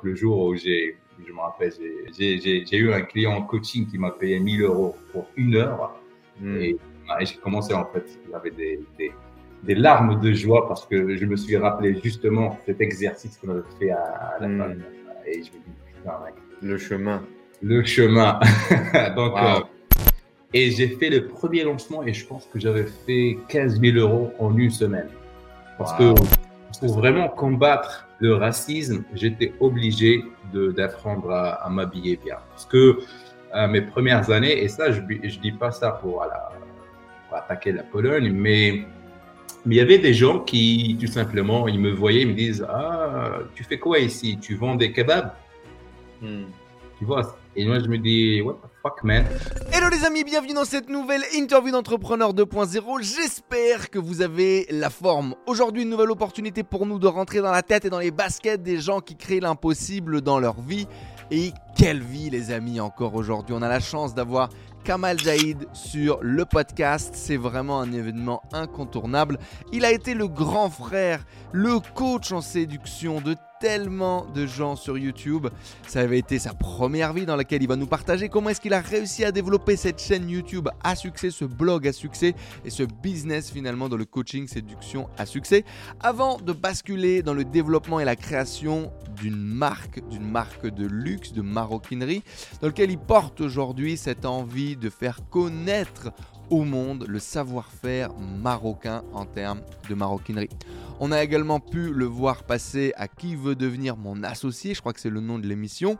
exemple, le jour où j'ai, je me rappelle, j'ai eu un client en coaching qui m'a payé 1000 euros pour une heure. Hmm. Et, j'ai commencé, en fait, j'avais des, des, des, larmes de joie parce que je me suis rappelé justement cet exercice qu'on avait fait à, la fin. Hmm. Et je me dis, putain, mec. Le chemin. Le chemin. Donc, euh, et j'ai fait le premier lancement et je pense que j'avais fait 15 000 euros en une semaine. Parce que pour vraiment combattre le racisme, j'étais obligé d'apprendre à, m'habiller bien. Parce que euh, mes premières années, et ça, je ne dis pas ça pour, pour, attaquer la Pologne, mais mais il y avait des gens qui, tout simplement, ils me voyaient, ils me disent Ah, tu fais quoi ici? Tu vends des kebabs? Hmm. Tu vois Et moi, je me dis What the Hello les amis, bienvenue dans cette nouvelle interview d'entrepreneur 2.0. J'espère que vous avez la forme. Aujourd'hui, une nouvelle opportunité pour nous de rentrer dans la tête et dans les baskets des gens qui créent l'impossible dans leur vie. Et quelle vie, les amis, encore aujourd'hui. On a la chance d'avoir Kamal Jaïd sur le podcast. C'est vraiment un événement incontournable. Il a été le grand frère, le coach en séduction de tellement de gens sur YouTube. Ça avait été sa première vie dans laquelle il va nous partager comment est-ce qu'il a réussi à développer cette chaîne YouTube à succès, ce blog à succès et ce business finalement dans le coaching séduction à succès. Avant de basculer dans le développement et la création d'une marque, d'une marque de luxe, de maroquinerie, dans lequel il porte aujourd'hui cette envie de faire connaître au monde le savoir-faire marocain en termes de maroquinerie. On a également pu le voir passer à Qui veut devenir mon associé, je crois que c'est le nom de l'émission,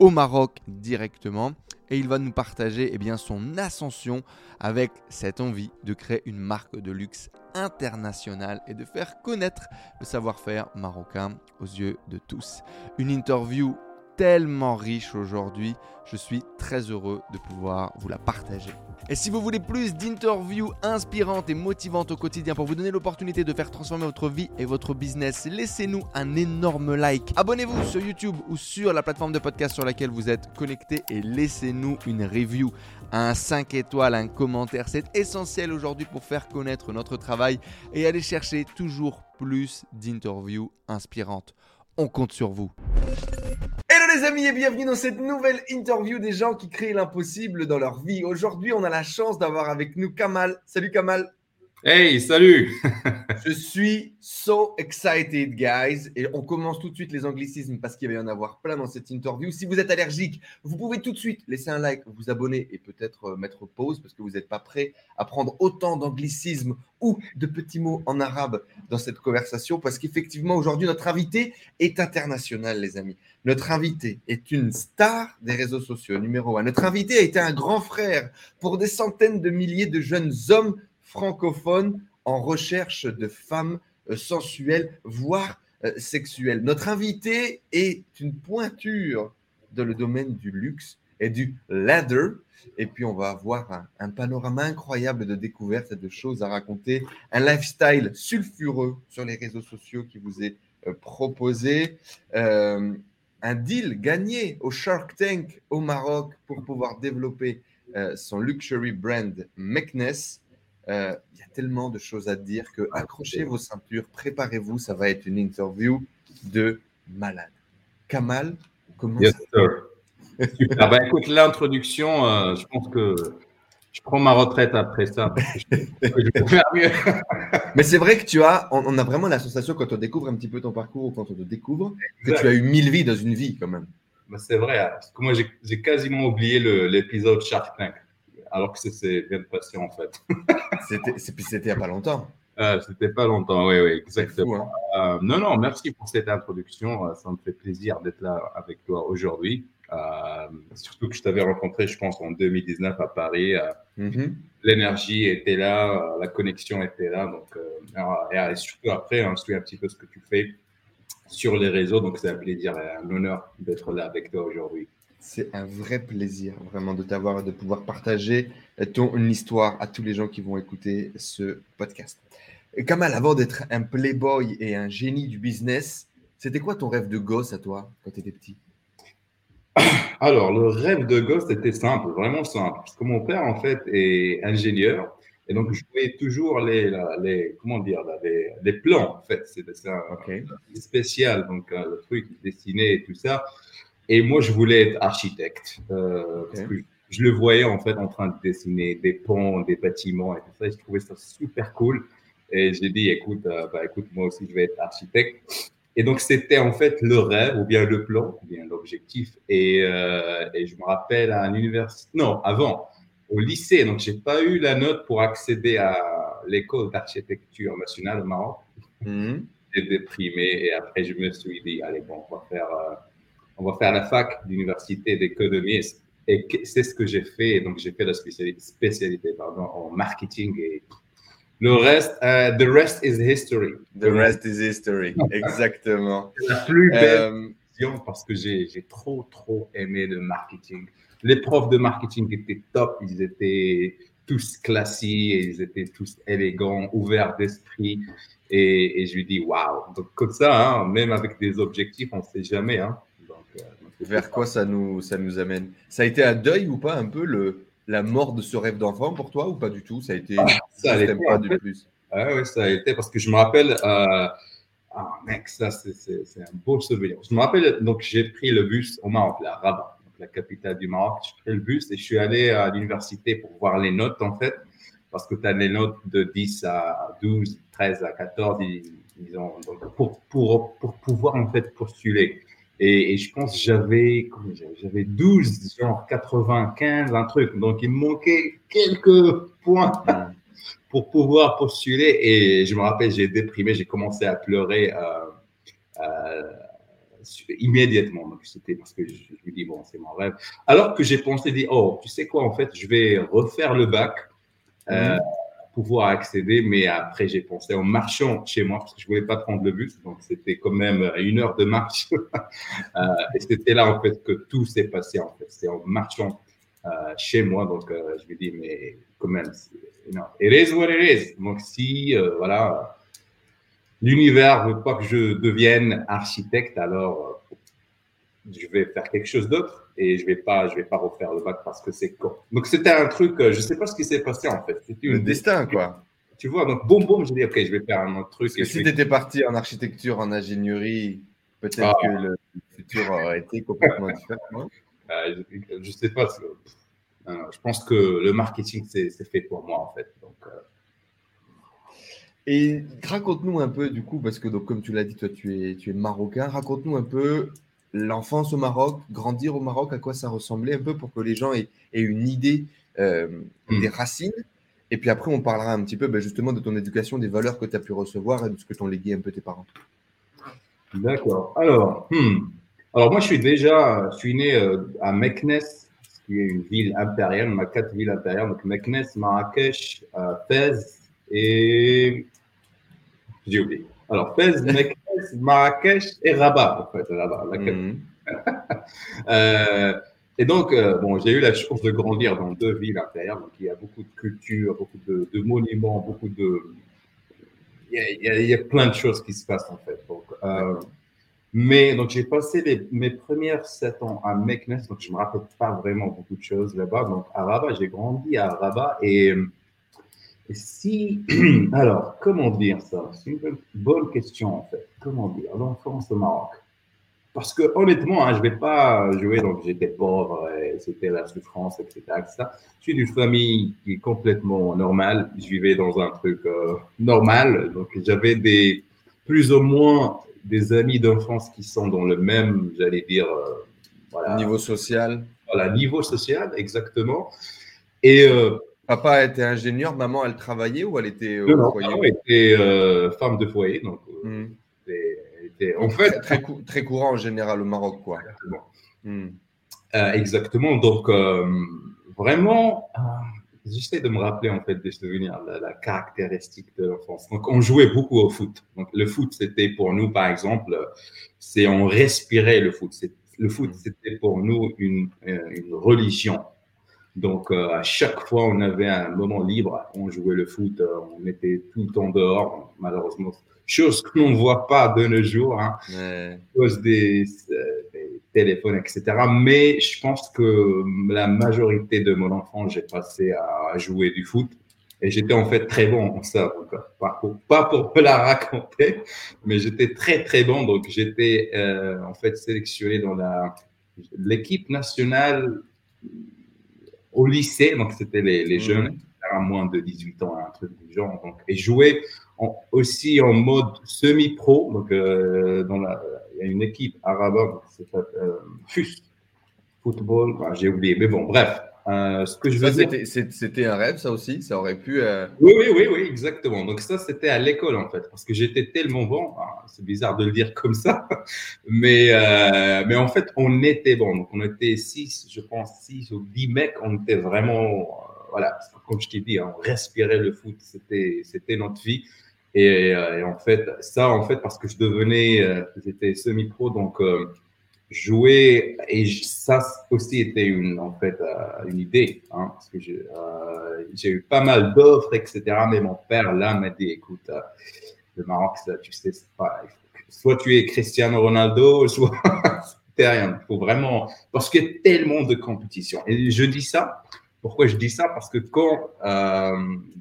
au Maroc directement. Et il va nous partager eh bien, son ascension avec cette envie de créer une marque de luxe internationale et de faire connaître le savoir-faire marocain aux yeux de tous. Une interview tellement riche aujourd'hui. Je suis très heureux de pouvoir vous la partager. Et si vous voulez plus d'interviews inspirantes et motivantes au quotidien pour vous donner l'opportunité de faire transformer votre vie et votre business, laissez-nous un énorme like. Abonnez-vous sur YouTube ou sur la plateforme de podcast sur laquelle vous êtes connecté et laissez-nous une review, un 5 étoiles, un commentaire. C'est essentiel aujourd'hui pour faire connaître notre travail et aller chercher toujours plus d'interviews inspirantes. On compte sur vous. Les amis et bienvenue dans cette nouvelle interview des gens qui créent l'impossible dans leur vie. Aujourd'hui, on a la chance d'avoir avec nous Kamal. Salut Kamal. Hey, salut Je suis so excited, guys. Et on commence tout de suite les anglicismes parce qu'il va y en avoir plein dans cette interview. Si vous êtes allergique, vous pouvez tout de suite laisser un like, vous abonner et peut-être euh, mettre pause parce que vous n'êtes pas prêt à prendre autant d'anglicismes ou de petits mots en arabe dans cette conversation parce qu'effectivement, aujourd'hui, notre invité est international, les amis. Notre invité est une star des réseaux sociaux, numéro un. Notre invité a été un grand frère pour des centaines de milliers de jeunes hommes francophone en recherche de femmes euh, sensuelles, voire euh, sexuelles. Notre invité est une pointure dans le domaine du luxe et du leather. Et puis, on va avoir un, panorama incroyable de découvertes et de choses à raconter. Un lifestyle sulfureux sur les réseaux sociaux qui vous est euh, proposé. un deal gagné au Shark Tank au Maroc pour pouvoir développer son luxury brand Mekness. Euh, il y a tellement de choses à dire que accrochez vos ceintures, préparez-vous, ça va être une interview de malade. Kamal, comment yes, ça Super. bah, écoute, l'introduction, euh, je pense que je prends ma retraite après ça. Mais c'est vrai que tu as, on, a vraiment la sensation quand on découvre un petit peu ton parcours ou quand on te découvre, que tu as eu mille vies dans une vie quand même. Bah, c'est vrai, hein, parce que moi j'ai quasiment oublié l'épisode Shark Tank alors que c'est bien passé en fait. c'était, c'était il n'y a pas longtemps. Euh, c'était pas longtemps, oui, oui, exactement. Hein. Euh, non, non, merci pour cette introduction. Euh, ça me fait plaisir d'être là avec toi aujourd'hui. surtout que je t'avais rencontré, je pense, en 2019 à Paris. Mm-hmm. L'énergie était là, la connexion était là. Donc, et, surtout après, on suit un petit peu ce que tu fais sur les réseaux. Donc, c'est un plaisir et un honneur d'être là avec toi aujourd'hui. C'est un vrai plaisir vraiment de t'avoir et de pouvoir partager ton histoire à tous les gens qui vont écouter ce podcast. Kamal, avant d'être un playboy et un génie du business, c'était quoi ton rêve de gosse à toi quand tu étais petit? Alors, le rêve de gosse était simple, vraiment simple. Parce que mon père, en fait, est ingénieur Et donc, je voyais toujours les, les comment dire, les, les, plans, en fait. C'est un spécial, donc euh, le truc dessiné et tout ça. Et moi, je voulais être architecte. Euh, parce que je, le voyais, en fait, en train de dessiner des ponts, des bâtiments et tout ça. Et je trouvais ça super cool. Et j'ai dit, écoute, euh, bah, écoute, moi aussi, je vais être architecte. Et donc, c'était en fait le rêve, ou bien le plan, ou bien l'objectif. Et, euh, et, je me rappelle à l'université, non, avant, au lycée. Donc, j'ai pas eu la note pour accéder à l'école d'architecture nationale au Maroc. Mhm. J'ai déprimé et après, je me suis dit, allez, bon, on va faire, euh, on va faire la fac d'université d'économie. Et c'est ce que j'ai fait. Donc, j'ai fait la spécialité, spécialité pardon, en marketing et le reste, uh, the rest is history. The rest is history, exactement. la plus belle euh, parce que j'ai trop, trop aimé le marketing. Les profs de marketing étaient top, ils étaient tous classiques, ils étaient tous élégants, ouverts d'esprit. Et, et, je lui dis, waouh. Donc, comme ça, hein, même avec des objectifs, on ne sait jamais. Hein. Vers quoi ça nous, ça nous amène Ça a été un deuil ou pas un peu le, la mort de ce rêve d'enfant pour toi ou pas du tout? Ça a été ah, ça a été, pas de plus. Ah oui, ça a été parce que je me rappelle, euh, ah, mec, ça c'est un beau souvenir. Je me rappelle, donc j'ai pris le bus au Maroc, la Rabat, donc la capitale du Maroc. J'ai pris le bus et je suis allé à l'université pour voir les notes en fait, parce que tu as les notes de 10 à 12, 13 à 14, ils, ont, donc pour, pour, pour pouvoir en fait postuler. Et, je pense j'avais, j'avais 12, genre 95, un truc. Donc, il me manquait quelques points pour pouvoir postuler. Et je me rappelle, j'ai déprimé, j'ai commencé à pleurer euh, euh, immédiatement. Donc, c'était parce que je, me dis, bon, c'est mon rêve. Alors que j'ai pensé, dit, oh, tu sais quoi, en fait, je vais refaire le bac. Euh, mhm pouvoir accéder. Mais après, j'ai pensé en marchant chez moi parce que je voulais pas prendre le bus. Donc, c'était quand même une heure de marche. Euh, et c'était là, en fait, que tout s'est passé, en fait. C'est en marchant euh, chez moi. Donc, euh, je me dis, mais quand même, non. It is what it is. Donc, si, voilà, l'univers veut pas que je devienne architecte, alors je vais faire quelque chose d'autre et je vais pas, je vais pas refaire le bac parce que c'est con. Donc c'était un truc, euh, je sais pas ce qui s'est passé en fait. C'était le destin quoi. Tu vois, donc boum boum, j'ai dit ok, je vais faire un autre truc. Et si tu étais parti en architecture, en ingénierie, peut-être ah. que le futur aurait été complètement différent. Euh, je, ne sais pas. Euh, je pense que le marketing c'est fait pour moi en fait. Donc, Et raconte-nous un peu du coup, parce que donc, comme tu l'as dit, toi tu es, tu es marocain, raconte-nous un peu l'enfance au Maroc, grandir au Maroc, à quoi ça ressemblait un peu pour que les gens aient, une idée euh, hmm. des racines. Et puis après, on parlera un petit peu ben, justement de ton éducation, des valeurs que tu as pu recevoir et de ce que t'ont légué un peu tes parents. D'accord. Alors, hmm. Alors moi, je suis déjà, je suis né euh, à Meknes, qui est une ville impériale, on a quatre villes impériales, donc Meknes, Marrakech, euh, Fès et... J'ai oublié. Alors, Fès, Meknes, Marrakech et Rabat, en fait, Rabat, mhm. euh, et donc, euh, bon, j'ai eu la chance de grandir dans deux villes intérieures, donc il y a beaucoup de culture, beaucoup de, monuments, beaucoup de. Il y, a, plein de choses qui se passent, en fait. Donc, euh, mais donc, j'ai passé mes premières sept ans à Meknes, donc je ne me rappelle pas vraiment beaucoup de choses là-bas. Donc, à Rabat, j'ai grandi à Rabat et si, alors, comment dire ça? C'est une bonne question en fait. Comment dire? L'enfance au Maroc. Parce que honnêtement, hein, je ne vais pas jouer, donc j'étais pauvre, c'était la souffrance, etc., Je suis d'une famille qui est complètement normale. Je vivais dans un truc euh, normal. Donc j'avais des, plus ou moins des amis d'enfance qui sont dans le même, j'allais dire, euh, voilà. Niveau social. Voilà, niveau social, exactement. Et euh, Papa était ingénieur, maman, elle travaillait ou elle était au non, foyer Maman était euh, femme de foyer. Donc, euh, hmm. en fait, très, très, courant en général au Maroc. Quoi. Exactement. Euh, exactement. Donc, vraiment, j'essaie de me rappeler en fait des souvenirs, la, la caractéristique de l'enfance. Donc, on jouait beaucoup au foot. Donc, le foot, c'était pour nous, par exemple, c'est on respirait le foot. Le foot, hmm. c'était pour nous une, une religion. Donc, euh, à chaque fois, on avait un moment libre, on jouait le foot, euh, on était tout le temps dehors, malheureusement. Chose que l'on ne voit pas de nos jours, hein, à cause des, euh, des, téléphones, etc. Mais je pense que la majorité de mon enfance, j'ai passé à jouer du foot. Et j'étais en fait très bon en ça. Donc, pas, pour, pas pour la raconter, mais j'étais très très bon. Donc j'étais euh, en fait sélectionné dans la l'équipe nationale au lycée. Donc c'était les, les, jeunes mmh. à moins de 18 ans, un truc du genre. Donc, et jouer aussi en mode semi-pro. Donc euh, dans la, il y a une équipe arabe, c'est euh, FUS football. J'ai oublié, mais bon, bref. Euh, ce que je veux dire... C'était un rêve, ça aussi Ça aurait pu. Euh, oui, oui, oui, oui, exactement. Donc, ça, c'était à l'école, en fait, parce que j'étais tellement bon. C'est bizarre de le dire comme ça, mais, euh, mais en fait, on était bon. Donc, on était six, je pense, six ou dix mecs. On était vraiment. voilà, comme je t'ai dit, hein, on respirait le foot. C'était notre vie. Et, et, en fait, ça, en fait, parce que je devenais. J'étais semi-pro, donc jouer et ça aussi était une en fait euh, une idée hein, parce que euh, j'ai eu pas mal d'offres etc mais mon père là m'a dit écoute euh, le Maroc ça, tu sais pas soit tu es Cristiano Ronaldo soit t'es rien. Faut vraiment parce qu'il y a tellement de compétition et je dis ça pourquoi je dis ça? Parce que quand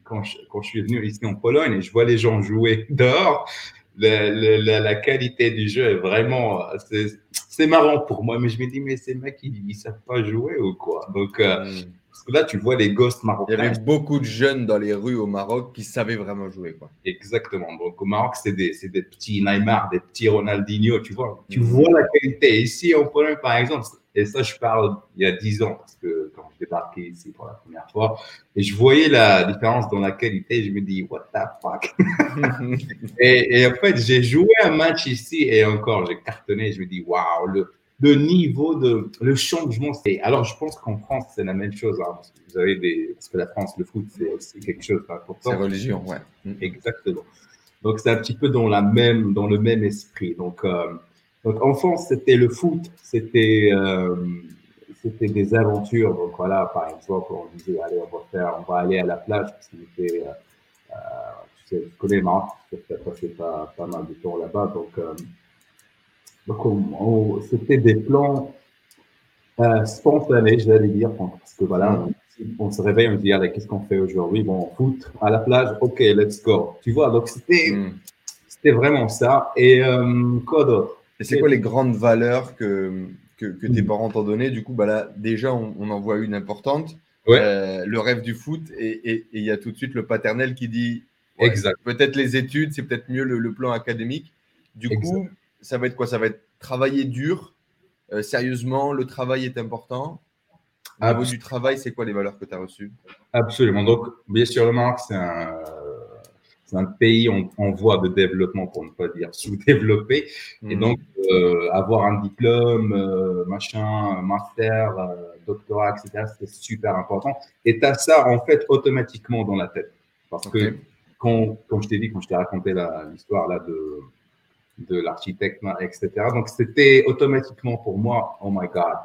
quand je, quand je suis venu ici en Pologne et je vois les gens jouer dehors la, la, qualité du jeu est vraiment. C'est marrant pour moi, mais je me dis, mais ces mecs, ils ne savent pas jouer ou quoi? Donc, euh, hmm. parce que là, tu vois les gosses marocains. Il y avait beaucoup de jeunes dans les rues au Maroc qui savaient vraiment jouer. Quoi. Exactement. Donc, au Maroc, c'est des, des, petits Neymar, des petits Ronaldinho, tu vois. Tu hmm. vois la qualité. Ici, en Pologne, par exemple, et ça, je parle il y a 10 ans, parce que quand je débarquais ici pour la première fois, et je voyais la différence dans la qualité, je me dis, what the fuck? et, en fait, j'ai joué un match ici et encore, j'ai cartonné, je me dis, waouh, le, le niveau de le changement. C'est alors je pense qu'en France c'est la même chose hein, parce que vous avez des parce que la France le foot c'est quelque chose d'important. C'est religion, ouais. Exactement. Donc c'est un petit peu dans la même dans le même esprit. Donc euh, donc, enfance, c'était le foot, c'était euh, c'était des aventures. Donc, voilà, par exemple, on disait, allez, on va, faire, on va aller à la plage, parce qu'il était, euh, euh, tu sais, je connais le Maroc, j'ai passé pas, pas mal de temps là-bas. Donc, euh, donc c'était des plans euh, spontanés, je vais dire, parce que voilà, on, se réveille, on se dit, allez, qu'est-ce qu'on fait aujourd'hui? Bon, foot, à la plage, ok, let's go. Tu vois, donc c'était mm. c'était vraiment ça. Et quoi d'autre? Et c'est quoi les grandes valeurs que, que, tes mm. parents t'ont données? Du coup, bah là, déjà, on, en voit une importante. Euh, le rêve du foot. Et il y a tout de suite le paternel qui dit peut-être les études, c'est peut-être mieux le, plan académique. Du coup, ça va être quoi? Ça va être travailler dur, euh, sérieusement, le travail est important. Au niveau du travail, c'est quoi les valeurs que tu as reçues? Absolument. Donc, bien sûr, le Maroc, c'est un, un pays en, voie de développement, pour ne pas dire sous-développé. Et mhm. donc, euh, avoir un diplôme, euh, machin, master, euh, doctorat, etc., c'est super important. Et tu as ça, en fait, automatiquement dans la tête. Parce que, quand, comme je t'ai dit, quand je t'ai raconté l'histoire là de, de l'architecte, etc., donc c'était automatiquement pour moi, oh my God,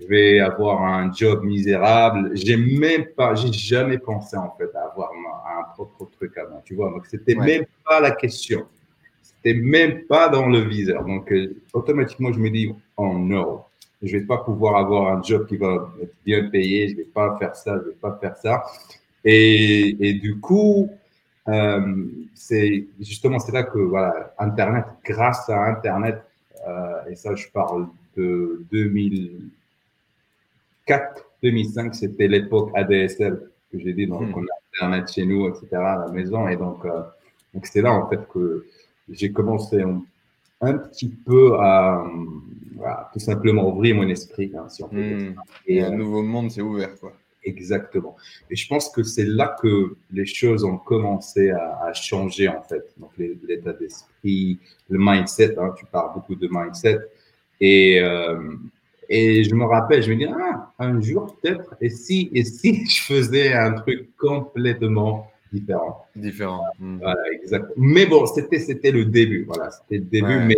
je vais avoir un job misérable. J'ai même pas, j'ai jamais pensé en fait à avoir un, propre truc à moi, tu vois. Donc c'était même pas la question. C'était même pas dans le viseur. Donc euh, automatiquement je me dis oh non, je vais pas pouvoir avoir un job qui va être bien payé. Je vais pas faire ça, je vais pas faire ça. Et, et du coup, euh, c'est justement c'est là que voilà, Internet, grâce à Internet, euh, et ça je parle de 2000 2005, c'était l'époque ADSL que j'ai dit, donc on a Internet chez nous, etc., à la maison. Et donc, euh, donc c'est là, en fait, que j'ai commencé un, petit peu à, tout simplement ouvrir mon esprit, hein, si on peut dire hmm. Et un euh, nouveau monde s'est ouvert, quoi. Exactement. Et je pense que c'est là que les choses ont commencé à, changer, en fait. Donc, l'état d'esprit, le mindset, hein, tu parles beaucoup de mindset. Et, euh, et je me rappelle, je me dis, ah, un jour peut-être, et si, et si je faisais un truc complètement différent. Différent. Hmm. Voilà, exact. Mais bon, c'était, c'était le début. Voilà, c'était le début. Mais,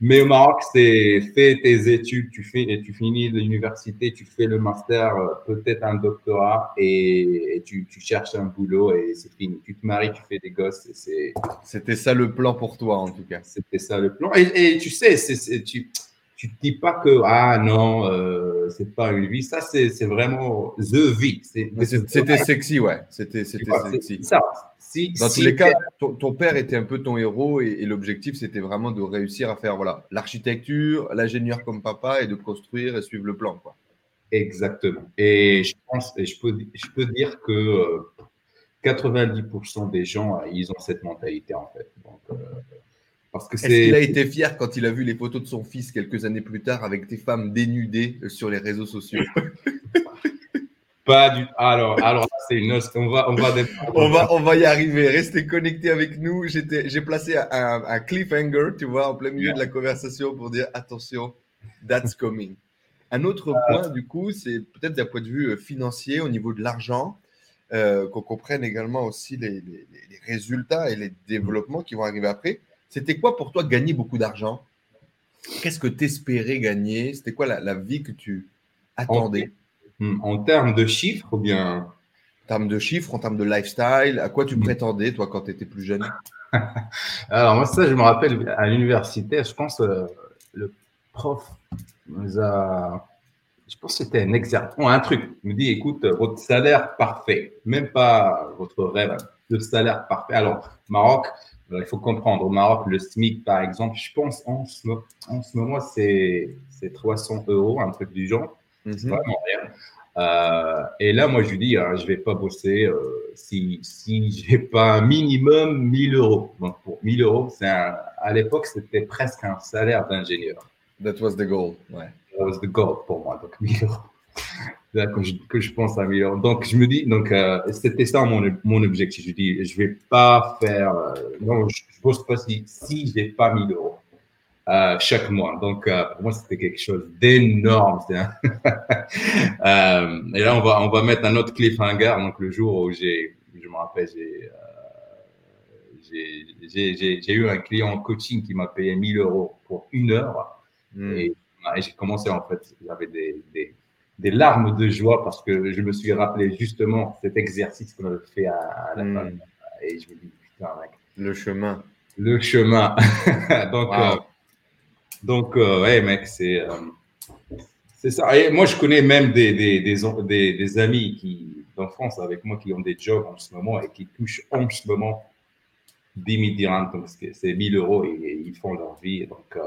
mais au Maroc, c'est fais tes études, tu fais, et tu finis l'université, tu fais le master, euh, peut-être un doctorat, et, tu, tu, cherches un boulot et c'est fini. Tu te maries, tu fais des gosses. Et c'est... C'était ça le plan pour toi, en tout cas. C'était ça le plan. Et, et tu sais, c'est, tu tu te dis pas que ah non, euh, c'est pas une vie. Ça, c'est vraiment the vie. C'était sexy, ouais. C'était sexy. Ça. Si, Dans tous les cas, ton, père était un peu ton héros et, l'objectif, c'était vraiment de réussir à faire voilà l'architecture, l'ingénieur comme papa et de construire et suivre le plan, quoi. Exactement. Et je pense, et je peux, je peux dire que 90% euh, des gens, ils ont cette mentalité en fait. Donc, euh, est-ce qu'il a été fier quand il a vu les photos de son fils quelques années plus tard avec des femmes dénudées sur les réseaux sociaux? Pas du Alors, alors c'est une autre. On va, on va, on va, on va y arriver. Restez connectés avec nous. J'ai placé un, cliffhanger, tu vois, en plein milieu de la conversation pour dire attention, that's coming. Un autre euh. point, du coup, c'est peut-être d'un point de vue euh, financier, au niveau de l'argent, euh, qu'on comprenne également aussi les, les, résultats et les développements qui vont arriver après. C'était quoi pour toi gagner beaucoup d'argent? Qu'est-ce que tu espérais gagner? C'était quoi la, vie que tu attendais? Hmm, en, termes de chiffres ou bien? En termes de chiffres, en termes de lifestyle, à quoi tu prétendais toi quand tu étais plus jeune? Alors moi ça je me rappelle à l'université, je pense euh, le prof nous a je pense que c'était un exercice, un truc. Il me dit, écoute, votre salaire parfait, même pas votre rêve, le salaire parfait. Alors, Maroc, il faut comprendre, au Maroc, le SMIC, par exemple, je pense en ce, en ce moment, c'est 300 euros, un truc du genre. C'est mhm. vraiment rien. Euh, et là, moi, je lui dis, hein, je ne vais pas bosser euh, si, si je n'ai pas un minimum 1000 euros. Donc, pour 1000 euros, un, à l'époque, c'était presque un salaire d'ingénieur. That was the goal, ouais. That was the goal pour moi, donc 1000 euros que je, que je pense à million. Donc, je me dis, donc, euh, c'était ça mon, mon, objectif. Je dis, je vais pas faire, euh, non, je ne bosse pas si, si je n'ai pas 1000 euros euh, chaque mois. Donc, pour moi, c'était quelque chose d'énorme. et là, on va, on va mettre un autre cliffhanger. Donc, le jour où j'ai, je me rappelle, j'ai, j'ai eu un client en coaching qui m'a payé 1000 euros pour une heure. Hmm. Et, et j'ai commencé, en fait, j'avais des, des des larmes de joie parce que je me suis rappelé justement cet exercice qu'on avait fait à, la fin. Hmm. Et je me dis, putain, mec. Le chemin. Le chemin. donc, euh, donc euh, ouais, mec, c'est. Euh, c'est ça. Et moi, je connais même des, des, des, des, amis qui, d'enfance avec moi qui ont des jobs en ce moment et qui touchent en ce moment 10 000 dirhams, donc c'est 1000 euros et, ils font leur vie. Donc,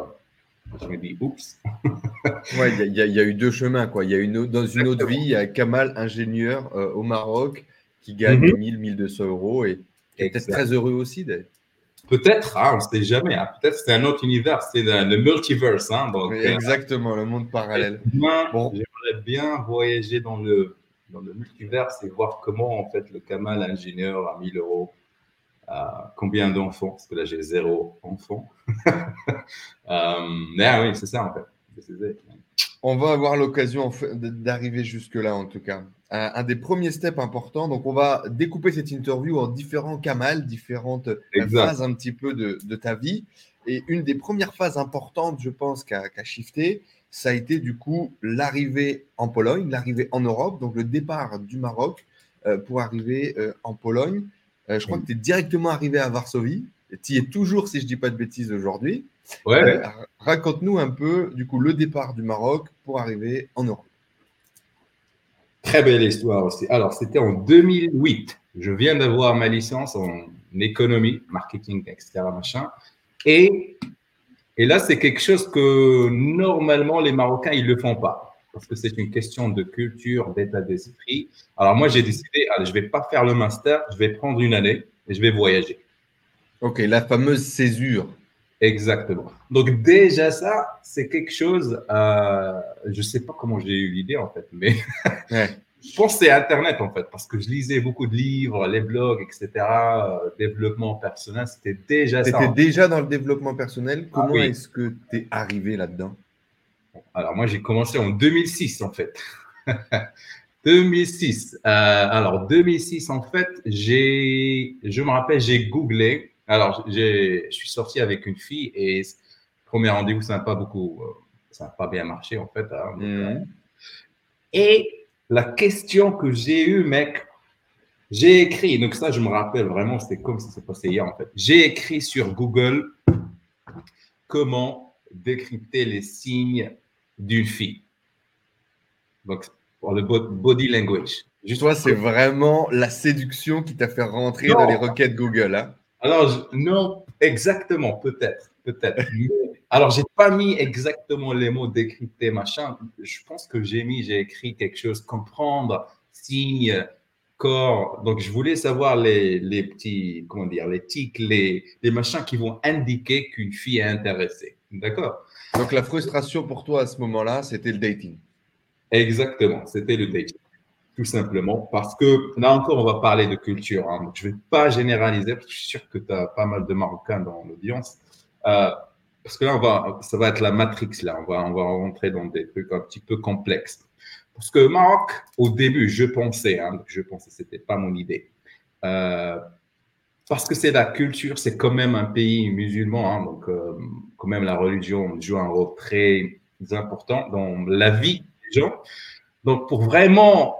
je me dis, oups. ouais, il y, a eu deux chemins. Quoi. Il y a une, dans une autre vie, il y a Kamal, ingénieur euh, au Maroc, qui gagne 1000, mhm. 1200 euros et, peut-être très heureux aussi. Peut-être, hein, on ne sait jamais. Hein. Peut-être c'est un autre univers, c'est le, multiverse. Hein, donc, euh, exactement, le monde parallèle. J'aimerais bien voyager dans le, dans le multiverse et voir comment en fait le Kamal ingénieur à 1000 euros combien d'enfants, parce que là j'ai zéro enfant. Euh, mais ah oui, c'est ça en fait. On va avoir l'occasion d'arriver jusque-là en tout cas. Un, des premiers steps importants, donc on va découper cette interview en différents camals, différentes euh, phases un petit peu de, ta vie. Et une des premières phases importantes, je pense, qu'a shifté, ça a été du coup l'arrivée en Pologne, l'arrivée en Europe, donc le départ du Maroc euh, pour arriver en Pologne. Euh, je crois que tu es directement arrivé à Varsovie. Tu y es toujours, si je ne dis pas de bêtises, aujourd'hui. Ouais. Euh, raconte-nous un peu, du coup, le départ du Maroc pour arriver en Europe. Très belle histoire aussi. Alors, c'était en 2008. Je viens d'avoir ma licence en économie, marketing, etc. Machin. Et, et là, c'est quelque chose que normalement, les Marocains, ils ne le font pas parce que c'est une question de culture, d'état d'esprit. Alors moi, j'ai décidé, allez, je ne vais pas faire le master, je vais prendre une année et je vais voyager. Ok, la fameuse césure. Exactement. Donc déjà ça, c'est quelque chose, euh, je ne sais pas comment j'ai eu l'idée en fait, mais je pense que c'est Internet en fait, parce que je lisais beaucoup de livres, les blogs, etc., euh, développement personnel, c'était déjà ça. Tu étais déjà dans le développement personnel, ah comment est-ce que tu es arrivé là-dedans? Alors, moi, j'ai commencé en 2006, en fait. 2006. Euh, alors, 2006, en fait, j'ai, je me rappelle, j'ai googlé. Alors, je suis sorti avec une fille et premier rendez-vous, ça n'a pas beaucoup, euh, ça n'a pas bien marché, en fait. Hein. Mhm. Et la question que j'ai eue, mec, j'ai écrit, donc ça, je me rappelle vraiment, c'était comme ça s'est passé hier, en fait. J'ai écrit sur Google comment décrypter les signes d'une fille. Donc, pour le body language. Juste Toi, c'est vraiment la séduction qui t'a fait rentrer dans les requêtes Google. Hein Alors, non, exactement, peut-être. Peut-être. Alors, j'ai pas mis exactement les mots décrypter, machin. Je pense que j'ai mis, j'ai écrit quelque chose, comprendre, signe, corps. Donc, je voulais savoir les, les petits, comment dire, les tics, les, les machins qui vont indiquer qu'une fille est intéressée. D'accord? Donc, la frustration pour toi à ce moment-là, c'était le dating. Exactement, c'était le dating. Tout simplement. Parce que là encore, on va parler de culture. Hein. je ne vais pas généraliser, parce que je suis sûr que tu as pas mal de Marocains dans l'audience. Euh, parce que là, ça va être la matrix, là. On va, on va rentrer dans des trucs un petit peu complexes. Parce que Maroc, au début, je pensais, hein, je pensais, c'était pas mon idée. Euh, parce que c'est la culture, c'est quand même un pays musulman, hein, donc euh, quand même la religion joue un rôle très important dans la vie des gens. Donc pour vraiment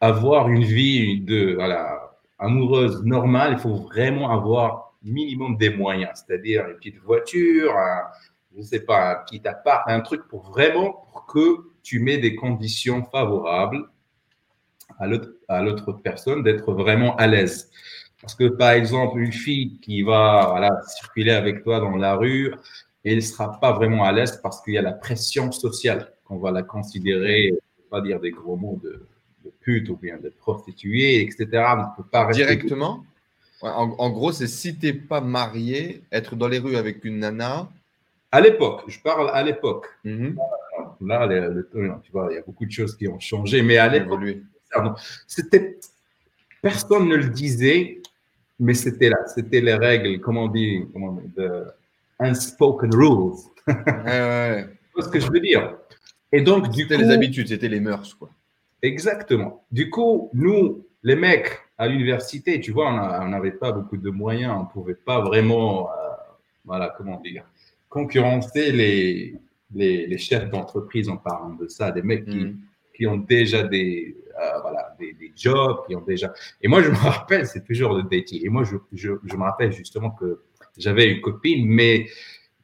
avoir une vie de voilà, amoureuse normale, il faut vraiment avoir minimum des moyens, c'est-à-dire une petite voiture, un, je ne sais pas, un petit appart, un truc pour vraiment pour que tu mets des conditions favorables à l'autre personne d'être vraiment à l'aise. Parce que par exemple, une fille qui va voilà, circuler avec toi dans la rue, elle ne sera pas vraiment à l'aise parce qu'il y a la pression sociale qu'on va la considérer, ne pas dire des gros mots de, pute ou bien de prostituée, etc. On peut pas Directement? En, gros, c'est si tu n'es pas marié, être dans les rues avec une nana. À l'époque, je parle à l'époque. Mhm. Là, tu vois, il y a beaucoup de choses qui ont changé, mais à l'époque, c'était personne ne le disait, mais c'était là, c'était les règles, comment on dit, comment de unspoken rules. ouais, ce que je veux dire? Et donc, du C'était les habitudes, c'était les mœurs, quoi. Exactement. Du coup, nous, les mecs, à l'université, tu vois, on n'avait pas beaucoup de moyens, on ne pouvait pas vraiment, euh, voilà, comment dire, concurrencer les, les, chefs d'entreprise en parlant de ça, des mecs qui, mm. qui ont déjà des, euh, voilà, des, jobs, qui ont déjà. Et moi, je me rappelle, c'est toujours le dating. Et moi, je, je, je me rappelle justement que j'avais une copine, mais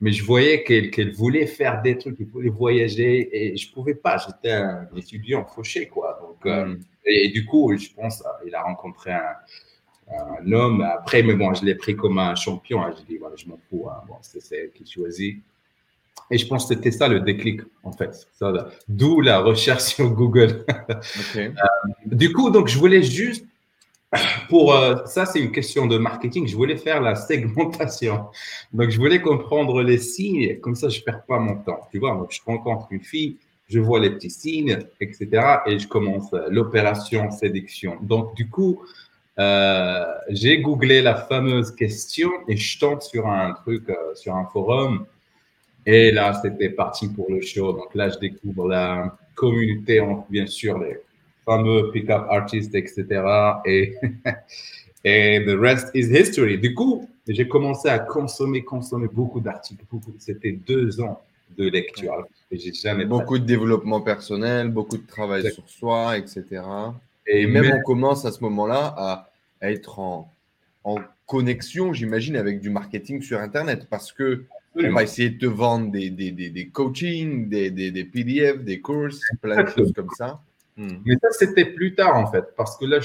mais je voyais qu'elle voulait faire des trucs, qu'elle voulait voyager et je pouvais pas. J'étais un étudiant fauché, quoi. Donc, euh, mm. et, du coup, je pense, il a rencontré un, un homme. Après, mais bon, je l'ai pris comme un champion. Hein. Je dis, voilà, je m'en fous. Hein. Bon, c'est elle qui choisit. Et je pense que c'était ça le déclic, en fait. D'où la recherche sur Google. Okay. Euh, du coup, donc, je voulais juste pour euh, ça, c'est une question de marketing. Je voulais faire la segmentation. Donc, je voulais comprendre les signes. Comme ça, je perds pas mon temps. Tu vois, donc je rencontre une fille, je vois les petits signes, etc. Et je commence l'opération séduction. Donc, du coup, euh, j'ai googlé la fameuse question et je tombe sur un truc, euh, sur un forum. Et là, c'était parti pour le show. Donc là, je découvre la communauté, bien sûr, les fameux pick-up artist, etc. Et, et the rest is history. Du coup, j'ai commencé à consommer, consommer beaucoup d'articles. C'était deux ans de lecture. Et j'ai jamais beaucoup de développement personnel, beaucoup de travail sur soi, etc. Et, même, on commence à ce moment-là à, être en, en connexion, j'imagine, avec du marketing sur Internet parce que on va essayer de te vendre des, des, des, des coachings, des, des, PDF, des courses, plein de choses comme ça. Hmm. Mais ça, c'était plus tard, en fait, parce que là,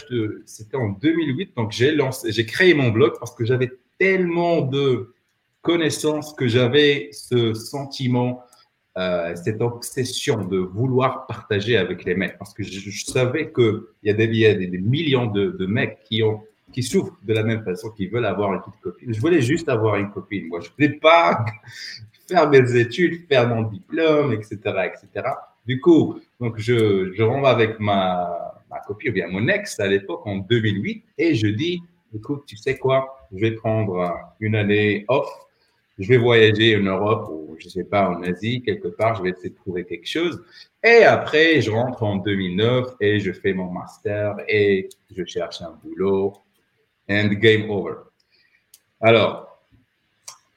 c'était en 2008, donc j'ai lancé, j'ai créé mon blog parce que j'avais tellement de connaissances que j'avais ce sentiment, euh, cette obsession de vouloir partager avec les mecs, parce que je, savais qu'il y a des, des, des millions de, de, mecs qui ont qui souffrent de la même façon, qui veulent avoir une petite copine. Je voulais juste avoir une copine. Moi, je ne voulais pas faire mes études, faire mon diplôme, etc., etc. Du coup, donc je, je rentre avec ma, copine, ou bien mon ex à l'époque en 2008, et je dis, écoute, tu sais quoi, je vais prendre une année off, je vais voyager en Europe ou je sais pas en Asie quelque part, je vais essayer de trouver quelque chose. Et après, je rentre en 2009 et je fais mon master et je cherche un boulot. And game over. Alors,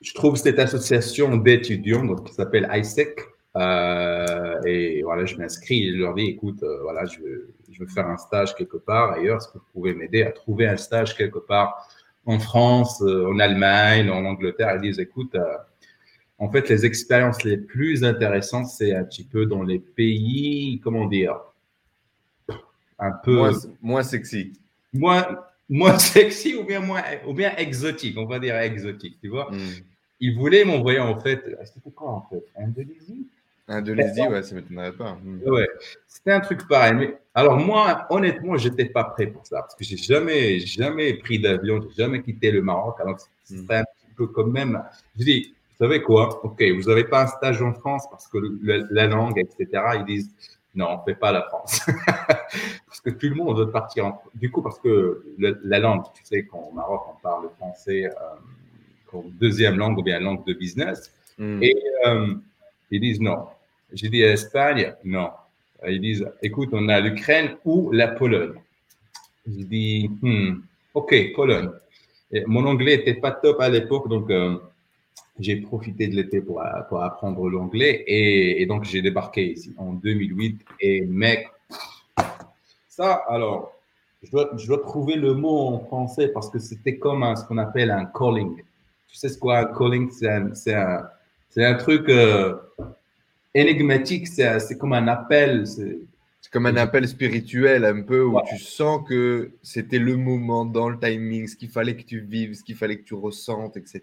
je trouve cette association d'étudiants qui s'appelle ISEC euh, et voilà, je m'inscris et je leur dis, écoute, euh, voilà, je veux, je veux, faire un stage quelque part ailleurs. Est-ce que vous pouvez m'aider à trouver un stage quelque part en France, euh, en Allemagne, en Angleterre? Ils disent, écoute, en fait, les expériences les plus intéressantes, c'est un petit peu dans les pays, comment dire, un peu moins, sexy. Moins, moins sexy ou bien moins ou bien exotique, on va dire exotique, tu vois. Hmm. Il voulait m'envoyer en fait, c'était quoi en fait Indonésie? Indonésie, ouais, ça m'étonnerait pas. Hmm. Ouais, c'était un truc pareil. Mais alors moi, honnêtement, j'étais pas prêt pour ça parce que j'ai jamais, jamais pris d'avion, j'ai jamais quitté le Maroc. Alors c'était hmm. un petit peu quand même. Je dis, vous savez quoi? Ok, vous n'avez pas un stage en France parce que la langue, etc. Ils disent non, on ne fait pas la France. que tout le monde veut partir. En... Du coup, parce que la langue, tu sais, qu'au Maroc, on parle le français euh, comme deuxième langue ou bien langue de business. Hmm. Et euh, ils disent non. J'ai dit Espagne, non. Ils disent, écoute, on a l'Ukraine ou la Pologne. J'ai dit, hmm, ok, Pologne. Et mon anglais n'était pas top à l'époque, donc euh, j'ai profité de l'été pour, pour apprendre l'anglais et, donc j'ai débarqué ici en 2008 et mec, ça alors, je dois, je dois trouver le mot en français parce que c'était comme un, ce qu'on appelle un calling. Tu sais ce quoi un calling C'est un, un, un, truc euh, énigmatique, c'est comme un appel. C'est comme un appel spirituel un peu où tu sens que c'était le moment dans le timing, ce qu'il fallait que tu vives, ce qu'il fallait que tu ressentes, etc.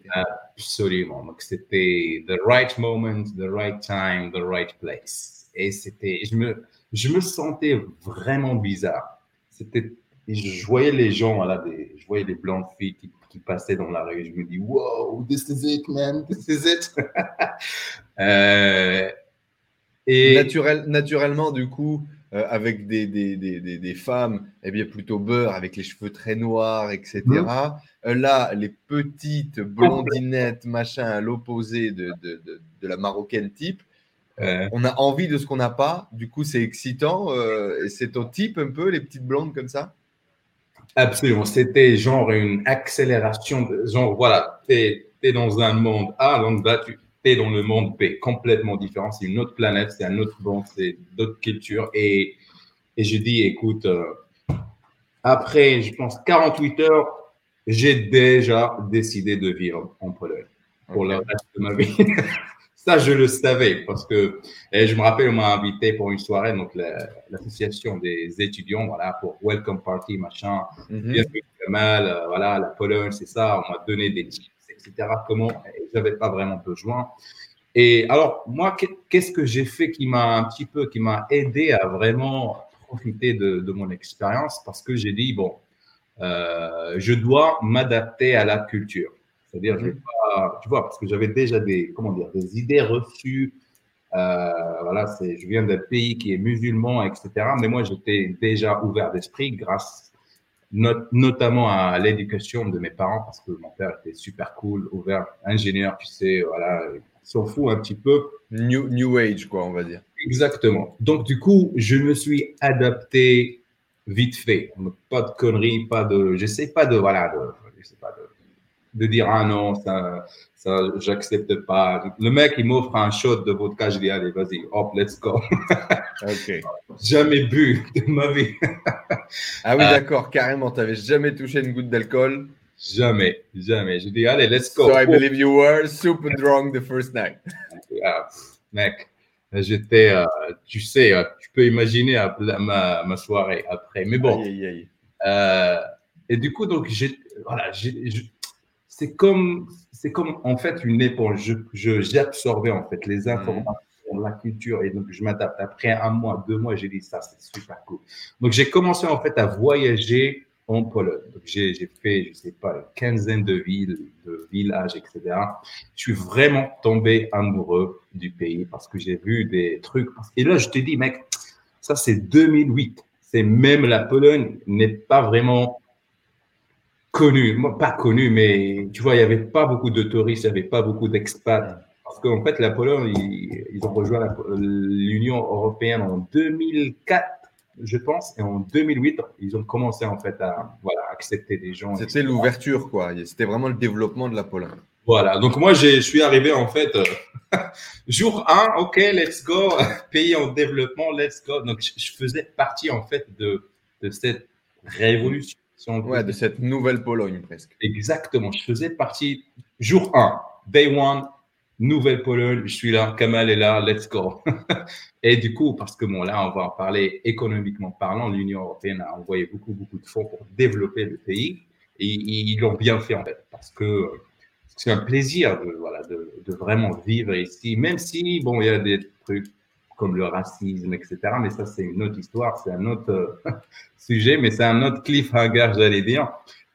Absolument. Donc c'était the right moment, the right time, the right place. Et c'était, je me, je me sentais vraiment bizarre. C'était, je voyais les gens, voilà, des, je voyais des blancs filles qui, qui, passaient dans la rue. Je me dis, wow, this is it, man, this is it. euh, et Naturel, naturellement, du coup, euh, avec des, des, des, des, femmes eh bien, plutôt beurre, avec les cheveux très noirs, etc. Mhm. Euh, là, les petites blondinettes, machin, à l'opposé de, de, de, la marocaine type. Euh, on a envie de ce qu'on n'a pas. Du coup, c'est excitant. et c'est au type un peu, les petites blondes comme ça? Absolument. C'était genre une accélération. genre, voilà, tu es, dans un monde A, donc là, tu dans le monde P, complètement différent. C'est une autre planète, c'est un autre monde, c'est d'autres cultures. Et, et je dis, écoute, euh, après, je pense, 48 heures, j'ai déjà décidé de vivre en Pologne pour le reste de ma vie. Ça, je le savais parce que et je me rappelle, on m'a invité pour une soirée, donc l'association des étudiants, voilà, pour Welcome Party, machin. Mm Bien mal, euh, voilà, la Pologne, c'est ça. On m'a donné des etc. Comment? J'avais pas vraiment besoin. Et alors, moi, qu'est-ce que j'ai fait qui m'a un petit peu, qui m'a aidé à vraiment profiter de, mon expérience? Parce que j'ai dit, bon, euh, je dois m'adapter à la culture. C'est-à-dire, je pas, tu vois, parce que j'avais déjà des, comment dire, des idées reçues. Euh, voilà, c'est, je viens d'un pays qui est musulman, etc. Mais moi, j'étais déjà ouvert d'esprit grâce notamment à l'éducation de mes parents, parce que mon père était super cool, ouvert, ingénieur, tu sais, voilà, s'en fout un petit peu. New, new Age, quoi, on va dire. Exactement. Donc, du coup, je me suis adapté vite fait. Pas de conneries, pas de. Je sais pas de. Voilà, de, je sais pas de de dire ah non, ça, ça j'accepte pas. Le mec, il m'offre un shot de vodka, je dis allez, vas-y, hop, let's go. Jamais bu de ma vie. ah oui, euh, d'accord, carrément, tu n'avais jamais touché une goutte d'alcool? Jamais, jamais. Je dis allez, let's go. So I believe you were super drunk the first night. Ah, mec, j'étais, euh, tu sais, euh, tu peux imaginer ma, ma, soirée après. Mais bon. Aïe, aïe, aïe. et du coup, donc, j'ai, voilà, j'ai, c'est comme, c'est comme en fait une éponge. Je, absorbé en fait les informations, la culture et donc je m'adapte. Après un mois, deux mois, j'ai dit ça, c'est super cool. Donc j'ai commencé en fait à voyager en Pologne. J'ai, j'ai fait, je sais pas, une quinzaine de villes, de villages, etc. Je suis vraiment tombé amoureux du pays parce que j'ai vu des trucs. Et là, je te dis, mec, ça c'est 2008. C'est même la Pologne n'est pas vraiment connu, pas connu, mais tu vois, il n'y avait pas beaucoup de touristes, il n'y avait pas beaucoup d'expats. Parce qu'en fait, la Pologne, ils, ont rejoint l'Union européenne en 2004, je pense, et en 2008, ils ont commencé en fait à voilà, accepter des gens. C'était l'ouverture, quoi. C'était vraiment le développement de la Pologne. Voilà, donc moi, je suis arrivé en fait, euh, jour 1, ok, let's go, pays en développement, let's go. Donc, je faisais partie en fait de, de cette révolution ouais, de cette nouvelle Pologne presque. Exactement. Je faisais partie, jour 1, day one, Nouvelle-Pologne, je suis là, Kamal est là, let's go. et du coup, parce que bon, là, on va en parler économiquement parlant, l'Union européenne a envoyé beaucoup, beaucoup de fonds pour développer le pays. Et ils l'ont bien fait, en fait, parce que c'est un plaisir de, voilà, de, de, vraiment vivre ici, même si, bon, il y a des trucs comme le racisme, etc. Mais ça, c'est une autre histoire, c'est un autre sujet, mais c'est un autre cliffhanger, j'allais dire.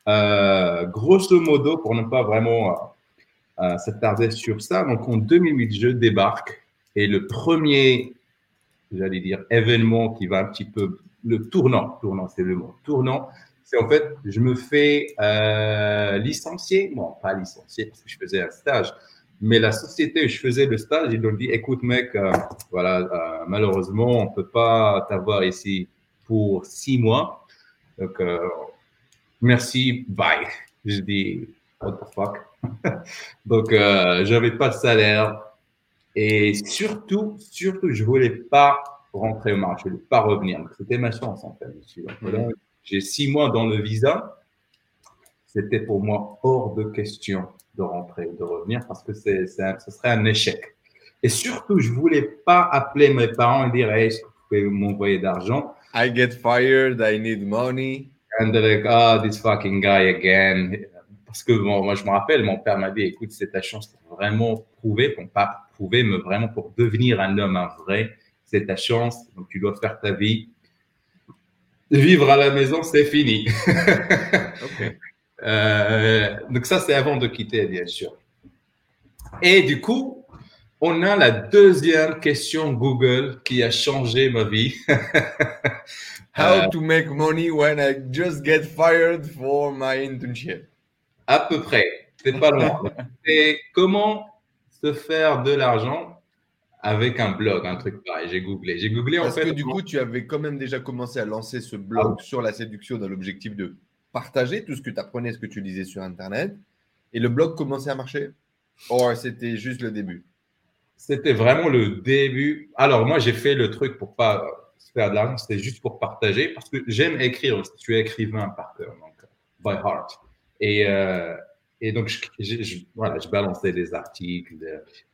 Euh, grosso modo, pour ne pas vraiment euh, euh, s'attarder sur ça, donc en 2008, je débarque et le premier, j'allais dire, événement qui va un petit peu, le tournant, tournant, c'est le mot, tournant, c'est en fait, je me fais euh, licencier, bon, pas licencier parce que je faisais un stage, mais la société où je faisais le stage, ils ont dit, écoute mec, euh, voilà, euh, malheureusement, on ne peut pas t'avoir ici pour six mois. Donc, euh, merci, bye. Je dis, what the fuck? Donc, euh, j'avais pas de salaire. Et surtout, surtout, je voulais pas rentrer au marché, je voulais pas revenir. C'était ma chance, en fait. J'ai six mois dans le visa. C'était pour moi hors de question de rentrer, de revenir, parce que c'est, ce serait un échec. Et surtout, je voulais pas appeler mes parents et dire, hey, est-ce que vous pouvez m'envoyer d'argent? I get fired, I need money. And they're like, oh, this fucking guy again. Parce que bon, moi, je me rappelle, mon père m'a dit, écoute, c'est ta chance pour vraiment prouver, pour pas prouver, mais vraiment pour devenir un homme, un vrai. C'est ta chance. Donc, tu dois faire ta vie. Vivre à la maison, c'est fini. okay. Euh, donc ça, c'est avant de quitter, bien sûr. Et du coup, on a la deuxième question Google qui a changé ma vie. How euh, to make money when I just get fired for my internship? À peu près, c'est pas loin. Et comment se faire de l'argent avec un blog, un truc pareil? J'ai googlé. J'ai googlé Parce en fait. que du coup, tu avais quand même déjà commencé à lancer ce blog ah. sur la séduction dans l'objectif de partager tout ce que tu apprenais, ce que tu lisais sur Internet, et le blog commençait à marcher? Ou c'était juste le début C'était vraiment le début. Alors, moi, j'ai fait le truc pour pas se faire de l'argent, c'était juste pour partager, parce que j'aime écrire. Je suis écrivain par cœur, donc by heart. Et, euh, donc, voilà, je balançais des articles,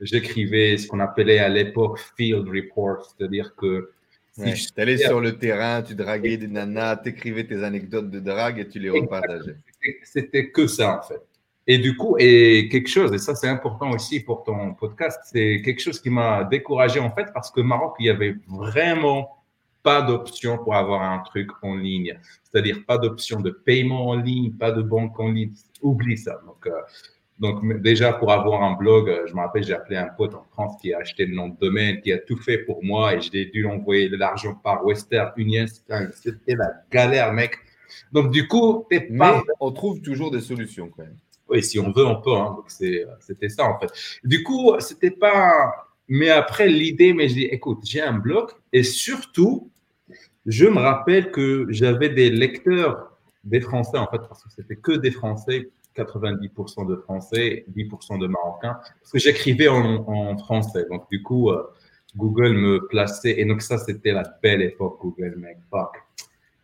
j'écrivais ce qu'on appelait à l'époque field report, c'est-à-dire que si tu allais sur le terrain, tu draguais des nanas, tu écrivais tes anecdotes de drague et tu les repartageais. C'était que ça, en fait. Et du coup, et quelque chose, et ça c'est important aussi pour ton podcast, c'est quelque chose qui m'a découragé en fait parce que Maroc, il y avait vraiment pas d'option pour avoir un truc en ligne. C'est-à-dire pas d'option de paiement en ligne, pas de banque en ligne. Oublie ça. Donc, euh, donc, déjà, pour avoir un blog, euh, je me rappelle, j'ai appelé un pote en France qui a acheté le nom de domaine, qui a tout fait pour moi et j'ai dû l'envoyer de l'argent par Western Union. C'était la galère, mec. Donc, du coup, pas... on trouve toujours des solutions quand même. Oui, si on veut, on peut. Hein. Donc, euh, c'était ça, en fait. Du coup, c'était pas. Mais après, l'idée, mais je dis, écoute, j'ai un blog et surtout, je me rappelle que j'avais des lecteurs, des Français, en fait, parce que c'était que des Français 90% de Français, 10% de Marocains, parce que j'écrivais en, français. Donc, du coup, euh, Google me plaçait. Et donc, ça, c'était la belle époque, Google, mec.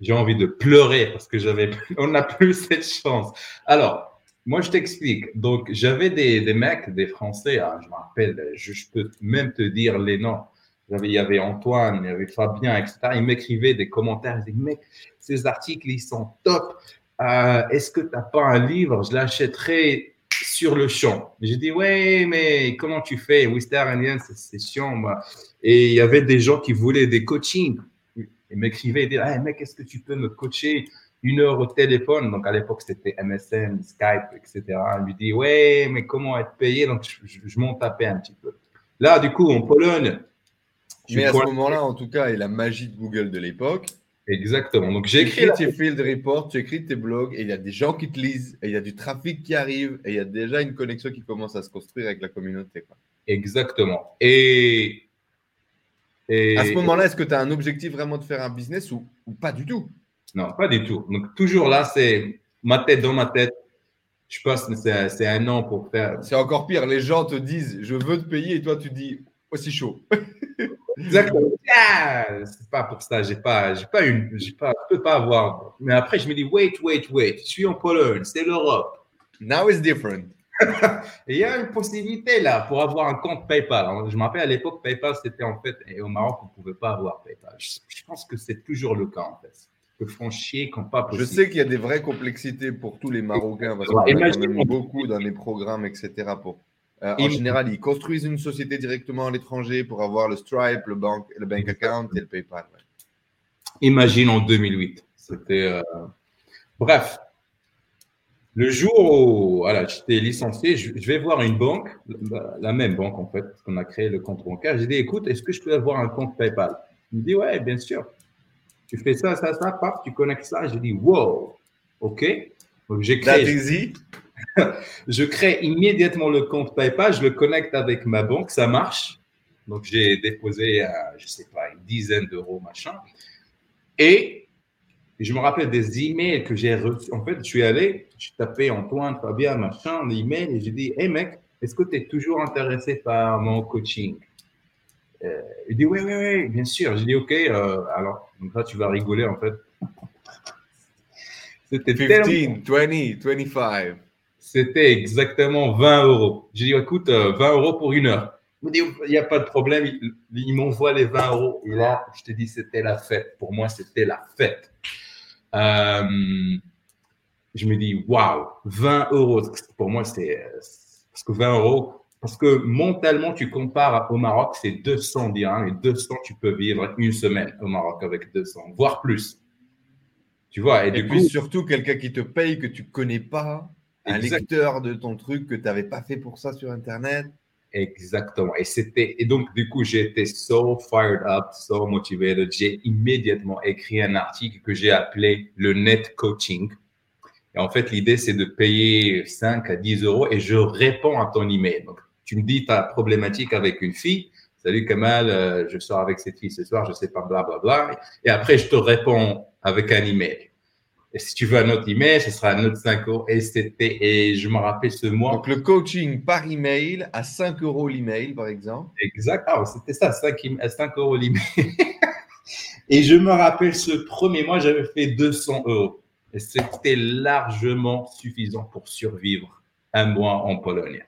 J'ai envie de pleurer parce que j'avais, on n'a plus cette chance. Alors, moi, je t'explique. Donc, j'avais des, mecs, des Français, hein, je me rappelle, je, peux même te dire les noms. Il y avait Antoine, il y avait Fabien, etc. Ils m'écrivaient des commentaires. Ils disaient, mec, ces articles, ils sont top. Euh, est-ce que tu n'as pas un livre Je l'achèterai sur le champ. J'ai dit, ouais, mais comment tu fais? Wister c'est chiant. Moi. Et il y avait des gens qui voulaient des coachings. Ils m'écrivaient, ils disaient, hey, mec, est-ce que tu peux me coacher une heure au téléphone? Donc à l'époque, c'était MSN, Skype, etc. Il lui dit, ouais, mais comment être payé? Donc je, m'en tapais un petit peu. Là, du coup, en Pologne. Mais à ce moment-là, en tout cas, et la magie de Google de l'époque, Exactement. Donc, j'ai écrit tes field reports, tu écris tes blogs, et il y a des gens qui te lisent, et il y a du trafic qui arrive, et il y a déjà une connexion qui commence à se construire avec la communauté. Exactement. Et, À ce moment-là, est-ce que tu as un objectif vraiment de faire un business ou, pas du tout? Non, pas du tout. Donc, toujours là, c'est ma tête dans ma tête. Je pense que c'est un an pour faire. C'est encore pire. Les gens te disent, je veux te payer, et toi, tu dis, aussi chaud. Exactement. Ah, c'est pas pour ça. J'ai pas, j'ai pas une, j'ai pas, je peux pas avoir. Mais après, je me dis, wait, wait, wait. Je suis en Pologne, c'est l'Europe. Now it's different. il y a une possibilité là pour avoir un compte PayPal. Je me rappelle à l'époque, PayPal, c'était en fait, et au Maroc, on ne pouvait pas avoir PayPal. Je, pense que c'est toujours le cas en fait. Que font chier quand pas possible. Je sais qu'il y a des vraies complexités pour tous les Marocains, parce qu'on a beaucoup dans les programmes, etc. Pour, euh, en général, ils construisent une société directement à l'étranger pour avoir le Stripe, le bank, le bank account et le PayPal. Imagine en 2008. C'était. Euh, bref, le jour où voilà, j'étais licencié, je, vais voir une banque, la, même banque en fait, qu'on a créé le compte bancaire. J'ai dit, écoute, est-ce que je peux avoir un compte PayPal? Il me dit, ouais, bien sûr. Tu fais ça, ça, ça, paf, tu connectes ça. J'ai dit, wow, ok. Donc j'ai créé. je crée immédiatement le compte PayPal, je le connecte avec ma banque, ça marche. Donc j'ai déposé, je sais pas, une dizaine d'euros, machin. Et je me rappelle des emails que j'ai reçus. En fait, je suis allé, je tapé Antoine, Fabien, machin, l'email, et j'ai dit, hey mec, est-ce que tu es toujours intéressé par mon coaching? Euh, Il dit, oui, oui, oui, bien sûr. J'ai dit, OK, euh, alors, donc là, tu vas rigoler, en fait. C'était 15, 20, 25. C'était exactement 20 euros. J'ai dit, écoute, 20 euh, euros pour une heure. Il dit, il n'y a pas de problème. Il, il m'envoie les 20 euros. Et là, je te dis, c'était la fête. Pour moi, c'était la fête. Euh, je me dis, waouh, 20 euros. Pour moi, c'est parce que 20 euros, parce que mentalement, tu compares au Maroc, c'est 200 dirhams et 200, tu peux vivre une semaine au Maroc avec 200, voire plus. Tu vois, et, puis surtout quelqu'un qui te paye que tu connais pas, un lecteur de ton truc que tu n'avais pas fait pour ça sur Internet. Exactement. Et c'était et donc du coup j'étais so fired up, so motivated. J'ai immédiatement écrit un article que j'ai appelé le net coaching. Et en fait l'idée c'est de payer 5 à 10 euros et je réponds à ton email. Donc tu me dis ta problématique avec une fille. Salut Kamal, euh, je sors avec cette fille ce soir, je sais pas, bla bla bla. Et après je te réponds avec un email. Et si tu veux un autre email, ce sera un autre 5 euros. Et c'était, et je me rappelle ce mois. Donc, le coaching par email à 5 euros l'email, par exemple. Exact. Ah, c'était ça, 5, 5 euros l'email. et je me rappelle ce premier mois, j'avais fait 200 euros. Et c'était largement suffisant pour survivre un mois en Pologne.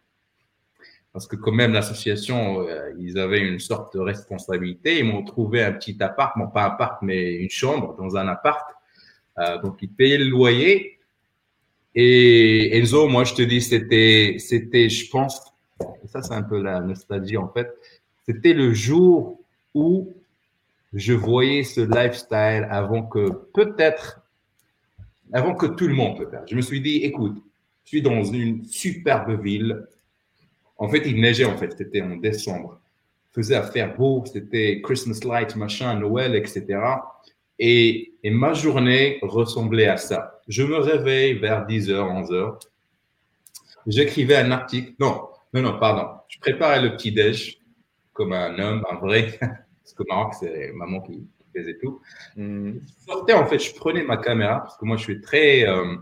Parce que quand même, l'association, euh, ils avaient une sorte de responsabilité. Ils m'ont trouvé un petit appart, non pas un appart, mais une chambre dans un appart donc, ils payaient le loyer. Et Enzo, moi, je te dis, c'était, c'était, je pense, ça, c'est un peu la nostalgie en fait. C'était le jour où je voyais ce lifestyle avant que peut-être, avant que tout le monde peut-être. Je me suis dit, écoute, je suis dans une superbe ville. En fait, il neigeait en fait, c'était en décembre. Il faisait à faire beau, c'était Christmas light, machin, Noël, etc. Et, ma journée ressemblait à ça. Je me réveille vers 10h, 11h. J'écrivais un article. Non, non, non, pardon. Je préparais le petit-déj comme un homme, un vrai. Parce que Maroc, c'est maman qui, faisait tout. Hmm. Je sortais, en fait, je prenais ma caméra parce que moi, je suis très euh,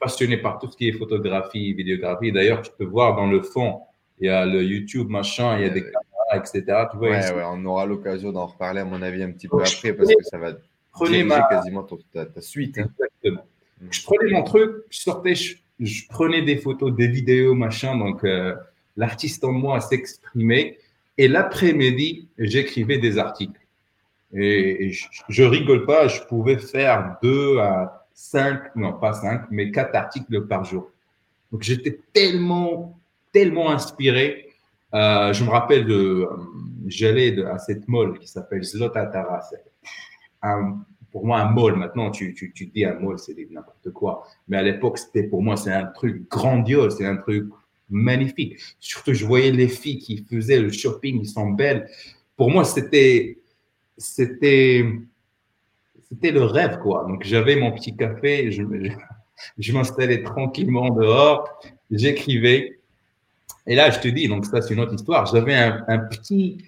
passionné par tout ce qui est photographie, vidéographie. D'ailleurs, tu peux voir dans le fond, il y a le YouTube, machin, il y a des caméras, etc. Tu vois, ouais, ouais, on aura l'occasion d'en reparler, à mon avis, un petit peu après parce que ça va prenais ma... quasiment ta, suite. Hein. Exactement. Mm. Je prenais mon truc, je sortais, je, prenais des photos, des vidéos, machin. Donc, euh, l'artiste en moi s'exprimait. Et l'après-midi, j'écrivais des articles. Et, je, je, rigole pas, je pouvais faire deux à cinq, non pas cinq, mais quatre articles par jour. Donc, j'étais tellement, tellement inspiré. Euh, je me rappelle de, euh, j'allais à cette mall qui s'appelle Pour moi, un mall, maintenant, tu, tu, tu dis un mall, c'est n'importe quoi. Mais à l'époque, c'était pour moi, c'est un truc grandiose, c'est un truc magnifique. Surtout, je voyais les filles qui faisaient le shopping, ils sont belles. Pour moi, c'était, c'était, c'était le rêve, quoi. Donc, j'avais mon petit café, je, je, m'installais tranquillement dehors, j'écrivais. Et là, je te dis, donc ça, c'est une autre histoire. J'avais un petit,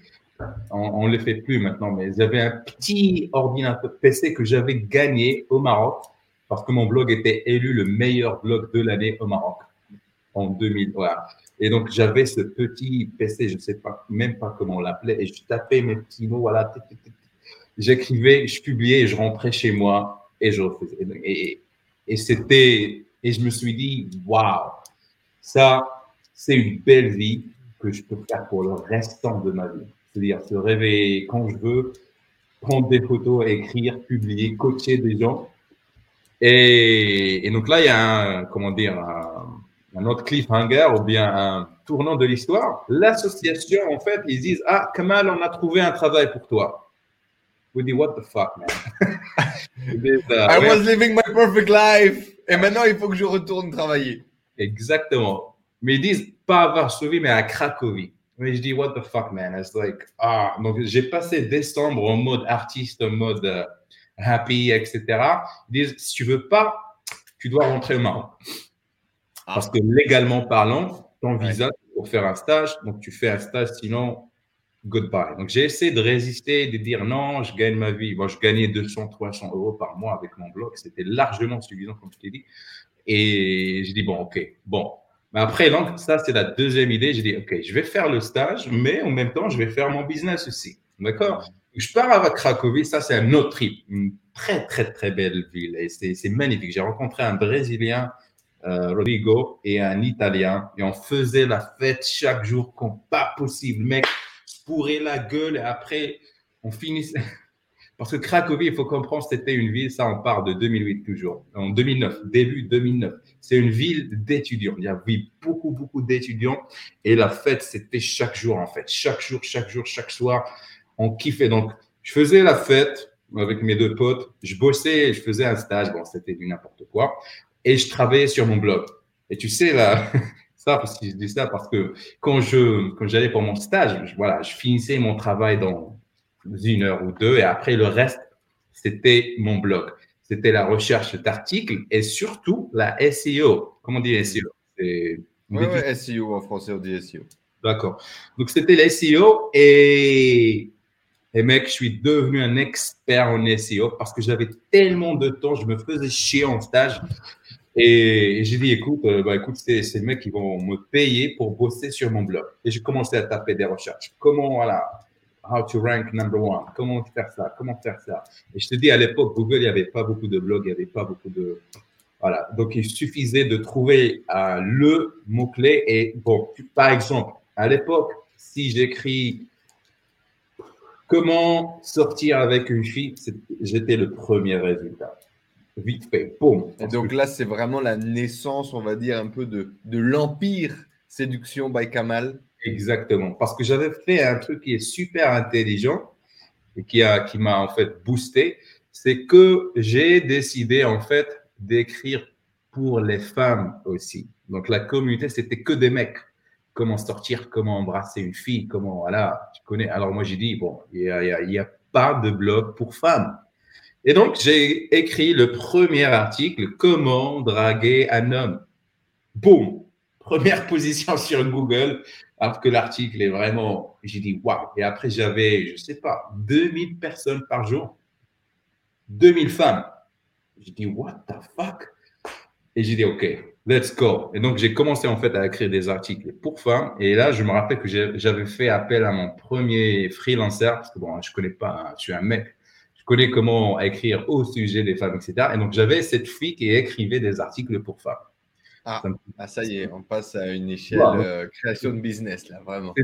on ne le fait plus maintenant, mais j'avais un petit ordinateur PC que j'avais gagné au Maroc parce que mon blog était élu le meilleur blog de l'année au Maroc en 2000. Voilà. Et donc, j'avais ce petit PC, je ne sais même pas comment on et je tapais mes petits mots, voilà, j'écrivais, je publiais, je rentrais chez moi et je refaisais. Et, et c'était, et je me suis dit, waouh, ça, c'est une belle vie que je peux faire pour le restant de ma vie. C'est-à-dire se réveiller quand je veux, prendre des photos, écrire, publier, coacher des gens. Et, donc là, il y a un, comment dire, un, autre cliffhanger ou bien un tournant de l'histoire. L'association, en fait, ils disent Ah, Kamal, on a trouvé un travail pour toi. Vous dites What the fuck, man? I was living my perfect life. Et maintenant, il faut que je retourne travailler. Exactement. Mais ils disent pas à Varsovie, mais à Cracovie. Mais je dis, what the fuck, man? It's like, ah, donc j'ai passé décembre en mode artiste, en mode euh, happy, etc. Ils disent, si tu veux pas, tu dois rentrer au Maroc. Ah. Parce que légalement parlant, ton visa, pour faire un stage, donc tu fais un stage, sinon, goodbye. Donc j'ai essayé de résister, de dire non, je gagne ma vie. Moi, je gagnais 200, 300 euros par mois avec mon blog. C'était largement suffisant, comme je t'ai dit. Et j'ai dit, bon, ok, bon, mais après, donc, ça, c'est la deuxième idée. J'ai dit, OK, je vais faire le stage, mais en même temps, je vais faire mon business aussi. D'accord? Je pars à Cracovie. Ça, c'est un autre trip. Une très, très, très belle ville. Et c'est magnifique. J'ai rencontré un Brésilien, euh, Rodrigo, et un Italien. Et on faisait la fête chaque jour comme pas possible. Mec, pourrait la gueule. Et après, on finissait. Parce que Cracovie, il faut comprendre, c'était une ville, ça on part de 2008 toujours, en 2009, début 2009. C'est une ville d'étudiants. Il y avait beaucoup, beaucoup d'étudiants et la fête, c'était chaque jour en fait. Chaque jour, chaque jour, chaque soir, on kiffait. Donc, je faisais la fête avec mes deux potes, je bossais, je faisais un stage, bon, c'était du n'importe quoi, et je travaillais sur mon blog. Et tu sais, là, ça, parce que je dis ça, parce que quand je, quand j'allais pour mon stage, voilà, je finissais mon travail dans une heure ou deux. Et après, le reste, c'était mon blog. C'était la recherche d'articles et surtout la SEO. Comment on dit SEO Oui, ouais, SEO en français, on dit SEO. D'accord. Donc, c'était la SEO et, et mec, je suis devenu un expert en SEO parce que j'avais tellement de temps, je me faisais chier en stage. Et j'ai dit, écoute, euh, bah, écoute, c'est ces mecs qui vont me payer pour bosser sur mon blog. Et j'ai commencé à taper des recherches. Comment, voilà, how to rank number one, comment faire ça, comment faire ça? Et je te dis, à l'époque, Google, il n'y avait pas beaucoup de blogs, il n'y avait pas beaucoup de... Voilà, donc il suffisait de trouver euh, le mot-clé. Et bon, par exemple, à l'époque, si j'écris comment sortir avec une fille, j'étais le premier résultat. Vite fait, boum. Et donc là, c'est vraiment la naissance, on va dire, un peu de, de l'empire séduction by Kamal Exactement. Parce que j'avais fait un truc qui est super intelligent et qui a, qui m'a en fait boosté. C'est que j'ai décidé en fait d'écrire pour les femmes aussi. Donc la communauté, c'était que des mecs. Comment sortir, comment embrasser une fille, comment, voilà, tu connais. Alors moi, j'ai dit, bon, il n'y a, y a pas de blog pour femmes. Et donc, j'ai écrit le premier article, Comment draguer un homme. Boum, première position sur Google alors que l'article est vraiment, j'ai dit waouh. Et après, j'avais, je sais pas, 2000 personnes par jour, 2000 femmes. J'ai dit what the fuck? Et j'ai dit ok, let's go. Et donc, j'ai commencé en fait à écrire des articles pour femmes. Et là, je me rappelle que j'avais fait appel à mon premier freelancer, parce que bon, je connais pas, je suis un mec. Je connais comment écrire au sujet des femmes, etc. Et donc, j'avais cette fille qui écrivait des articles pour femmes. Ah, ah, ça y est, on passe à une échelle euh, création de business, là, vraiment.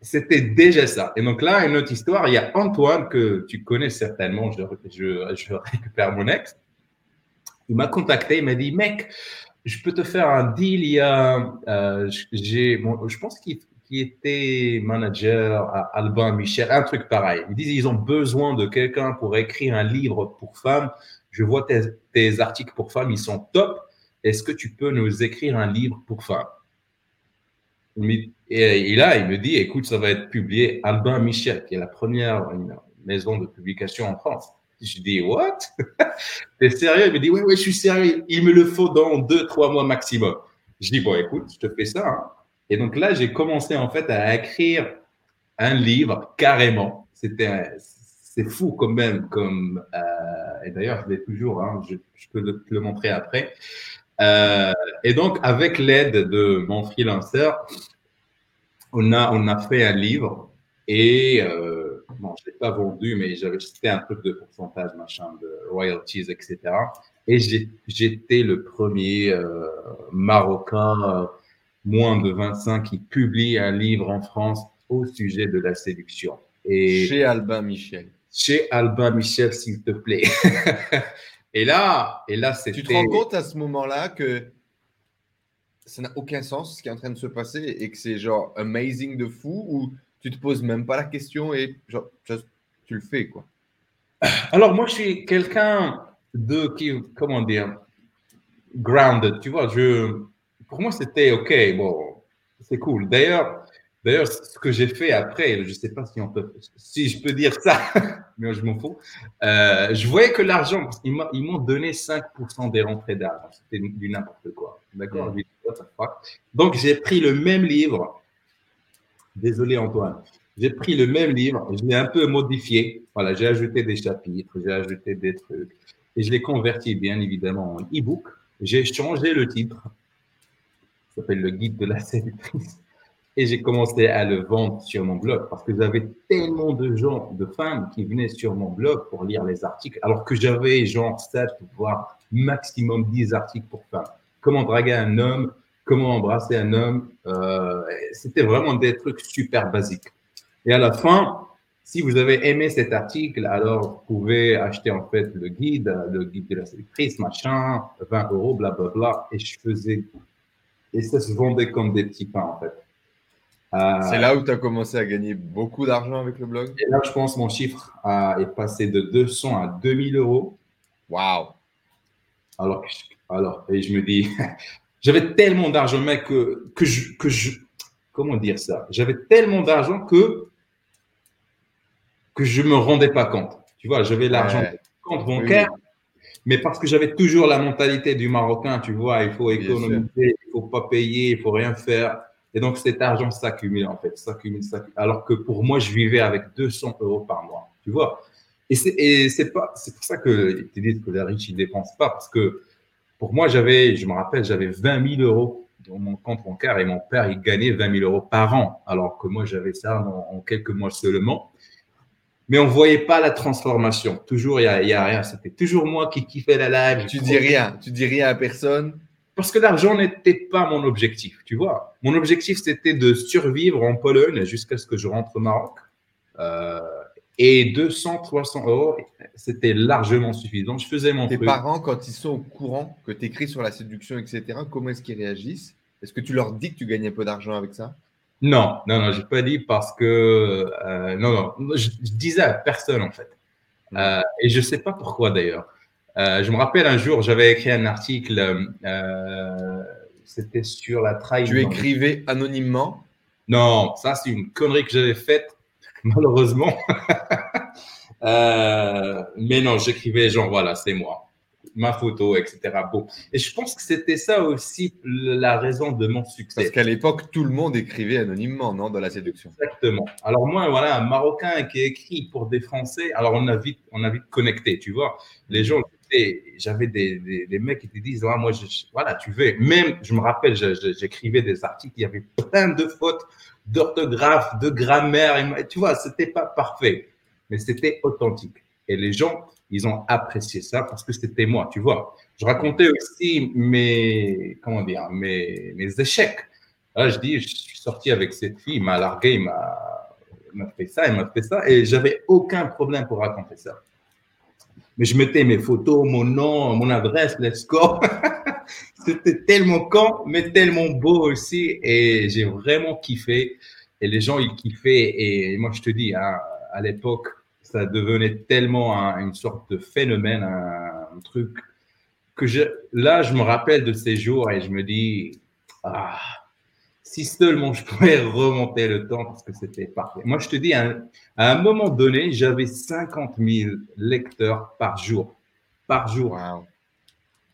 C'était déjà ça. Et donc là, une autre histoire, il y a Antoine que tu connais certainement, je, je, récupère mon ex. Il m'a contacté, il m'a dit, mec, je peux te faire un deal. Il y a, euh, j'ai, je pense qu'il était manager à Albin Michel, un truc pareil. Ils disent ils ont besoin de quelqu'un pour écrire un livre pour femmes. Je vois tes, tes articles pour femmes, ils sont top est-ce que tu peux nous écrire un livre pour femmes et, là, il me dit, écoute, ça va être publié Albin Michel, qui est la première maison de publication en France. Je dis, what? T'es sérieux? Il me dit, ouais, ouais, je suis sérieux. Il me le faut dans deux, trois mois maximum. Je dis, bon, écoute, je te fais ça. Hein. Et donc là, j'ai commencé en fait à écrire un livre carrément. C'était, c'est fou quand même. Comme, euh, et d'ailleurs, je l'ai toujours. Hein, je, peux te le montrer après. Euh, et donc, avec l'aide de mon freelancer, on a, on a fait un livre et, euh, bon, je ne l'ai pas vendu, mais j'avais, c'était un truc de pourcentage, machin, de royalties, etc. Et j'étais le premier euh, Marocain moins de 25 qui publie un livre en France au sujet de la séduction. Et chez Albin Michel. Chez Albin Michel, s'il te plaît. et là, et là, Tu te rends compte à ce moment-là que ça n'a aucun sens ce qui est en train de se passer et que c'est genre amazing de fou ou tu te poses même pas la question et genre, tu le fais quoi. Alors moi je suis quelqu'un de qui comment dire grounded, tu vois, je pour moi c'était OK, bon, c'est cool. D'ailleurs D'ailleurs, ce que j'ai fait après, je ne sais pas si on peut, si je peux dire ça, mais je m'en fous. Euh, je voyais que l'argent, ils m'ont donné 5% des rentrées d'argent. C'était du n'importe quoi. D'accord? Donc, j'ai pris le même livre. Désolé, Antoine. J'ai pris le même livre, je l'ai un peu modifié. Voilà, j'ai ajouté des chapitres, j'ai ajouté des trucs. Et je l'ai converti, bien évidemment, en e-book. J'ai changé le titre. Ça s'appelle Le guide de la séductrice et j'ai commencé à le vendre sur mon blog parce que j'avais tellement de gens, de femmes qui venaient sur mon blog pour lire les articles, alors que j'avais genre 7, voire maximum 10 articles pour femmes. Comment draguer un homme, comment embrasser un homme. Euh, C'était vraiment des trucs super basiques. Et à la fin, si vous avez aimé cet article, alors vous pouvez acheter en fait le guide, le guide de la sélectrice, machin, 20 euros, blablabla. Bla, bla, et je faisais. Et ça se vendait comme des petits pains en fait. Euh, c'est là où tu as commencé à gagner beaucoup d'argent avec le blog Et là, je pense mon chiffre est passé de 200 à 2000 euros. Waouh alors, alors, et je me dis, j'avais tellement d'argent, mec, que, que, je, que je. Comment dire ça? J'avais tellement d'argent que, que je ne me rendais pas compte. Tu vois, j'avais l'argent compte bancaire, mais parce que j'avais toujours la mentalité du Marocain, tu vois, il faut économiser, il ne faut pas payer, il ne faut rien faire. Et donc, cet argent s'accumule, en fait, s'accumule, s'accumule. Alors que pour moi, je vivais avec 200 euros par mois, tu vois. Et c'est pas, c'est pour ça que tu dis que les riches, ils dépensent pas, parce que pour moi, j'avais, je me rappelle, j'avais 20 000 euros dans mon compte bancaire et mon père, il gagnait 20 000 euros par an, alors que moi, j'avais ça en, quelques mois seulement. Mais on voyait pas la transformation. Toujours, il y a, y a, rien. C'était toujours moi qui kiffais la live. Tu dis rien. Tu dis rien à personne. Parce que l'argent n'était pas mon objectif, tu vois. Mon objectif, c'était de survivre en Pologne jusqu'à ce que je rentre au Maroc. Euh, et 200, 300 euros, c'était largement suffisant. Je faisais mon Tes parents, quand ils sont au courant que tu écris sur la séduction, etc., comment est-ce qu'ils réagissent? Est-ce que tu leur dis que tu gagnes un peu d'argent avec ça? Non, non, non, je n'ai pas dit parce que. Euh, non, non, je, disais à personne en fait. Hmm. Euh, et je ne sais pas pourquoi d'ailleurs. Euh, je me rappelle un jour, j'avais écrit un article, euh, c'était sur la trahison. Tu écrivais anonymement? Non, ça c'est une connerie que j'avais faite, malheureusement. Euh, mais non, j'écrivais genre voilà, c'est moi ma photo, etc. Bon. Et je pense que c'était ça aussi la raison de mon succès. Parce qu'à l'époque, tout le monde écrivait anonymement, non, dans la séduction. Exactement. Alors moi, voilà, un Marocain qui écrit pour des Français, alors on a vite, on a vite connecté, tu vois. Les gens, j'avais des, des, mecs qui te disent, ah, moi, voilà, tu veux. Même, je me rappelle, j'écrivais des articles, il y avait plein de fautes d'orthographe, de grammaire, tu vois, c'était pas parfait, mais c'était authentique. Et les gens, ils ont apprécié ça parce que c'était moi, tu vois. Je racontais aussi mes, comment dire, mes, mes échecs. Là, je dis, je suis sorti avec cette fille, il m'a largué, il m'a fait ça, il m'a fait ça, et j'avais aucun problème pour raconter ça. Mais je mettais mes photos, mon nom, mon adresse, les scores. C'était tellement con, mais tellement beau aussi, et j'ai vraiment kiffé. Et les gens, ils kiffaient. Et moi, je te dis, hein, à l'époque, ça devenait tellement une sorte de phénomène, un, truc que je, là, je me rappelle de ces jours et je me dis, ah, si seulement je pouvais remonter le temps parce que c'était parfait. Moi, je te dis, à un, moment donné, j'avais 50 000 lecteurs par jour. Par jour.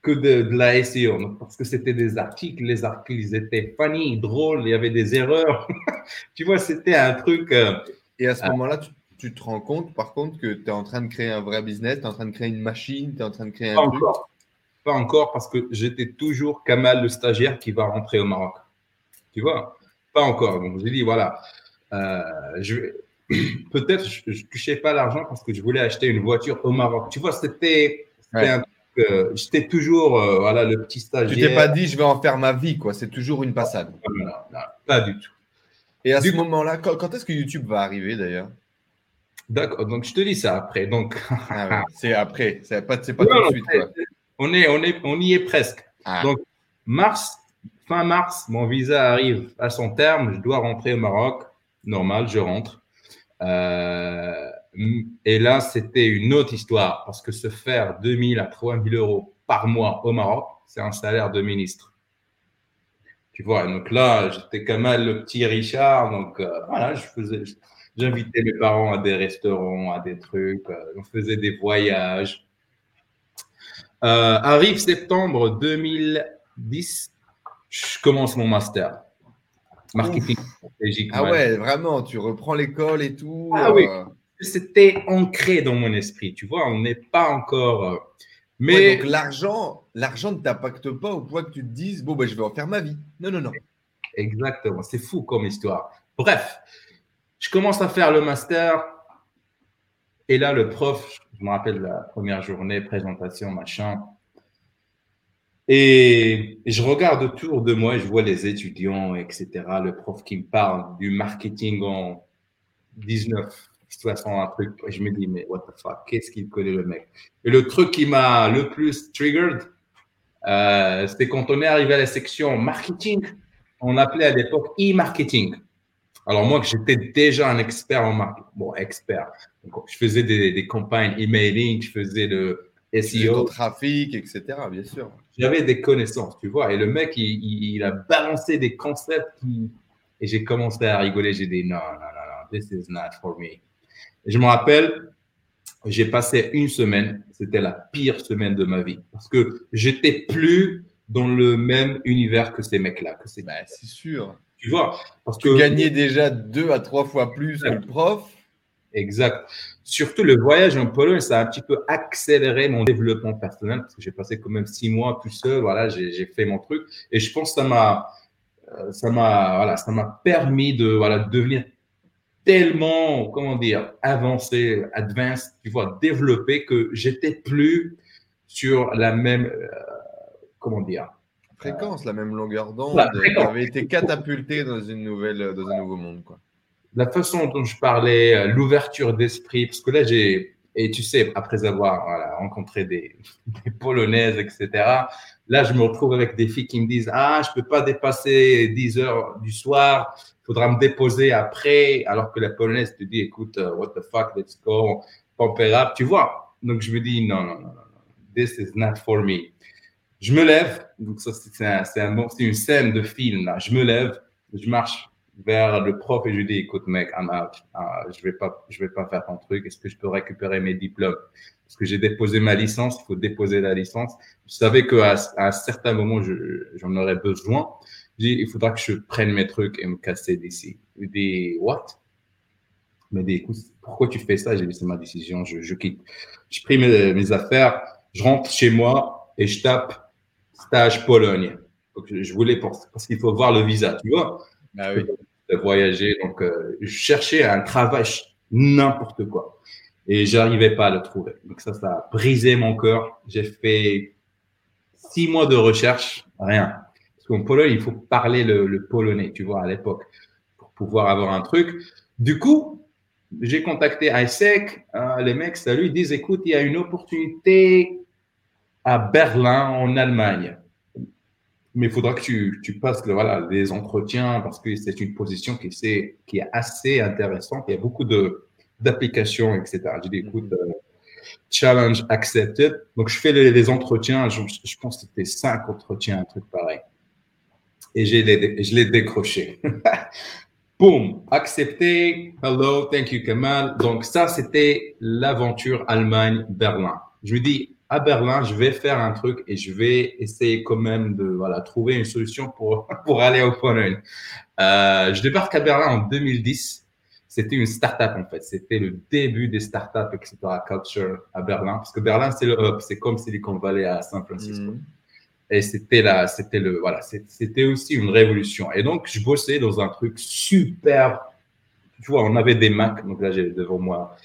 Que de, la SEO. Parce que c'était des articles. Les articles, ils étaient funny, drôles. Il y avait des erreurs. tu vois, c'était un truc. Euh, et à ce moment-là, tu, tu te rends compte, par contre, que tu es en train de créer un vrai business, tu es en train de créer une machine, tu es en train de créer un Pas truc encore. Pas encore, parce que j'étais toujours Kamal, le stagiaire, qui va rentrer au Maroc. Tu vois Pas encore. Donc, j'ai dit, voilà, euh, je... peut-être je ne touchais pas l'argent parce que je voulais acheter une voiture au Maroc. Tu vois, c'était un euh, j'étais toujours euh, voilà, le petit stagiaire. Tu t'es pas dit, je vais en faire ma vie, quoi. C'est toujours une passade. Non, non, non, pas du tout. Et à Du ce moment-là, quand, quand est-ce que YouTube va arriver d'ailleurs? D'accord, donc je te dis ça après. Donc, Ah ouais, C'est après, c'est pas, pas tout de suite. Quoi. on, est, on, est, on y est presque. Ah. Donc, mars, fin mars, mon visa arrive à son terme. Je dois rentrer au Maroc. Normal, je rentre. Euh, et là, c'était une autre histoire parce que se faire 2000 à 3000 euros par mois au Maroc, c'est un salaire de ministre. Tu vois, donc là, j'étais quand même le petit Richard. Donc, euh, voilà, je faisais, j'invitais mes parents à des restaurants, à des trucs. euh, on faisait des voyages. Arrive septembre 2010, je commence mon master. Marketing stratégique. Ah ouais, vraiment, tu reprends l'école et tout. Ah oui. euh, C'était ancré dans mon esprit, tu vois, on n'est pas encore. euh, ouais, Mais donc l'argent, l'argent ne t'impacte pas au point que tu te dises, bon, bah, je vais en faire ma vie. Non, non, non. exactement, c'est fou comme histoire. Bref, je commence à faire le master. Et là, le prof, je me rappelle la première journée, présentation, machin. Et je regarde autour de moi, je vois les étudiants, etc. Le prof qui me parle du marketing en 19, 60, un truc. Et je me dis, mais what the fuck, qu'est-ce qu'il connaît le mec? Et le truc qui m'a le plus triggered, euh, c'était quand on est arrivé à la section marketing, on appelait à l'époque e-marketing. Alors moi, que j'étais déjà un expert en marketing, bon, expert. Donc, je faisais des, des campagnes emailing, je faisais le SEO, trafic, etc. Bien sûr. J'avais des connaissances, tu vois. Et le mec, il, il- il a balancé des concepts qui... Et j'ai commencé à rigoler. J'ai dit, non, non, non, non, this is not for me. Et je me rappelle, j'ai passé une semaine. C'était la pire semaine de ma vie. Parce que j'étais plus dans le même univers que ces mecs-là. Que ces... Bah, c'est sûr. Tu vois Parce Tu que... gagnais déjà deux à trois fois plus que le prof. Exact. Surtout le voyage en Pologne, ça a un petit peu accéléré mon développement personnel parce que j'ai passé quand même six mois tout seul. Voilà, j'ai fait mon truc et je pense que ça m'a, euh, ça m'a, voilà, ça m'a permis de, voilà, de devenir tellement, comment dire, avancé, advanced, tu vois, développé que j'étais plus sur la même, euh, comment dire, Fréquence, la même longueur d'onde. Voilà, Tu fréquence. avais été catapulté dans une nouvelle, dans un nouveau monde, quoi. La façon dont je parlais, euh, l'ouverture d'esprit, parce que là, j'ai, et tu sais, après avoir rencontré des, Polonaises, etc., là, je me retrouve avec des filles qui me disent Ah, je peux pas dépasser 10 heures du soir, il faudra me déposer après, alors que la Polonaise te dit Écoute, uh, what the fuck, let's go, pump tu vois. Donc, je me dis Non, non, non, non, this is not for me. Je me lève, donc ça, c'est un, un bon- une scène de film, là. Je me lève, je marche vers le prof et je lui dis écoute mec I'm out. Ah, je vais pas je vais pas faire ton truc. Est-ce que je peux récupérer mes diplômes? Parce que j'ai déposé ma licence il faut déposer la licence. Je savais que à, un certain moment je- j'en aurais besoin. J'ai dit il faudra que je prenne mes trucs et me casser d'ici il dit what il m'a dit écoute pourquoi tu fais ça? J'ai dit c'est ma décision je, je quitte. J'ai pris mes, mes affaires je rentre chez moi et je tape stage Pologne. Donc, je je voulais pour- parce qu'il faut voir le visa tu vois Ah oui. de voyager. Donc, euh, je cherchais un travail, n'importe quoi. Et j'arrivais pas à le trouver. Donc, ça, ça a brisé mon cœur. J'ai fait six mois de recherche, rien. Parce qu'en Pologne, il faut parler le, le polonais, tu vois, à l'époque, pour pouvoir avoir un truc. Du coup, j'ai contacté ISEC. Euh, les mecs, salut, ils disent, écoute, il y a une opportunité à Berlin, en Allemagne. Mais il faudra que tu, tu passes le, voilà, des entretiens parce que c'est une position qui, c'est- qui est assez intéressante. Il y a beaucoup d'applications, etc. J'ai dit, écoute, euh, challenge accepted. Donc, je fais les, les entretiens. Je, je pense que c'était cinq entretiens, un truc pareil. Et les- je l'ai décroché. Boum, accepté. Hello, thank you, Kamal. Donc, ça, c'était l'aventure Allemagne-Berlin. Je me dis, à Berlin, je vais faire un truc et je vais essayer quand même de voilà, trouver une solution pour, pour aller au Pologne. Euh, je débarque à Berlin en 2010. C'était une start-up en fait. C'était le début des start-up, etc. Culture à Berlin. Parce que Berlin, c'est le hub. C'est comme Silicon Valley à San Francisco. Mhm. Et c'était là, c'était le, voilà, c'était aussi une révolution. Et donc, je bossais dans un truc super. Tu vois, on avait des Macs. Donc là, j'ai devant moi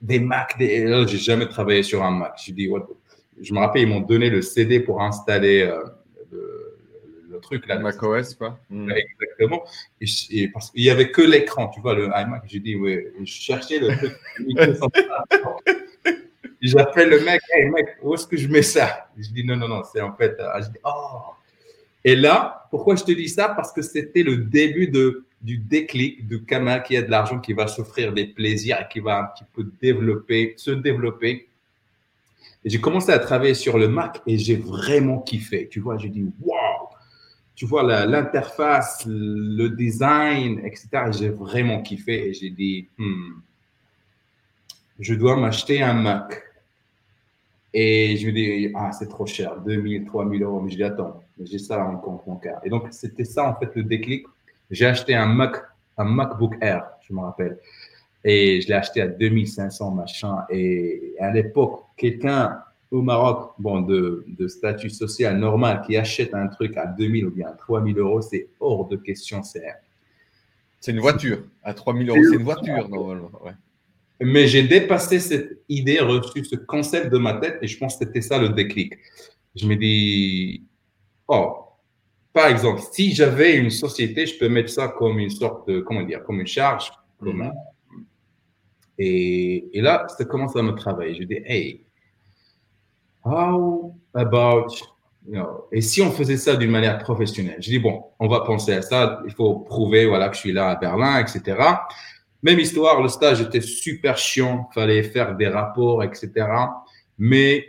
des Macs. Des, j'ai jamais travaillé sur un Mac. Je dis, what, je me rappelle, ils m'ont donné le CD pour installer euh, le, truc là. macOS, quoi. Hmm. exactement. Et, parce qu'il n'y avait que l'écran, tu vois, le iMac. J'ai dit, ouais, je cherchais le truc. J'appelle le mec, hey mec, où est-ce que je mets ça? Je dis, non, non, non, c'est en fait. Je dis, oh. Et là, pourquoi je te dis ça? Parce que c'était le début de, du déclic de Kamal qui a de l'argent, qui va s'offrir des plaisirs et qui va un petit peu développer, se développer j'ai commencé à travailler sur le Mac et j'ai vraiment kiffé. Tu vois, j'ai dit, waouh! Tu vois, l'interface, le design, etc. J'ai vraiment kiffé et j'ai dit, hmm, je dois m'acheter un Mac. Et je me dis, ah, c'est trop cher, 2000, 3000 euros. Mais je dis, attends, j'ai ça mon compte bancaire. Et donc, c'était ça, en fait, le déclic. J'ai acheté un Mac, un MacBook Air, je me rappelle. Et je l'ai acheté à 2500, machin. Et à l'époque, quelqu'un au Maroc, bon, de, de, statut social normal, qui achète un truc à 2000 ou bien à 3000 euros, c'est hors de question. C'est une voiture. À 3000 euros, c'est une voiture, normalement. Ouais. Mais j'ai dépassé cette idée, reçu ce concept de ma tête, et je pense que c'était ça le déclic. Je me dis, oh, par exemple, si j'avais une société, je peux mettre ça comme une sorte de, comment dire, comme une charge, comme mhm. Et, là, ça commence à me travailler. Je dis, hey, how about, you know, et si on faisait ça d'une manière professionnelle? Je dis, bon, on va penser à ça, il faut prouver voilà, que je suis là à Berlin, etc. Même histoire, le stage était super chiant, fallait faire des rapports, etc. Mais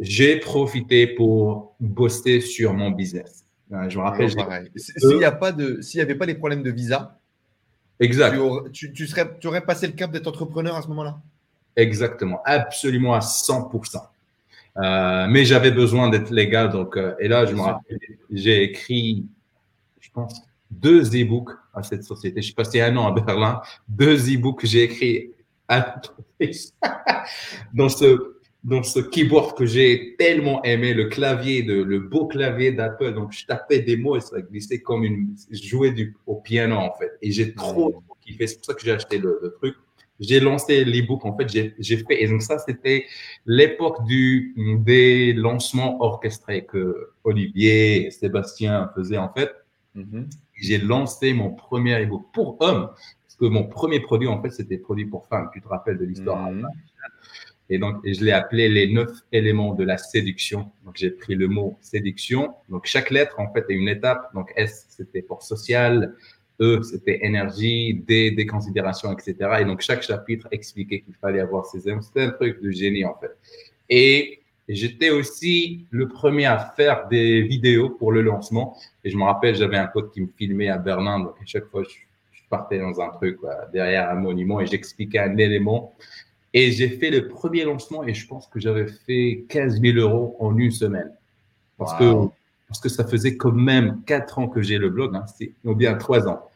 j'ai profité pour bosser sur mon business. Je me rappelle. S'il n'y a pas de, s'il n'y avait pas les problèmes de visa, Exact. Tu, serais, tu aurais passé le cap d'être entrepreneur à ce moment-là? Exactement, absolument à 100%. Euh, mais j'avais besoin d'être légal. Donc, euh, et là, je me rappelle, j'ai écrit, je pense, deux e-books à cette société. Je suis passé un an à Berlin, deux e-books que j'ai écrits à dans ce dans ce keyboard que j'ai tellement aimé, le clavier, de, le beau clavier d'Apple. Donc, je tapais des mots et ça glissait comme une. Je jouais du, au piano, en fait. Et j'ai trop, trop kiffé. C'est pour ça que j'ai acheté le, truc. J'ai lancé l'e-book, en fait, j'ai fait. Et donc, ça, c'était l'époque du, des lancements orchestrés que Olivier et Sébastien faisaient, en fait. Mm-hmm. J'ai lancé mon premier e-book pour hommes. Parce que mon premier produit, en fait, c'était produit pour femmes. Tu te rappelles de l'histoire. Mm-hmm. Et donc, je l'ai appelé les neuf éléments de la séduction. Donc, j'ai pris le mot séduction. Donc, chaque lettre, en fait, est une étape. Donc, S, c'était pour social. E, c'était énergie. D, des considérations, etc. Et donc, chaque chapitre expliquait qu'il fallait avoir ces éléments. C'était un truc de génie, en fait. Et j'étais aussi le premier à faire des vidéos pour le lancement. Et je me rappelle, j'avais un pote qui me filmait à Berlin. Donc, à chaque fois, je, partais dans un truc, derrière un monument et j'expliquais un élément. Et j'ai fait le premier lancement et je pense que j'avais fait 15 000 euros en une semaine. Parce, que, parce que ça faisait quand même 4 ans que j'ai le blog, hein, ou bien 3 ans.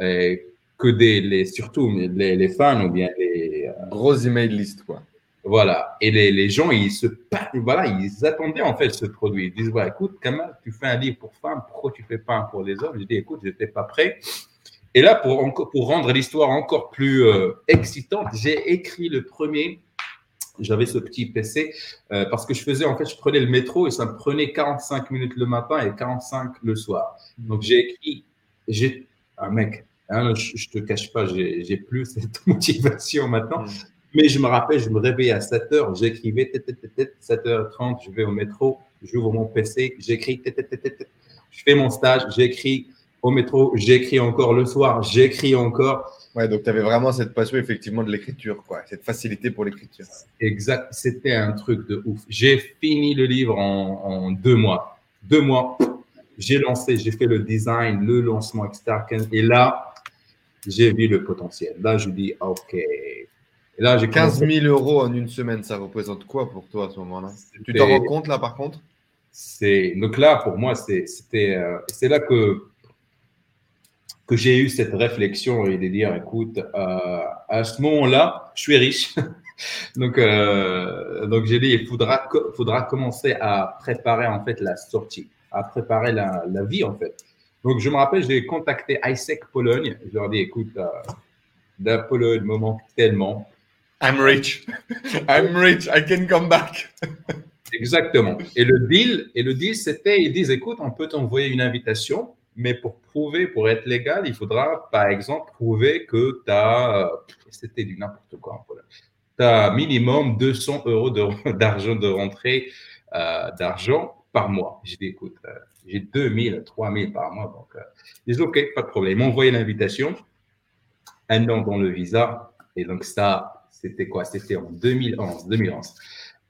Et que des, les, surtout les, les fans ou bien les. Euh, Gros email list, quoi. Voilà. Et les, les, gens, ils se voilà, ils attendaient en fait ce produit. Ils disent, voilà, écoute, Kamal, tu fais un livre pour femmes, pourquoi tu fais pas un pour les hommes? Je dis, écoute, j'étais pas prêt. Et là, pour, pour rendre l'histoire encore plus euh, excitante, j'ai écrit le premier. J'avais ce petit PC euh, parce que je faisais, en fait, je prenais le métro et ça me prenait 45 minutes le matin et 45 le soir. Donc, j'ai écrit, j'ai, un mec, hein, je, je, te cache pas, j'ai plus cette motivation maintenant. Mm. Mais je me rappelle, je me réveillais à 7 heures, j'écrivais 7h30, je vais au métro, j'ouvre mon PC, j'écris, je fais mon stage, j'écris, au métro, j'écris encore le soir, j'écris encore. Ouais, donc tu avais vraiment cette passion effectivement de l'écriture, quoi, cette facilité pour l'écriture. Exact, c'était un truc de ouf. J'ai fini le livre en, deux mois. Deux mois, j'ai lancé, j'ai fait le design, le lancement, etc. Et là, j'ai vu le potentiel. Là, je dis, OK. Et là, j'ai 15 000 euros en une semaine, ça représente quoi pour toi à ce moment-là? Tu t'en rends compte là, par contre? C'est donc là pour moi, c'était euh, c'est là que que j'ai eu cette réflexion et de dire, écoute, euh, à ce moment-là, je suis riche. donc, euh, donc j'ai dit, il faudra, faudra commencer à préparer en fait la sortie, à préparer la, la vie en fait. Donc, je me rappelle, j'ai contacté ISEC Pologne. Je leur ai dit, écoute, euh, la Pologne me manque tellement. I'm rich. I'm rich. I can come back. Exactement. Et le deal, et le deal, c'était, ils disent, écoute, on peut t'envoyer une invitation, mais pour prouver, pour être légal, il faudra, par exemple, prouver que tu as, c'était du n'importe quoi, tu as minimum 200 euros d'argent de, rentrée euh, d'argent par mois. J'ai dit, écoute, euh, j'ai 2000, 3000 par mois. Donc, euh, ils OK, pas de problème. Ils m'ont envoyé l'invitation, un an dans le visa. Et donc, ça, c'était quoi? C'était en 2011. 2011.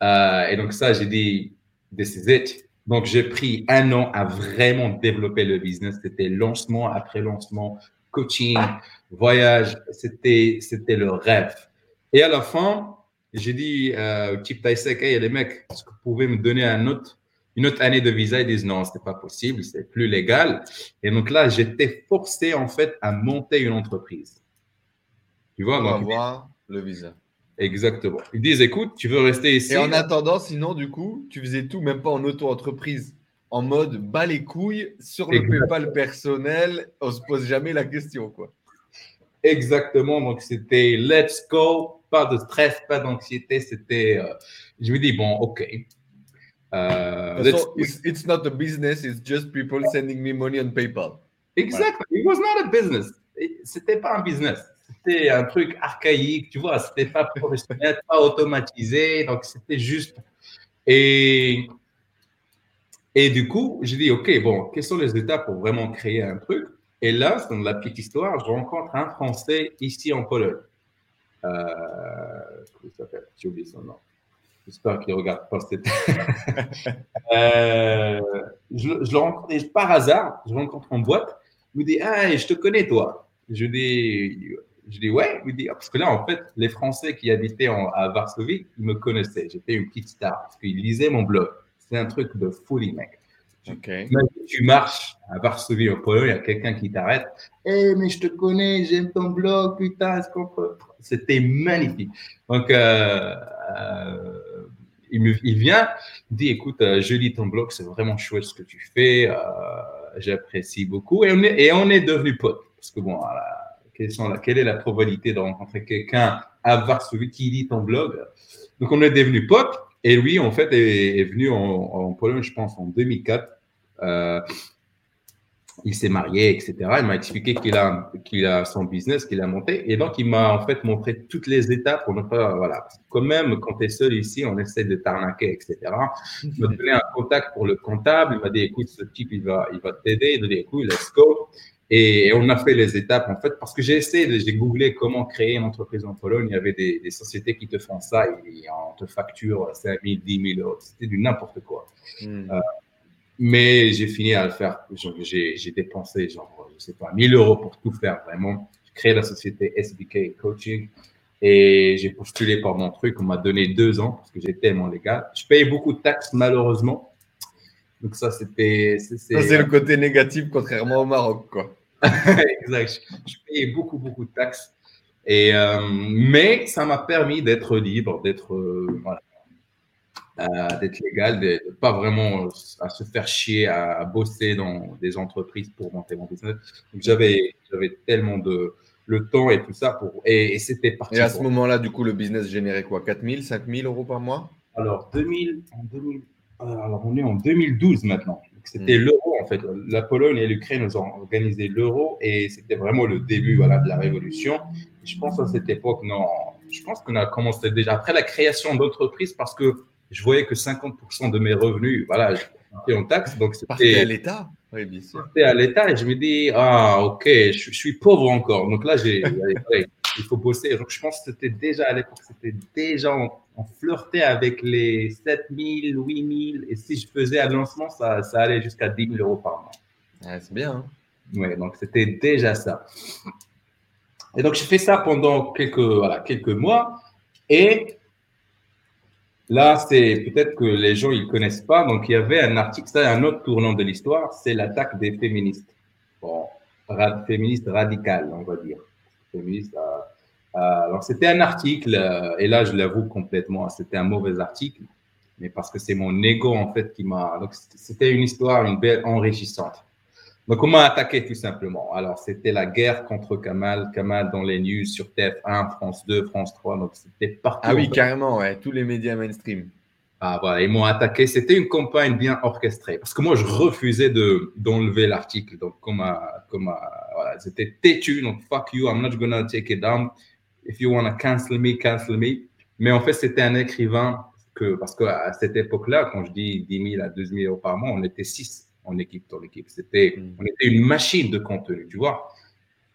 Euh, et donc, ça, j'ai dit, this is it. Donc, j'ai pris un an à vraiment développer le business. C'était lancement après lancement, coaching, voyage. C'était, c'était le rêve. Et à la fin, j'ai dit euh, au type Taisek, hey, les mecs, est-ce que vous pouvez me donner un autre, une autre année de visa? Ils disent non, ce n'est pas possible, c'est plus légal. Et donc là, j'étais forcé en fait à monter une entreprise. Tu vois, le visa. Exactement. Ils disent, écoute, tu veux rester ici? Et en attendant, sinon, du coup, tu faisais tout, même pas en auto-entreprise, en mode bas les couilles sur le PayPal personnel, on se pose jamais la question, quoi. Exactement. Donc, c'était let's go, pas de stress, pas d'anxiété. C'était, euh, je me dis, bon, OK. Uh, it's, it's, not a business, it's just people sending me money on PayPal. Exactly. It was not a business. C'était pas un business. C'était un truc archaïque, tu vois. C'était pas professionnel, pas automatisé. Donc, c'était juste. Et, et du coup, j'ai dit, OK, bon, quelles sont les étapes pour vraiment créer un truc? Et là, dans la petite histoire, je rencontre un Français ici en Pologne. Euh, comment il s'appelle? J'ai oublié son nom. J'espère qu'il ne regarde pas cette. euh, je, le rencontre par hasard, je le rencontre en boîte. Il me dit Ah, je te connais, toi. Je dis, je dis Ouais. Il me dit ah, Parce que là, en fait, les Français qui habitaient à Varsovie, ils me connaissaient. J'étais une petite star parce qu'ils lisaient mon blog. C'est un truc de folie, mec. Okay. tu marches à Varsovie, au Pologne, il y a quelqu'un qui t'arrête. Eh, mais je te connais, j'aime ton blog, putain, est-ce qu'on peut. C'était magnifique. Donc, euh, euh, il, me, il vient, il dit écoute, euh, je lis ton blog, c'est vraiment chouette ce que tu fais, j'apprécie beaucoup. Et on est, et on est devenus potes. Parce que bon, voilà, quelle, est la probabilité de rencontrer quelqu'un à Varsovie qui lit ton blog Donc, on est devenus potes. Et lui, en fait, est, venu en, Pologne, je pense, en 2004. Euh, il s'est marié, etc. Il m'a expliqué qu'il a, a son business, qu'il a monté. Et donc, il m'a en fait montré toutes les étapes pour ne pas. Voilà. Quand même, quand tu es seul ici, on essaie de t'arnaquer, etc. Il m'a donné un contact pour le comptable. Il m'a dit écoute, ce type, il va, il va t'aider. Il m'a dit écoute, let's go. Et, on a fait les étapes, en fait, parce que j'ai essayé, j'ai googlé comment créer une entreprise en Pologne. Il y avait des, des sociétés qui te font ça et, on te facture 5 000, 10 000 euros. C'était du n'importe quoi. Hmm. Euh, mais j'ai fini à le faire. J'ai dépensé, genre, je sais pas, 1000 euros pour tout faire vraiment. J'ai créé la société SBK Coaching et j'ai postulé pour mon truc. On m'a donné deux ans parce que j'étais tellement légal. Je payais beaucoup de taxes, malheureusement. Donc, ça, c'était. c'est le côté négatif, contrairement au Maroc, quoi. exact. Je, payais beaucoup, beaucoup de taxes. Et, euh, mais ça m'a permis d'être libre, d'être. Euh, voilà d'être légal, de, pas vraiment euh, à se faire chier à, bosser dans des entreprises pour monter mon business. Donc j'avais j'avais tellement de le temps et tout ça pour et, c'était parti. Et à ce moment-là, du coup, le business générait quoi? 4000, 5000 euros par mois? Alors 2000, en 2000, euh, alors on est en 2012 maintenant. C'était hmm. l'euro en fait. La Pologne et l'Ukraine nous ont organisé l'euro et c'était vraiment le début voilà, de la révolution. je pense à cette époque, non, je pense qu'on a commencé déjà après la création d'entreprises parce que je voyais que 50% de mes revenus, voilà, j'étais en taxe. Donc c'était à l'État. Oui, bien sûr. C'était à l'État et je me dis, ah, ok, je, suis pauvre encore. Donc là, j'ai, il faut bosser. Donc je pense que c'était déjà à l'époque, c'était déjà, on, flirtait avec les 7000, 8000. Et si je faisais un lancement, ça, ça allait jusqu'à 10 000 euros par mois. c'est bien. Hein. Oui, donc c'était déjà ça. Et donc, j'ai fait ça pendant quelques, voilà, quelques mois. Et Là, c'est peut-être que les gens ils connaissent pas. Donc, il y avait un article, c'est un autre tournant de l'histoire, c'est l'attaque des féministes. Bon, féministes radicales, on va dire. Féministes. Euh, euh, alors, c'était un article, euh, et là, je l'avoue complètement, c'était un mauvais article, mais parce que c'est mon ego en fait qui m'a. Donc, c'était une histoire, une belle enrichissante. Donc, on m'a attaqué tout simplement. Alors, c'était la guerre contre Kamal, Kamal dans les news sur TF1, France 2, France 3. Donc, c'était partout. Ah oui, carrément, ouais. Tous les médias mainstream. Ah, voilà, ils m'ont attaqué. C'était une campagne bien orchestrée. Parce que moi, je refusais de, d'enlever l'article. Donc, comme, comme voilà, c'était têtu. Donc, fuck you, I'm not gonna take it down. If you wanna cancel me, cancel me. Mais en fait, c'était un écrivain que, parce qu'à cette époque-là, quand je dis 10 000 à 12 000 euros par mois, on était 6 en équipe dans l'équipe. C'était, mm. on était une machine de contenu, tu vois.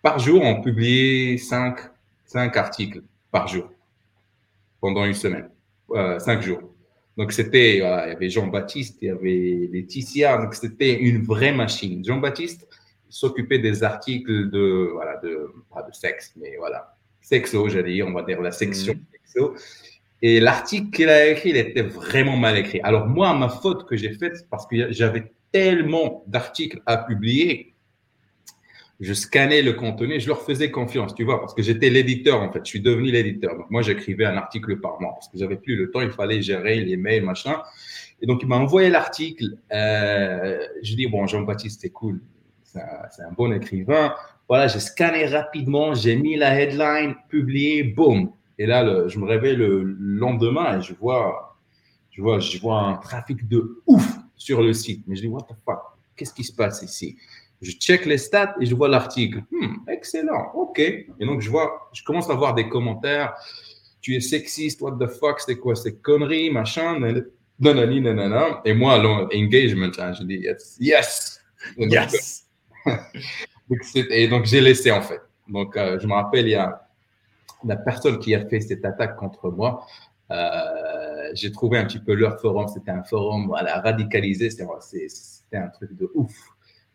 Par jour, on publiait 5, 5 articles par jour pendant une semaine, euh, 5 jours. Donc, c'était, il y avait Jean-Baptiste, il y avait Laetitia, donc c'était une vraie machine. Jean-Baptiste s'occupait des articles de, voilà, de, pas de sexe, mais voilà, sexo, j'allais dire, on va dire la section mmh. sexo. Et l'article qu'il a écrit, il était vraiment mal écrit. Alors, moi, ma faute que j'ai faite, parce que j'avais tellement d'articles à publier je scannais le contenu, je leur faisais confiance, tu vois, parce que j'étais l'éditeur en fait, je suis devenu l'éditeur. Donc moi, j'écrivais un article par mois parce que j'avais plus le temps, il fallait gérer les mails, machin. Et donc il m'a envoyé l'article. Euh, je dis bon, Jean-Baptiste, c'est cool, c'est un, bon écrivain. Voilà, j'ai scanné rapidement, j'ai mis la headline, publié, boum. Et là, je me réveille le lendemain et je vois, je vois, je vois un trafic de ouf sur le site. Mais je dis what the fuck, qu'est-ce qui se passe ici? je check les stats et je vois l'article. Hmm, excellent, ok. Et donc, je vois, je commence à voir des commentaires. Tu es sexiste, what the fuck, c'est quoi ces conneries, machin, nanani, nanana. Et moi, l'engagement, hein, je dis yes, yes, yes. et donc, j'ai laissé en fait. Donc, euh, je me rappelle, il y a la personne qui a fait cette attaque contre moi. Euh, j'ai trouvé un petit peu leur forum. C'était un forum voilà, radicalisé. C'était un truc de ouf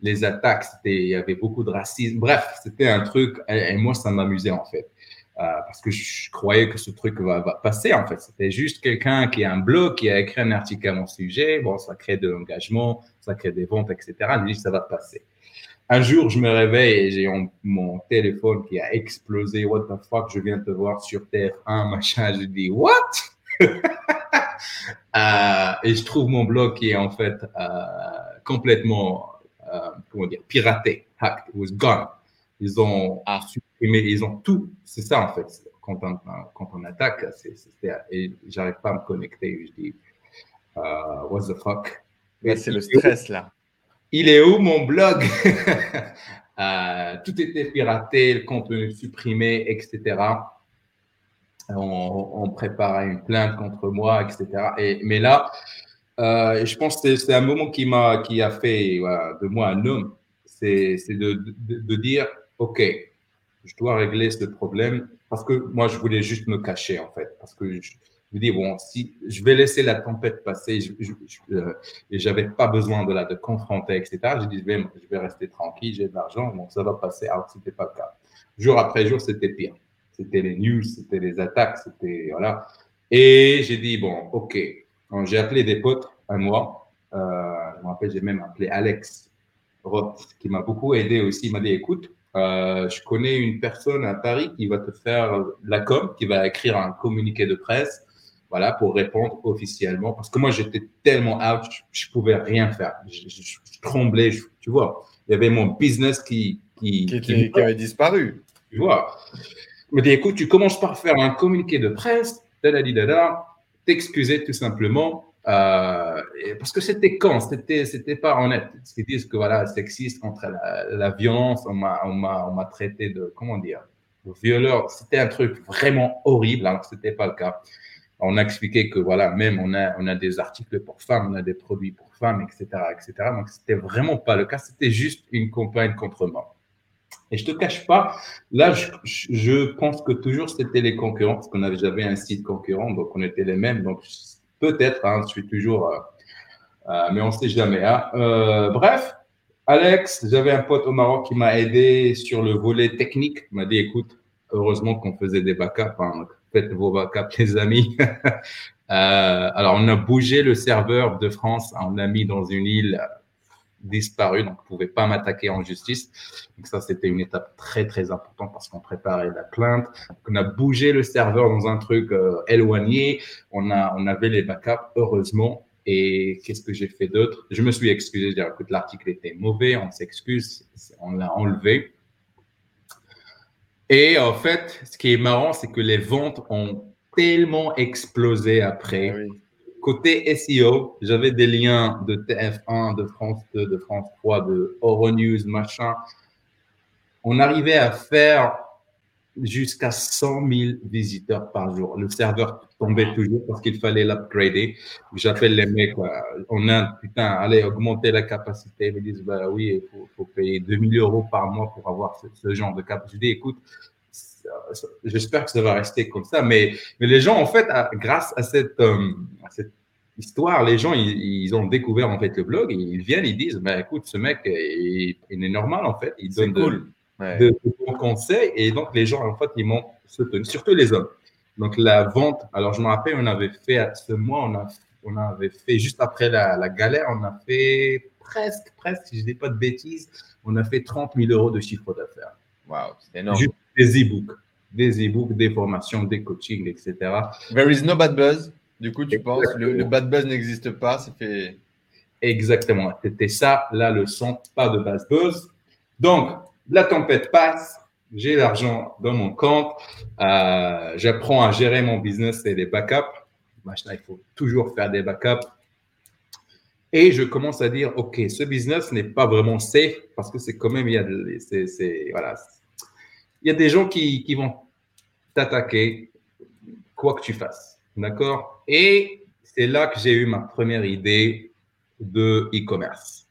les attaques, il y avait beaucoup de racisme. Bref, c'était un truc, et, moi, ça m'amusait en fait. Euh, parce que je croyais que ce truc va, passer en fait. C'était juste quelqu'un qui a un blog, qui a écrit un article à mon sujet. Bon, ça crée de l'engagement, ça crée des ventes, etc. Je dis, ça va passer. Un jour, je me réveille et j'ai mon téléphone qui a explosé. What the fuck, je viens te voir sur TF1, machin. Je dis, what? euh, et je trouve mon blog qui est en fait euh, complètement euh, comment dire, piraté, hacked, it was gone. Ils ont ah. supprimé, ils ont tout. C'est ça, en fait. Quand on, attaque, c'est, et j'arrive pas à me connecter. Je dis, what the fuck? c'est le stress, là. Il est où mon blog? euh, tout était piraté, le contenu supprimé, etc. On, on préparait une plainte contre moi, etc. Et, mais là, euh, je pense que c'est un moment qui m'a, qui a fait de moi un homme. C'est, de, dire, OK, je dois régler ce problème parce que moi, je voulais juste me cacher, en fait. Parce que me dis, bon, si je vais laisser la tempête passer je, je, euh, et j'avais pas besoin de la de confronter, etc. J'ai dit, je vais, je vais rester tranquille, j'ai de l'argent, donc ça va passer. Alors, c'était pas le cas. Jour après jour, c'était pire. C'était les news, c'était les attaques, c'était, voilà. Et j'ai dit, bon, OK, j'ai appelé des potes à moi. Euh, je me rappelle, j'ai même appelé Alex Roth, qui m'a beaucoup aidé aussi. Il m'a dit, écoute, euh, je connais une personne à Paris qui va te faire la com, qui va écrire un communiqué de presse, voilà, pour répondre officiellement. Parce que moi, j'étais tellement out, je, ne pouvais rien faire. Je, tremblais, tu vois. Il y avait mon business qui qui, qui, avait disparu. Tu vois. Il m'a dit, écoute, tu commences par faire un communiqué de presse, dada, t'excuser tout simplement. Euh, parce que c'était quand? C'était c'était pas honnête. Ils disent que voilà, sexiste contre la, la violence, on m'a on m'a on m'a traité de comment dire, de violeur. C'était un truc vraiment horrible. Alors c'était pas le cas. On a expliqué que voilà, même on a on a des articles pour femmes, on a des produits pour femmes, etc., etc. Donc c'était vraiment pas le cas. C'était juste une campagne contre moi. Et je te cache pas, là, je, je pense que toujours c'était les concurrents, parce qu'on avait j'avais un site concurrent, donc on était les mêmes. Donc peut-être, hein, je suis toujours, euh, euh, mais on sait jamais. Hein. Euh, bref, Alex, j'avais un pote au Maroc qui m'a aidé sur le volet technique. M'a dit, écoute, heureusement qu'on faisait des backups. Hein, faites vos backups, les amis. alors, on a bougé le serveur de France, on l'a mis dans une île disparu, donc ne pouvait pas m'attaquer en justice. Donc ça, c'était une étape très très importante parce qu'on préparait la plainte. On a bougé le serveur dans un truc euh, éloigné. On a on avait les backups heureusement. Et qu'est-ce que j'ai fait d'autre? Je me suis excusé. Je dit, écoute, l'article était mauvais. On s'excuse. On l'a enlevé. Et en fait, ce qui est marrant, c'est que les ventes ont tellement explosé après. Ah côté SEO, j'avais des liens de TF1, de France 2, de France 3, de Euronews, machin. On arrivait à faire jusqu'à 100 000 visiteurs par jour. Le serveur tombait toujours parce qu'il fallait l'upgrader. J'appelle les mecs, on a, putain, allez, augmenter la capacité. Ils me disent, bah oui, il faut, payer 2000 euros par mois pour avoir ce, genre de capacité. Écoute, j'espère que ça va rester comme ça. Mais, mais les gens, en fait, grâce à cette, euh, cette histoire, les gens, ils, ont découvert en fait le blog, ils viennent, ils disent, bah, écoute, ce mec, il, est normal en fait, il donne cool de, bons conseils. Et donc, les gens, en fait, ils m'ont soutenu, surtout les hommes. Donc, la vente, alors je me rappelle, on avait fait, ce mois, on, a, on avait fait, juste après la, galère, on a fait presque, presque, si je ne dis pas de bêtises, on a fait 30 000 euros de chiffre d'affaires. Waouh, c'est énorme. Juste des e-books, des e-books, des formations, des coachings, etc. There is no bad buzz. Du coup, tu penses, le, le bad buzz n'existe pas, c'est fait. Exactement. C'était ça la leçon, pas de bad buzz. Donc, la tempête passe, j'ai l'argent dans mon compte, euh, j'apprends à gérer mon business et les backups. Machin, il faut toujours faire des backups. Et je commence à dire, OK, ce business n'est pas vraiment safe parce que c'est quand même, il y a, voilà, il y a des gens qui, qui vont t'attaquer, quoi que tu fasses. D'accord? Et c'est là que j'ai eu ma première idée de e-commerce.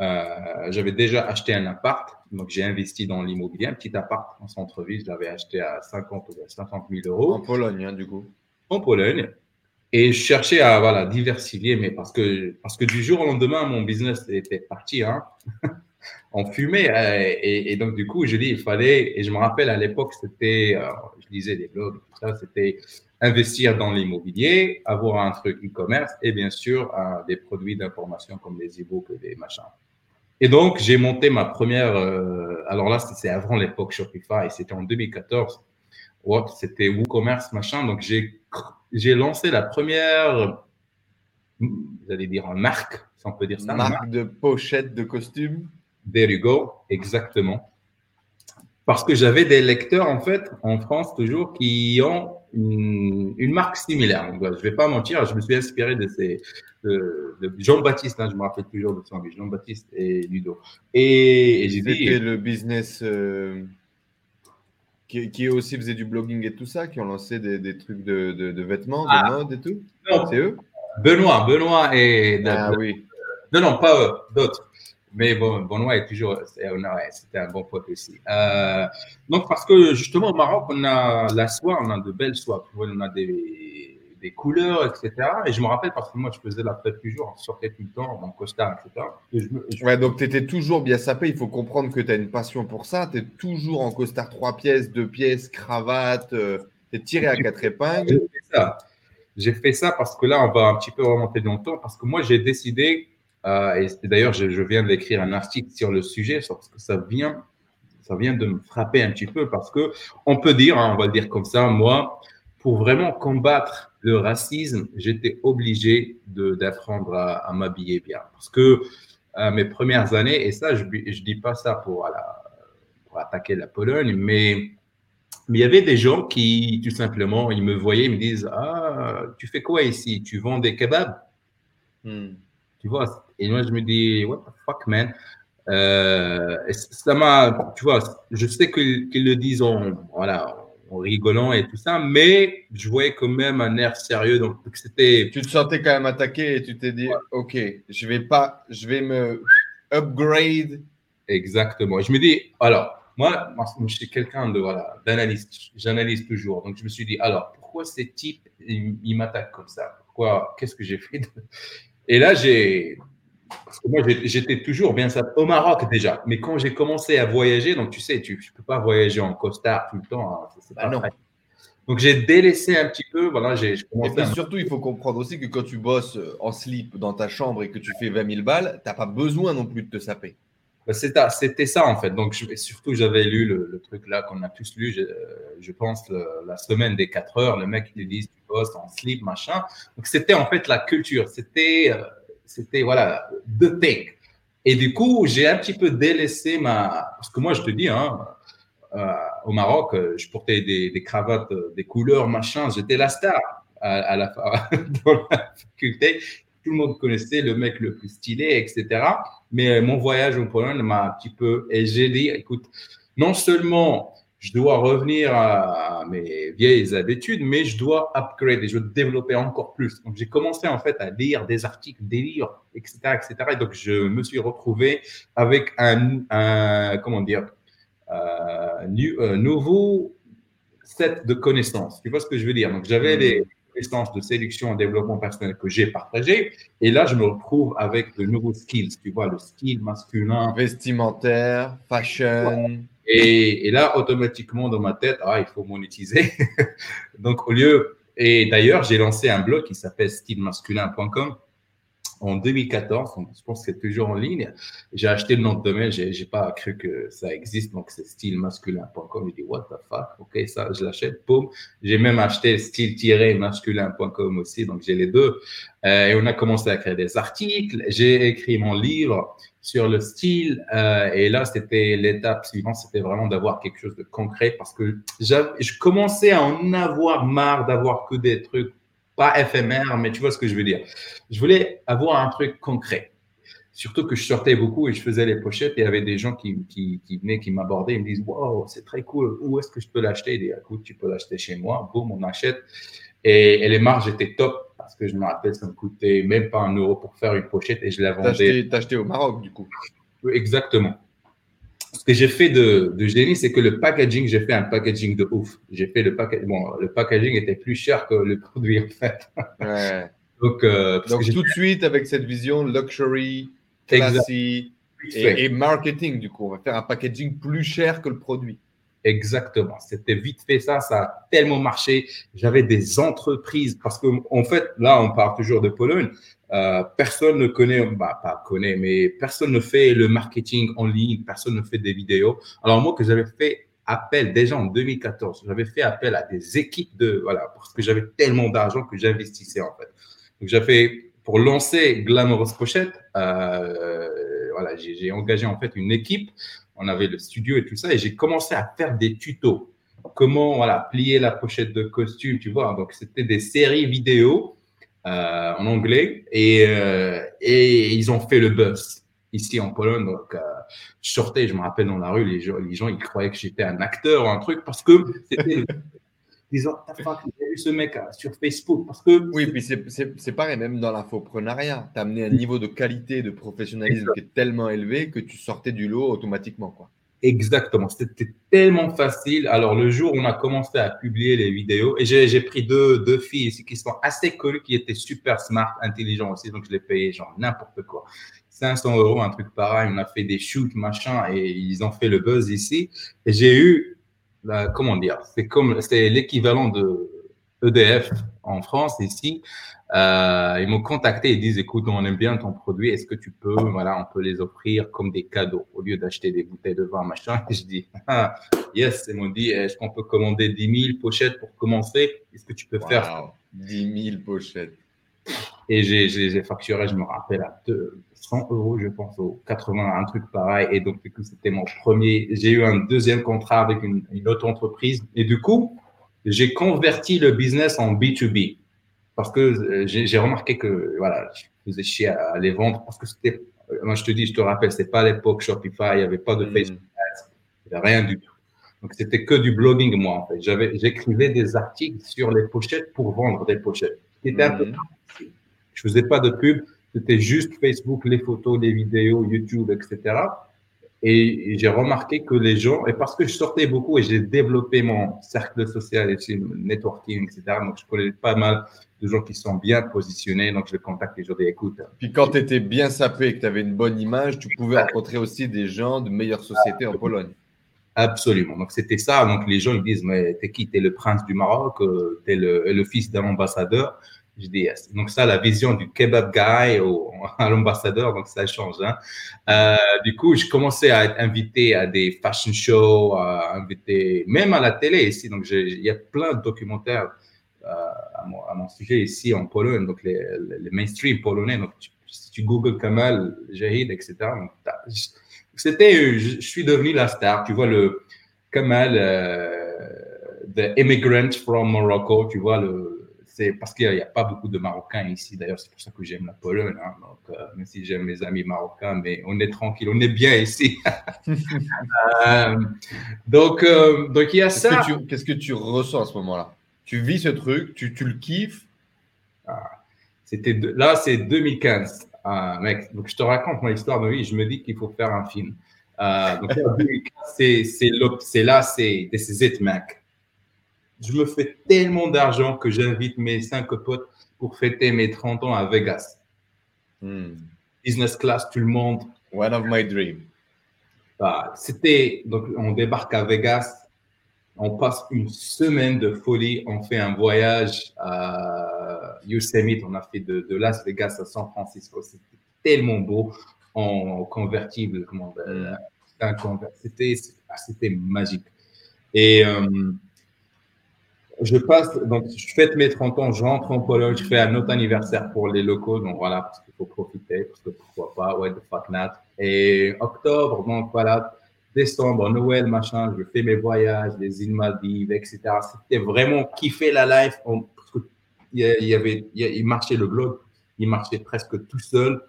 Euh, j'avais déjà acheté un appart donc, j'ai investi dans l'immobilier, un petit appart en centre-ville. Je l'avais acheté à 50 ou 50 000 euros. En Pologne, hein, du coup. En Pologne. Et je cherchais à voilà, diversifier, mais parce que, parce que du jour au lendemain, mon business était parti hein, en fumée. Euh, et, donc, du coup, je dis, il fallait, et je me rappelle à l'époque, c'était, euh, je lisais des blogs, tout ça, c'était investir dans l'immobilier, avoir un truc e-commerce et bien sûr des produits d'information comme des e-books et des machins. Et donc, j'ai monté ma première. Euh, alors là, c'est avant l'époque Shopify, c'était en 2014. c'était WooCommerce, machin. Donc, j'ai lancé la première, vous allez dire, marque, si on peut dire ça. Marque, marque de pochette de costume. There you go, exactement. Parce que j'avais des lecteurs, en fait, en France toujours, qui ont une, marque similaire. je ne vais pas mentir, je me suis inspiré de ces de, Jean-Baptiste, hein, je me rappelle toujours de son Jean-Baptiste et Ludo. Et, j'ai C'était le business euh, qui, qui, aussi faisait du blogging et tout ça, qui ont lancé des, des trucs de, de, vêtements, de ah. mode et tout. C'est eux? Benoît, Benoît et. Ah oui. Non, non, pas eux, d'autres. Mais bon, Benoît est toujours, c'était un bon pote aussi. Euh, donc, parce que justement, au Maroc, on a la soie, on a de belles soies. On a des, des couleurs, etc. Et je me rappelle parce que moi, je faisais la fête toujours, on sortait tout le temps en costard, etc. Ouais, donc tu étais toujours bien sapé. Il faut comprendre que tu as une passion pour ça. Tu es toujours en costard trois pièces, deux pièces, cravate. Euh, tu es tiré à quatre épingles. J'ai fait ça. J'ai fait ça parce que là, on va un petit peu remonter dans le temps. Parce que moi, j'ai décidé euh, et d'ailleurs, je, viens d'écrire un article sur le sujet, parce que ça vient, ça vient de me frapper un petit peu, parce que on peut dire, hein, on va le dire comme ça, moi, pour vraiment combattre le racisme, j'étais obligé d'apprendre à, m'habiller bien, parce que euh, mes premières années, et ça, je ne dis pas ça pour, attaquer la Pologne, mais mais il y avait des gens qui, tout simplement, ils me voyaient, ils me disent Ah, tu fais quoi ici? Tu vends des kebabs hmm. Tu vois, et moi, je me dis, what the fuck, man? Euh, ça m'a, tu vois, je sais qu'ils le disent en, voilà, en rigolant et tout ça, mais je voyais quand même un air sérieux. Donc, c'était. Tu te sentais quand même attaqué et tu t'es dit, OK, je vais pas, je vais me upgrade. Exactement. Je me dis, alors, moi, je suis quelqu'un de, voilà, d'analyste. J'analyse toujours. Donc, je me suis dit, alors, pourquoi ces types, ils, m'attaquent comme ça? Pourquoi, qu'est-ce que j'ai fait? Et là, j'ai, parce que moi, j'étais toujours bien ça au Maroc déjà. Mais quand j'ai commencé à voyager, donc tu sais, tu ne peux pas voyager en costard tout le temps. Hein, bah non. Donc j'ai délaissé un petit peu. Voilà, j'ai Et surtout, il faut comprendre aussi que quand tu bosses en slip dans ta chambre et que tu fais 20 000 balles, tu n'as pas besoin non plus de te saper. Bah, c'était ça en fait. Donc surtout, j'avais lu le, truc là qu'on a tous lu, je, pense, la semaine des 4 heures. Le mec, il dit tu bosses en slip, machin. Donc c'était en fait la culture. C'était. Euh, c'était voilà, the thing. Et du coup, j'ai un petit peu délaissé ma. Parce que moi, je te dis, hein, euh, au Maroc, je portais des, cravates, des couleurs, machin, j'étais la star. à, la, dans la faculté. Tout le monde connaissait le mec le plus stylé, etc. Mais mon voyage en Pologne m'a un petit peu. Et j'ai dit, écoute, non seulement je dois revenir à mes vieilles habitudes, mais je dois upgrade et je dois développer encore plus. Donc, j'ai commencé en fait à lire des articles, des livres, etc., etc. Et donc, je me suis retrouvé avec un, un comment dire, euh, un nouveau set de connaissances. Tu vois ce que je veux dire? Donc, j'avais les connaissances de sélection et développement personnel que j'ai partagé, et là, je me retrouve avec de nouveaux skills. Tu vois, le skill masculin, vestimentaire, fashion. Et, là, automatiquement, dans ma tête, ah, il faut monétiser. Donc, au lieu. Et d'ailleurs, j'ai lancé un blog qui s'appelle stylemasculin.com en 2014. Je pense que c'est toujours en ligne. J'ai acheté le nom de domaine. J'ai, n'ai pas cru que ça existe. Donc, c'est stylemasculin.com. J'ai dit, what the fuck? OK, ça, je l'achète. Boum. J'ai même acheté style-masculin.com aussi. Donc, j'ai les deux. Euh, et on a commencé à créer des articles. J'ai écrit mon livre sur le style. Euh, et là, c'était l'étape suivante, c'était vraiment d'avoir quelque chose de concret parce que je commençais à en avoir marre d'avoir que des trucs pas éphémères, mais tu vois ce que je veux dire. Je voulais avoir un truc concret. Surtout que je sortais beaucoup et je faisais les pochettes et il y avait des gens qui, qui, qui venaient, qui m'abordaient, ils me disent Wow, c'est très cool, où est-ce que je peux l'acheter? Ils disent Écoute, tu peux l'acheter chez moi, boum, on achète. Et, et les marges étaient top parce que je me rappelle, ça me coûtait même pas un euro pour faire une pochette et je la vendais. T'as acheté, au Maroc, du coup. Exactement. Ce que j'ai fait de, de génie, c'est que le packaging, j'ai fait un packaging de ouf. J'ai fait le packaging. Bon, le packaging était plus cher que le produit, en fait. Ouais. Donc, euh, Donc tout de suite, avec cette vision luxury, classy et, et marketing, du coup, on va faire un packaging plus cher que le produit. Exactement. C'était vite fait ça, ça a tellement marché. J'avais des entreprises parce que en fait, là, on parle toujours de Pologne. Euh, personne ne connaît, bah, pas connaît, mais personne ne fait le marketing en ligne, personne ne fait des vidéos. Alors moi, que j'avais fait appel déjà en 2014, j'avais fait appel à des équipes de, voilà, parce que j'avais tellement d'argent que j'investissais en fait. Donc j'avais pour lancer Glamorous Pochette, euh, voilà, j'ai engagé en fait une équipe on avait le studio et tout ça, et j'ai commencé à faire des tutos. Comment voilà, plier la pochette de costume, tu vois. Donc, c'était des séries vidéo euh, en anglais et, euh, et ils ont fait le buzz ici en Pologne. Donc, euh, je sortais, je me rappelle dans la rue, les gens, les gens ils croyaient que j'étais un acteur ou un truc parce que c'était ce mec sur Facebook parce que oui puis c'est pareil même dans l'infoprenariat tu as amené un niveau de qualité de professionnalisme qui est tellement élevé que tu sortais du lot automatiquement quoi. Exactement. C'était tellement facile. Alors le jour où on a commencé à publier les vidéos et j'ai pris deux, deux filles ici qui sont assez connues qui étaient super smart intelligents aussi donc je les payais genre n'importe quoi. 500 euros un truc pareil on a fait des shoots machin et ils ont fait le buzz ici. Et j'ai eu comment dire, c'est comme, c'est l'équivalent de EDF en France ici. Euh, ils m'ont contacté et disent, écoute, on aime bien ton produit, est-ce que tu peux, voilà, on peut les offrir comme des cadeaux au lieu d'acheter des bouteilles de vin, machin. Et je dis, ah, yes, ils m'ont dit, est-ce qu'on peut commander 10 000 pochettes pour commencer? Est-ce que tu peux faire 10 000 pochettes. Et j'ai facturé, je me rappelle, à 100 euros, je pense, au 80, un truc pareil. Et donc, du coup, c'était mon premier. J'ai eu un deuxième contrat avec une, autre entreprise. Et du coup, j'ai converti le business en B2B. Parce que euh, j'ai remarqué que, voilà, je faisais chier à, les vendre. Parce que c'était, euh, moi, je te dis, je te rappelle, c'était pas l'époque Shopify, il n'y avait pas de mm. Facebook il n'y avait rien du tout. Donc, c'était que du blogging, moi, en fait. J'écrivais des articles sur les pochettes pour vendre des pochettes. C'était un peu mm. Je faisais pas de pub, c'était juste Facebook, les photos, les vidéos, YouTube, etc. Et j'ai remarqué que les gens, et parce que je sortais beaucoup et j'ai développé mon cercle social et le networking, etc. Donc, je connais pas mal de gens qui sont bien positionnés. Donc, je les contacte et je dis écoute. Puis, quand tu étais bien sapé et que tu avais une bonne image, tu pouvais rencontrer aussi des gens de meilleures sociétés en Pologne. Absolument. Donc, c'était ça. Donc, les gens, ils disent Mais t'es qui? T'es le prince du Maroc, euh, t'es le, le fils d'un ambassadeur. Donc ça, la vision du kebab guy au, à l'ambassadeur, donc ça change. Hein. Euh, du coup, je commençais à être invité à des fashion shows, à inviter même à la télé ici. Donc il y a plein de documentaires euh, à, mon, à, mon, sujet ici en Pologne, donc les, les mainstream polonais. Donc si tu googles Kamal, Jahid, etc. C'était, je, suis devenu la star. Tu vois le Kamal, euh, the immigrant from Morocco, tu vois le c'est parce qu'il n'y a, pas beaucoup de Marocains ici. D'ailleurs, c'est pour ça que j'aime la Pologne. Hein. Donc, euh, même si j'aime mes amis marocains, mais on est tranquille, on est bien ici. Euh, donc, donc, il y a ça. Qu'est-ce que tu ressens à ce moment-là? Tu vis ce truc, tu, tu le kiffes? Ah, C'était Là, c'est 2015. Ah, mec, donc je te raconte mon histoire de vie. Je me dis qu'il faut faire un film. donc, c'est là, c'est This is it, mec je me fais tellement d'argent que j'invite mes cinq potes pour fêter mes 30 ans à Vegas. Hmm. Business class, tout le monde. One of my dreams. Bah, c'était, donc on débarque à Vegas, on passe une semaine de folie, on fait un voyage à Yosemite, on a fait de, Las Vegas à San Francisco, c'était tellement beau en convertible, comment, c'était, c'était magique. Et euh, je passe, donc je fête mes 30 ans, je rentre en Pologne, je fais un autre anniversaire pour les locaux, donc voilà, parce qu'il faut profiter, parce que pourquoi pas, ouais, the fuck not. Et octobre, donc voilà, décembre, Noël, machin, je fais mes voyages, les îles Maldives, etc. C'était vraiment kiffer la life, parce que il y avait, il marchait le blog, il marchait presque tout seul.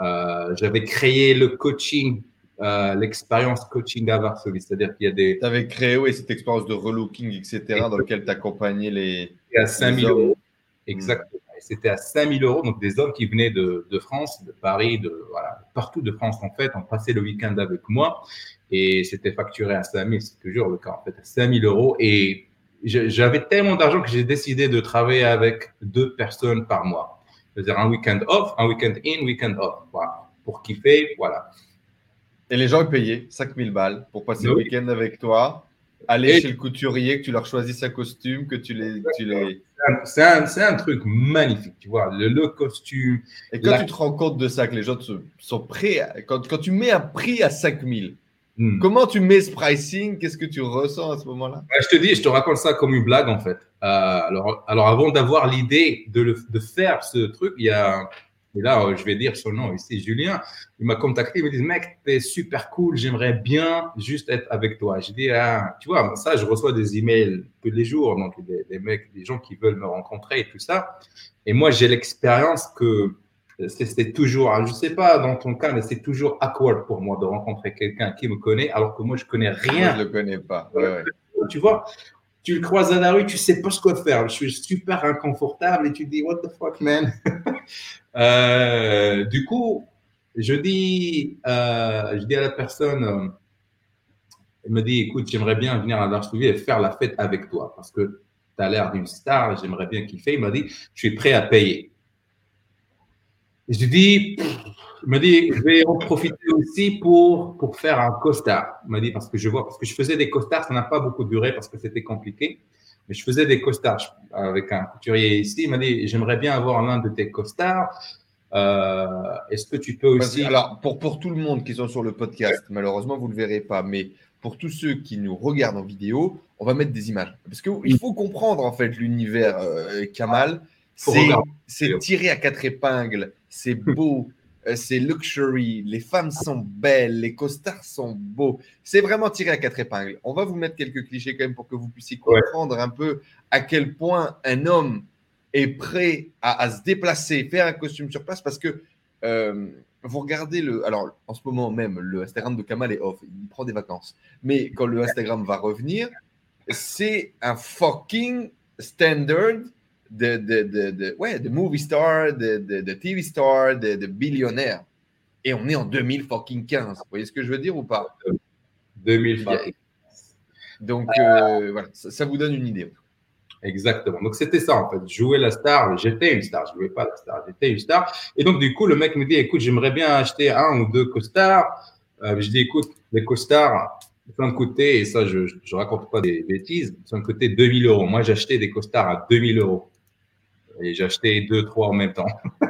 Euh, J'avais créé le coaching euh, l'expérience coaching à Varsovie. C'est-à-dire qu'il y a des. Tu avais créé oui, cette expérience de relooking, etc., dans lequel tu accompagnais les. à 5000 euros. Exactement. C'était à 5000 euros, donc des hommes qui venaient de, de, France, de Paris, de voilà, partout de France en fait, ont passé le week-end avec moi et c'était facturé à 5000, c'est toujours le cas en fait, à 5000 euros. Et j'avais tellement d'argent que j'ai décidé de travailler avec deux personnes par mois. C'est-à-dire un week-end off, un week-end in, week-end off. Voilà. Pour kiffer, voilà. Et les gens payaient 5000 balles pour passer le week-end avec toi, aller chez le couturier, que tu leur choisisses un costume, que tu les. les... C'est un, un, truc magnifique, tu vois, le, costume. Et quand tu te rends compte de ça, que les gens sont prêts, quand, quand, tu mets un prix à 5000, hmm. comment tu mets ce pricing? Qu'est-ce que tu ressens à ce moment-là? Je te dis, je te raconte ça comme une blague en fait. Euh, alors, alors, avant d'avoir l'idée de, de, faire ce truc, il y a et là, euh, je vais dire son nom ici, Julien. Il m'a contacté, il me dit Mec, t'es super cool, j'aimerais bien juste être avec toi. Je dis ah, Tu vois, ça, je reçois des emails tous les jours, donc des, mecs, des gens qui veulent me rencontrer et tout ça. Et moi, j'ai l'expérience que c'est toujours, je ne sais pas dans ton cas, mais c'est toujours awkward pour moi de rencontrer quelqu'un qui me connaît alors que moi, je connais rien. je ne le connais pas. Tu vois, tu le croises à la rue, tu sais pas ce que faire. Je suis super inconfortable et tu dis What the fuck, man? Euh, Du coup, je dis, euh, je dis à la personne, euh, elle me dit Écoute, j'aimerais bien venir à Varsovie et faire la fête avec toi parce que tu as l'air d'une star, j'aimerais bien kiffer. Il m'a dit Je suis prêt à payer. Je dis il m'a dit, je vais en profiter aussi pour, pour faire un costard. Il m'a dit, parce que je vois, parce que je faisais des costards, ça n'a pas beaucoup duré parce que c'était compliqué. Mais je faisais des costards avec un couturier ici. Il m'a dit, j'aimerais bien avoir l'un de tes costards. Euh, Est-ce que tu peux aussi. Alors, pour, pour tout le monde qui sont sur le podcast, malheureusement, vous ne le verrez pas, mais pour tous ceux qui nous regardent en vidéo, on va mettre des images. Parce qu'il faut comprendre, en fait, l'univers euh, Kamal. C'est tiré à quatre épingles, c'est beau, c'est luxury, les femmes sont belles, les costards sont beaux. C'est vraiment tiré à quatre épingles. On va vous mettre quelques clichés quand même pour que vous puissiez comprendre un peu à quel point un homme est prêt à, se déplacer, faire un costume sur place parce que euh, vous regardez le. Alors, en ce moment même, le Instagram de Kamal est off, il prend des vacances. Mais quand le Instagram va revenir, c'est un fucking standard de, de, de, de, ouais, de movie star, de, de, TV star, de, billionnaire. Et on est en 2015. Vous voyez ce que je veux dire ou pas? 2015. Donc, euh, voilà, ça, vous donne une idée. Exactement. Donc, c'était ça, en fait. Jouer la star. J'étais une star. Je ne jouais pas la star. J'étais une star. Et donc, du coup, le mec me dit, écoute, j'aimerais bien acheter un ou deux costards. Euh, je dis, écoute, les costards, ça me coûter, et ça, je ne raconte pas des bêtises, ça me coûtait 2000 euros. Moi, j'achetais des costards à 2000 euros et j'ai acheté deux, trois en même temps.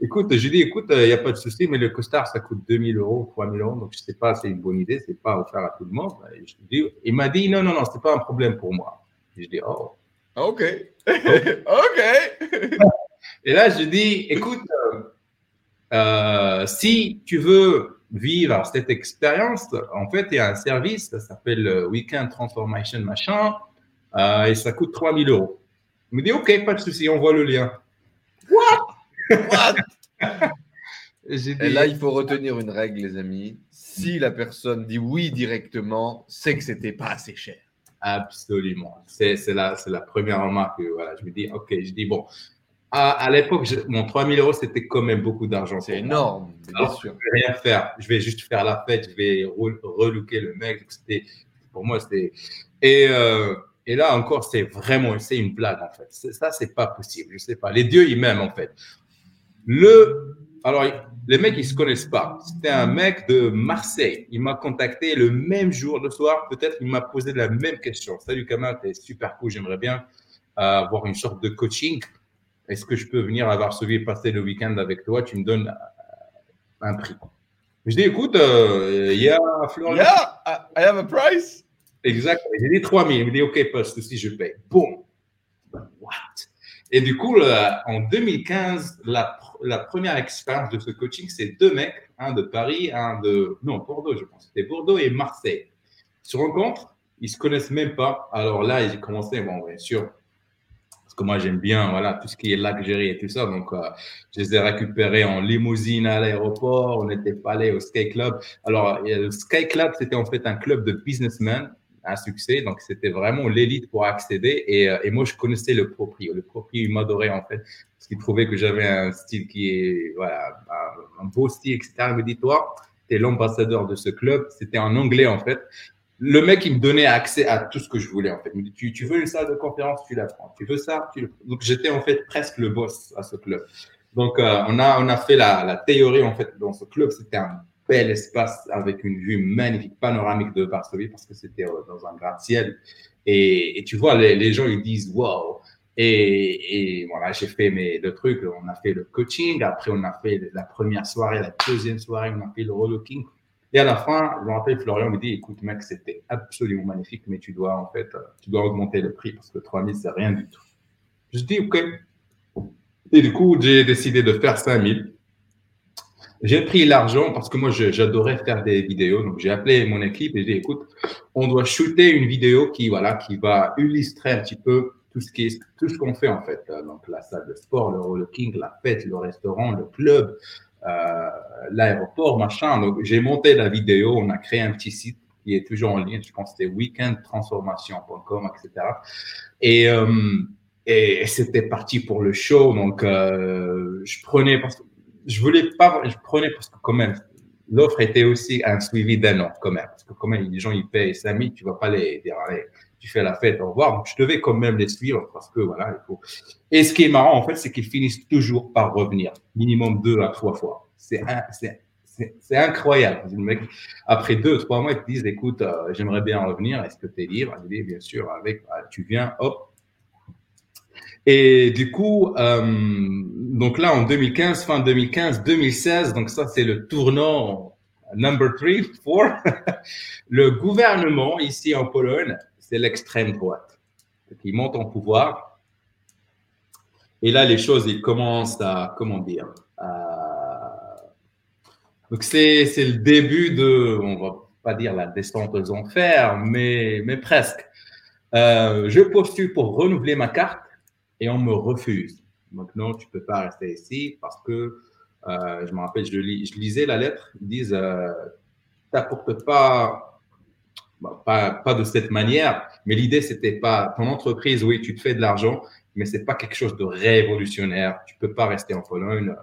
écoute, je dis, écoute, il euh, n'y a pas de souci, mais le costard, ça coûte 2000 euros, 3000 euros, donc je ne sais pas, c'est une bonne idée, c'est pas offert à tout le monde. Et je dis, il m'a dit, non, non, non, c'est pas un problème pour moi. Et je dis, oh. OK. OK. et là, je dis, écoute, euh, euh, si tu veux vivre cette expérience, en fait, il y a un service, ça s'appelle Weekend Transformation Machin, et ça coûte 3000 euros. Il me dit, OK, pas de souci, on voit le lien. What? What? Et là, il faut retenir une règle, les amis. Si la personne dit oui directement, c'est que c'était pas assez cher. Absolument. C'est la, la première remarque que voilà, je me dis, OK, je dis, bon, à, l'époque, mon 3000 euros, c'était quand même beaucoup d'argent. C'est énorme, bien sûr. Je vais rien faire. Je vais juste faire la fête, je vais relooker le mec. C'était, pour moi, c'était. Et, euh, et là encore, c'est vraiment, c'est une blague en fait. Ça, c'est pas possible. Je sais pas. Les dieux, ils m'aiment en fait. Le, alors, les mecs, ils se connaissent pas. C'était un mec de Marseille. Il m'a contacté le même jour, le soir. Peut-être il m'a posé la même question. Salut Kamal, t'es super cool. J'aimerais bien euh, avoir une sorte de coaching. Est-ce que je peux venir à Varsovie passer le week-end avec toi? Tu me donnes euh, un prix. Je dis, écoute, euh, il y a Florian. Yeah, I have a price. Exact. J'ai dit 3000. Il me dit, OK, pas de je paye. Boum. What? Et du coup, en 2015, la, première expérience de ce coaching, c'est deux mecs, un de Paris, un de, non, Bordeaux, je pense. C'était Bordeaux et Marseille. Ils se rencontrent, ils se connaissent même pas. Alors là, ont commencé, bon, bien sûr, parce que moi, j'aime bien, voilà, tout ce qui est luxury et tout ça. Donc, euh, je les ai récupérés en limousine à l'aéroport. On n'était pas allés au Sky Club. Alors, le Sky Club, c'était en fait un club de businessmen un succès. Donc, c'était vraiment l'élite pour accéder. Et, euh, moi, je connaissais le proprio. Le proprio, il m'adorait, en fait, parce qu'il trouvait que j'avais un style qui est, voilà, un, beau style, etc. Il me dit, toi, tu l'ambassadeur de ce club. C'était en anglais, en fait. Le mec, il me donnait accès à tout ce que je voulais, en fait. Il me dit, tu, tu veux une salle de conférence, tu la prends. Tu veux ça, tu le Donc, j'étais, en fait, presque le boss à ce club. Donc, euh, on, a, on a fait la, la théorie, en fait, dans ce club. C'était un bel espace avec une vue magnifique, panoramique de Varsovie parce que c'était euh, dans un gratte-ciel. Et, tu vois, les, gens, ils disent wow. Et, voilà, j'ai fait mes, le truc, on a fait le coaching, après on a fait la première soirée, la deuxième soirée, on a fait le relooking. Et à la fin, je me rappelle, Florian me dit, écoute mec, c'était absolument magnifique, mais tu dois en fait, tu dois augmenter le prix parce que 3000, c'est rien du tout. Je dis, ok. Et du coup, j'ai décidé de faire 5000. J'ai pris l'argent parce que moi, j'adorais faire des vidéos. Donc, j'ai appelé mon équipe et j'ai dit, écoute, on doit shooter une vidéo qui, voilà, qui va illustrer un petit peu tout ce qui est, tout ce qu'on fait, en fait. Donc, la salle de sport, le king, la fête, le restaurant, le club, euh, l'aéroport, machin. Donc, j'ai monté la vidéo. On a créé un petit site qui est toujours en ligne. Je pense que c'était weekendtransformation.com, etc. Et, euh, et c'était parti pour le show. Donc, euh, je prenais, parce que je voulais pas, je prenais parce que quand même, l'offre était aussi un suivi d'un an quand même. Parce que quand même, les gens, ils payent 5000, tu vas pas les dire, allez, tu fais la fête, au revoir. Donc, je devais quand même les suivre parce que voilà, il faut. Et ce qui est marrant, en fait, c'est qu'ils finissent toujours par revenir, minimum deux à trois fois. C'est incroyable. Le mec, après deux, trois mois, ils te disent, écoute, euh, j'aimerais bien revenir. Est-ce que tu es libre? Je dis, bien sûr, avec, bah, tu viens, hop, et du coup, euh, donc là, en 2015, fin 2015, 2016, donc ça, c'est le tournant number three, four. le gouvernement ici en Pologne, c'est l'extrême droite qui monte en pouvoir. Et là, les choses, ils commencent à, comment dire, donc c'est, c'est le début de, on va pas dire la descente aux enfers, mais, mais presque. Euh, je postule pour renouveler ma carte et on me refuse. Donc, non, tu peux pas rester ici parce que, euh, je me rappelle, je, lisais la lettre, ils disent, euh, t'apportes pas, bah, pas, pas de cette manière, mais l'idée, c'était pas, ton entreprise, oui, tu te fais de l'argent, mais c'est pas quelque chose de révolutionnaire. Tu peux pas rester en Pologne. Euh,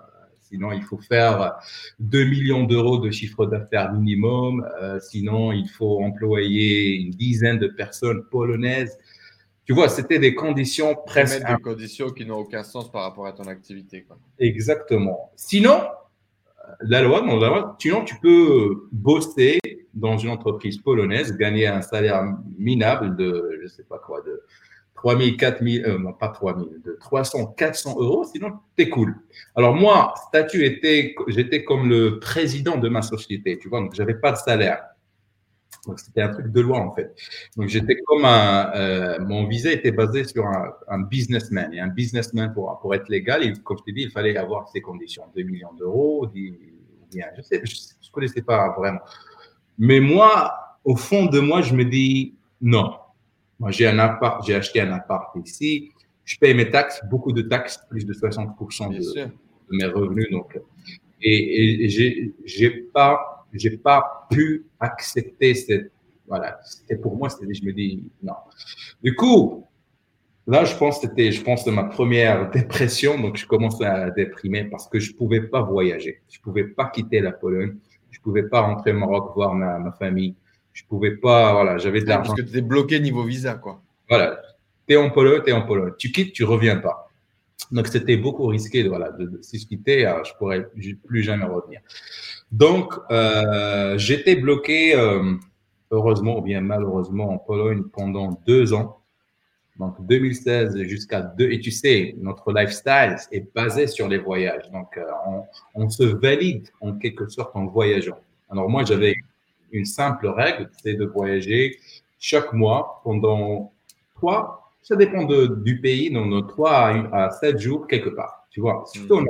sinon, il faut faire 2 millions d'euros de chiffre d'affaires minimum. Euh, sinon, il faut employer une dizaine de personnes polonaises. Tu vois, c'était des conditions presque. Des conditions qui n'ont aucun sens par rapport à ton activité. Quoi. Exactement. Sinon, la loi, non, la loi, sinon, tu peux bosser dans une entreprise polonaise, gagner un salaire minable de, je ne sais pas quoi, de 3 000, 4 000, euh, non, pas 3 000, de 300, 400 euros, sinon, t'es cool. Alors, moi, statut était, j'étais comme le président de ma société, tu vois, donc j'avais pas de salaire. Donc, c'était un truc de loi, en fait. Donc, j'étais comme un. Euh, mon visa était basé sur un, un, businessman. Et un businessman, pour, pour être légal, il, comme je t'ai dit, il fallait avoir ces conditions 2 millions d'euros, bien, je sais, je ne connaissais pas vraiment. Mais moi, au fond de moi, je me dis non. Moi, j'ai un appart, j'ai acheté un appart ici. je paye mes taxes, beaucoup de taxes, plus de 60% de, mes revenus. Donc, et, et j'ai pas, j'ai pas pu accepter cette, voilà, c'était pour moi, c'était, je me dis, non. Du coup, là, je pense, c'était, je pense, de ma première dépression. Donc, je commençais à déprimer parce que je pouvais pas voyager. Je pouvais pas quitter la Pologne. Je pouvais pas rentrer au Maroc voir ma, ma famille. Je pouvais pas, voilà, j'avais de l'argent. Parce que tu étais bloqué niveau visa, quoi. Voilà, tu es en Pologne, tu es en Pologne. Tu quittes, tu reviens pas. Donc, c'était beaucoup risqué de, voilà, de, si je quittais, euh, je pourrais plus jamais revenir. Donc, euh, j'étais bloqué, euh, heureusement ou bien malheureusement, en Pologne pendant deux ans. Donc, 2016 jusqu'à deux. Et tu sais, notre lifestyle est basé sur les voyages. Donc, on, on, se valide en quelque sorte en voyageant. Alors, moi, j'avais une simple règle, c'est de voyager chaque mois pendant trois, ça dépend de, du pays, donc trois à, sept jours quelque part. Tu vois, surtout mm.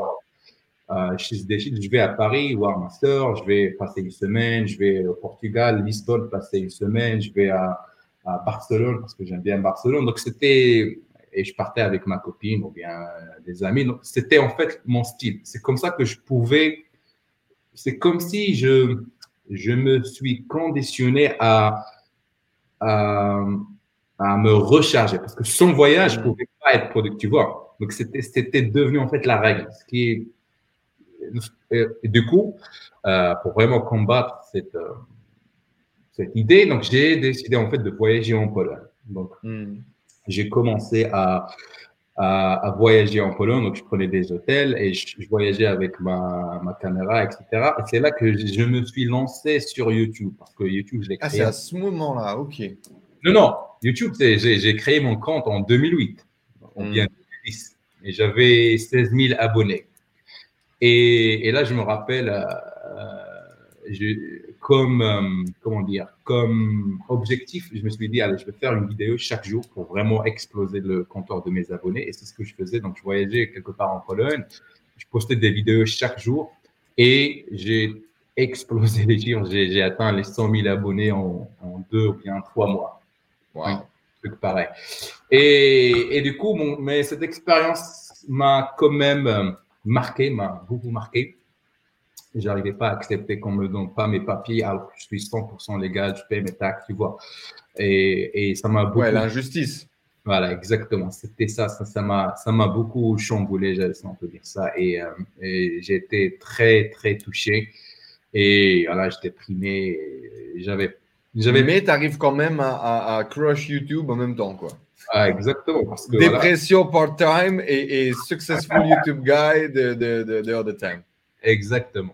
Euh, je décide, je vais à Paris voir ma soeur, je vais passer une semaine, je vais au Portugal, Lisbonne, passer une semaine, je vais à, à Barcelone parce que j'aime bien Barcelone. Donc c'était, et je partais avec ma copine ou bien des amis. Donc c'était en fait mon style. C'est comme ça que je pouvais, c'est comme si je, je me suis conditionné à, à, à me recharger parce que sans voyage, je ne pouvais pas être productif. Donc, c'était, devenu en fait la règle. Ce qui est, et du coup, euh, pour vraiment combattre cette, euh, cette idée, donc j'ai décidé en fait de voyager en Pologne. Donc, mm. j'ai commencé à, à, voyager en Pologne. Donc, je prenais des hôtels et je, voyageais avec ma, ma caméra, etc. Et c'est là que je, me suis lancé sur YouTube parce que YouTube, je l'ai créé. Ah, c'est à ce moment-là, ok. Non, non, YouTube, j'ai créé mon compte en 2008, en bien 2010. Et j'avais 16 000 abonnés. Et, et, là, je me rappelle, euh, je, comme, euh, comment dire, comme objectif, je me suis dit, allez, je vais faire une vidéo chaque jour pour vraiment exploser le compteur de mes abonnés. Et c'est ce que je faisais. Donc, je voyageais quelque part en Pologne. Je postais des vidéos chaque jour et j'ai explosé les chiffres. J'ai atteint les 100 000 abonnés en, en, deux ou bien trois mois. Wow. truc pareil. Et, et du coup, mon, mais cette expérience m'a quand même euh, marqué, m'a beaucoup marqué. J'arrivais pas à accepter qu'on me donne pas mes papiers alors que je suis 100% légal, je paye mes taxes, tu vois. Et, et ça m'a beaucoup. Ouais, l'injustice. Voilà, exactement. C'était ça. Ça m'a ça, m'a beaucoup chamboulé, si on peut dire ça. Et, euh, et j'ai été très, très touché. Et voilà, j'étais primé. J'avais. J'avais... Mais tu arrives quand même à, à, crush YouTube en même temps, quoi. Ah, exactement. Parce que, Dépression part-time et, et, successful YouTube guy de, de, de, de the time. Exactement.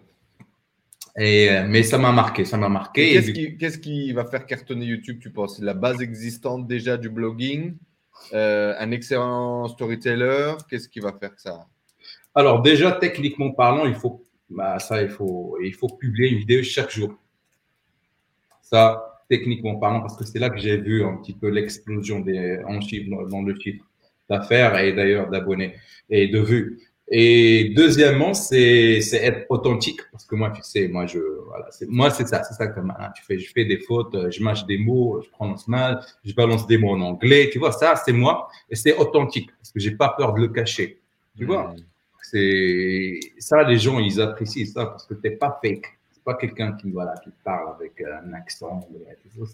Et, euh, mais ça m'a marqué, ça m'a marqué. Qu'est-ce qui, va faire cartonner YouTube, tu penses? La base existante déjà du blogging, euh, un excellent storyteller, qu'est-ce qui va faire ça? Alors déjà, techniquement parlant, il faut, bah, ça, il faut, il faut publier une vidéo chaque jour. Ça, techniquement parlant, parce que c'est là que j'ai vu un petit peu l'explosion des en chiffre, dans le chiffre d'affaires et d'ailleurs d'abonnés et de vues. Et deuxièmement, c'est être authentique parce que moi, tu sais, moi, je, voilà, moi, c'est ça, c'est ça comme, hein, tu fais, je fais des fautes, je mâche des mots, je prononce mal, je balance des mots en anglais, tu vois, ça, c'est moi et c'est authentique parce que j'ai pas peur de le cacher, tu vois. Hmm. C'est ça, les gens, ils apprécient ça parce que t'es pas fake, pas quelqu'un qui, voilà, qui parle avec un accent,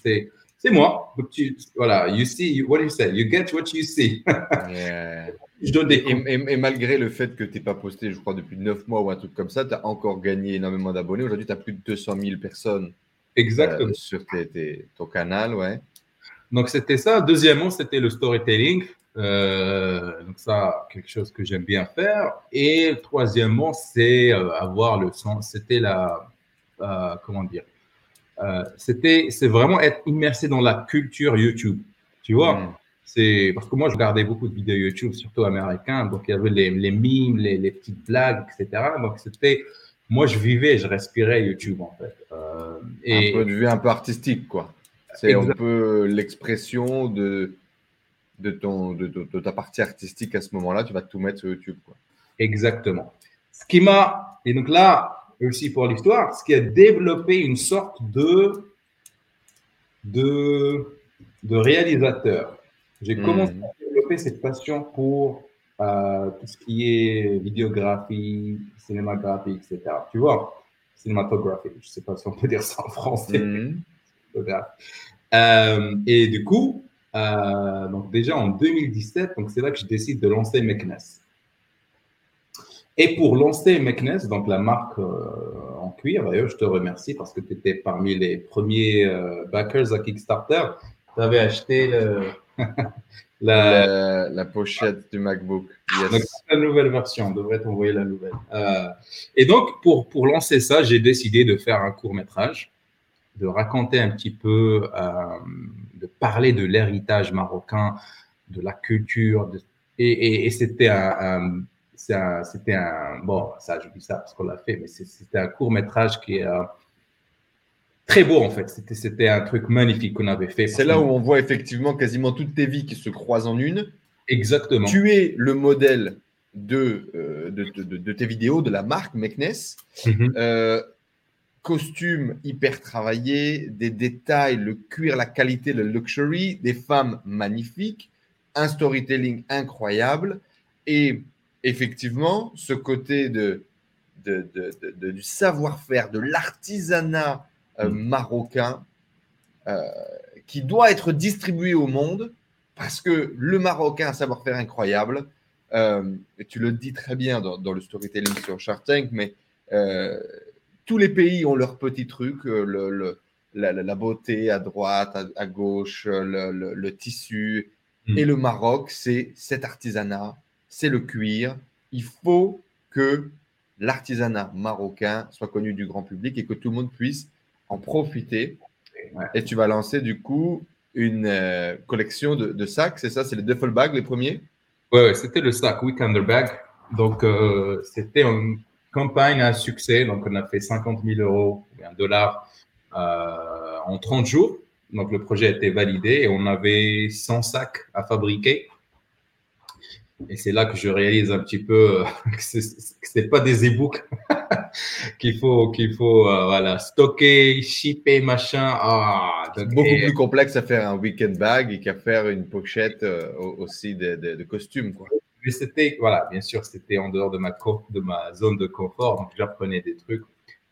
c'est c'est moi. Tu, voilà, you see, what you say? You get what you see. Je donne des et, malgré le fait que tu n'aies pas posté, je crois, depuis 9 mois ou un truc comme ça, tu as encore gagné énormément d'abonnés. Aujourd'hui, tu as plus de 200 000 personnes Exactement. Euh, sur ton canal. Ouais. Donc, c'était ça. Deuxièmement, c'était le storytelling. Euh, donc, ça, quelque chose que j'aime bien faire. Et troisièmement, c'est euh, avoir le sens. C'était la. Comment dire C'était c'est vraiment être immersé dans la culture YouTube. Tu vois mm. C'est parce que moi, je regardais beaucoup de vidéos YouTube, surtout américains. Donc, il y avait les, les mimes, les, les, petites blagues, etc. Donc, c'était, moi, je vivais, je respirais YouTube, en fait. Euh, et... Un point de vue un peu artistique, quoi. C'est un peu l'expression de, de, ton, de, de, ta partie artistique à ce moment-là. Tu vas tout mettre sur YouTube, quoi. Exactement. Ce qui m'a, et donc là, aussi pour l'histoire, ce qui a développé une sorte de, de, de réalisateur j'ai hmm. commencé à développé cette passion pour euh, tout ce qui est vidéographie, cinématographie, etc. Tu vois, cinématographie, je ne sais pas si on peut dire ça en français. Mhm. Euh, et du coup, euh, donc déjà en 2017, donc c'est là que je décide de lancer Meknes. Et pour lancer Meknes, donc la marque en cuir, d'ailleurs, je te remercie parce que tu étais parmi les premiers backers à Kickstarter. Tu avais acheté le, la, la, pochette du MacBook. la nouvelle version, on devrait t'envoyer la nouvelle. Euh, et donc, pour, pour lancer ça, j'ai décidé de faire un court métrage, de raconter un petit peu, euh, de parler de l'héritage marocain, de la culture. et, et, c'était un, c'était un, bon, ça, je dis ça parce qu'on l'a fait, mais c'était un court métrage qui est très beau en fait. C'était un truc magnifique qu'on avait fait. C'est là où on voit effectivement quasiment toutes tes vies qui se croisent en une. Exactement. Tu es le modèle de, euh, de, tes vidéos, de la marque Meknes. Mhm. Euh, costume hyper travaillé, des détails, le cuir, la qualité, le luxury, des femmes magnifiques, un storytelling incroyable et effectivement ce côté de, du savoir-faire, de l'artisanat euh, mm. marocain euh, qui doit être distribué au monde parce que le Marocain a un savoir-faire incroyable. Euh, et tu le dis très bien dans, le storytelling sur Shark Tank, mais tous les pays ont leur petit truc, le, la, beauté à droite, à, gauche, le, tissu. Mm. Et le Maroc, c'est cet artisanat, c'est le cuir. Il faut que l'artisanat marocain soit connu du grand public et que tout le monde puisse en profiter. Et tu vas lancer du coup une euh, collection de, sacs, c'est ça? C'est les duffel bags les premiers? Oui, ouais, c'était le sac Weekender Bag. Donc, euh, c'était une campagne à succès. Donc, on a fait 50 000 euros, un dollar euh, en 30 jours. Donc, le projet a été validé et on avait 100 sacs à fabriquer. Et c'est là que je réalise un petit peu que ce n'est pas des e-books qu'il faut, qu'il faut euh, voilà, stocker, shipper, machin. Ah, c'est beaucoup plus complexe à faire un weekend bag et qu'à faire une pochette euh, aussi de, de, costumes. Quoi. Mais c'était, voilà, bien sûr, c'était en dehors de ma, de ma zone de confort, donc j'apprenais des trucs.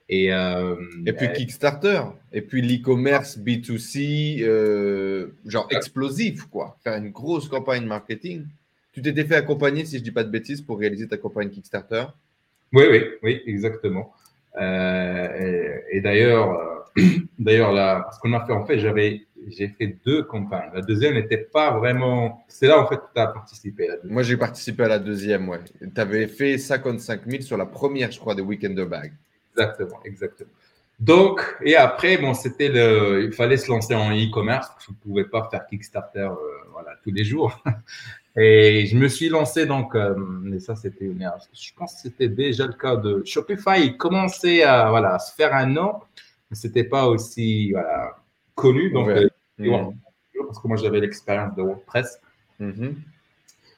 Et, euh, et puis Kickstarter, et puis l'e-commerce B2C, genre explosif, quoi. Faire une grosse campagne marketing. Tu t'étais fait accompagner, si je ne dis pas de bêtises, pour réaliser ta campagne Kickstarter oui, oui, oui, exactement. Euh, et, d'ailleurs, euh, d'ailleurs là, ce qu'on a fait, en fait, j'avais, j'ai fait deux campagnes. La deuxième n'était pas vraiment. C'est là en fait que tu as participé. Moi, j'ai participé à la deuxième, ouais. Tu avais fait 55 000 sur la première, je crois, de Weekender Bag. Exactement, exactement. Donc, et après, bon, c'était le, il fallait se lancer en e-commerce. Je ne pouvais pas faire Kickstarter, euh, voilà, tous les jours. Et je me suis lancé donc, euh, mais ça c'était une Je pense que c'était déjà le cas de Shopify. Il commençait à, voilà, se faire un nom, mais c'était pas aussi voilà, connu. Donc, euh, mm-hmm. parce que moi j'avais l'expérience de WordPress. Mm-hmm.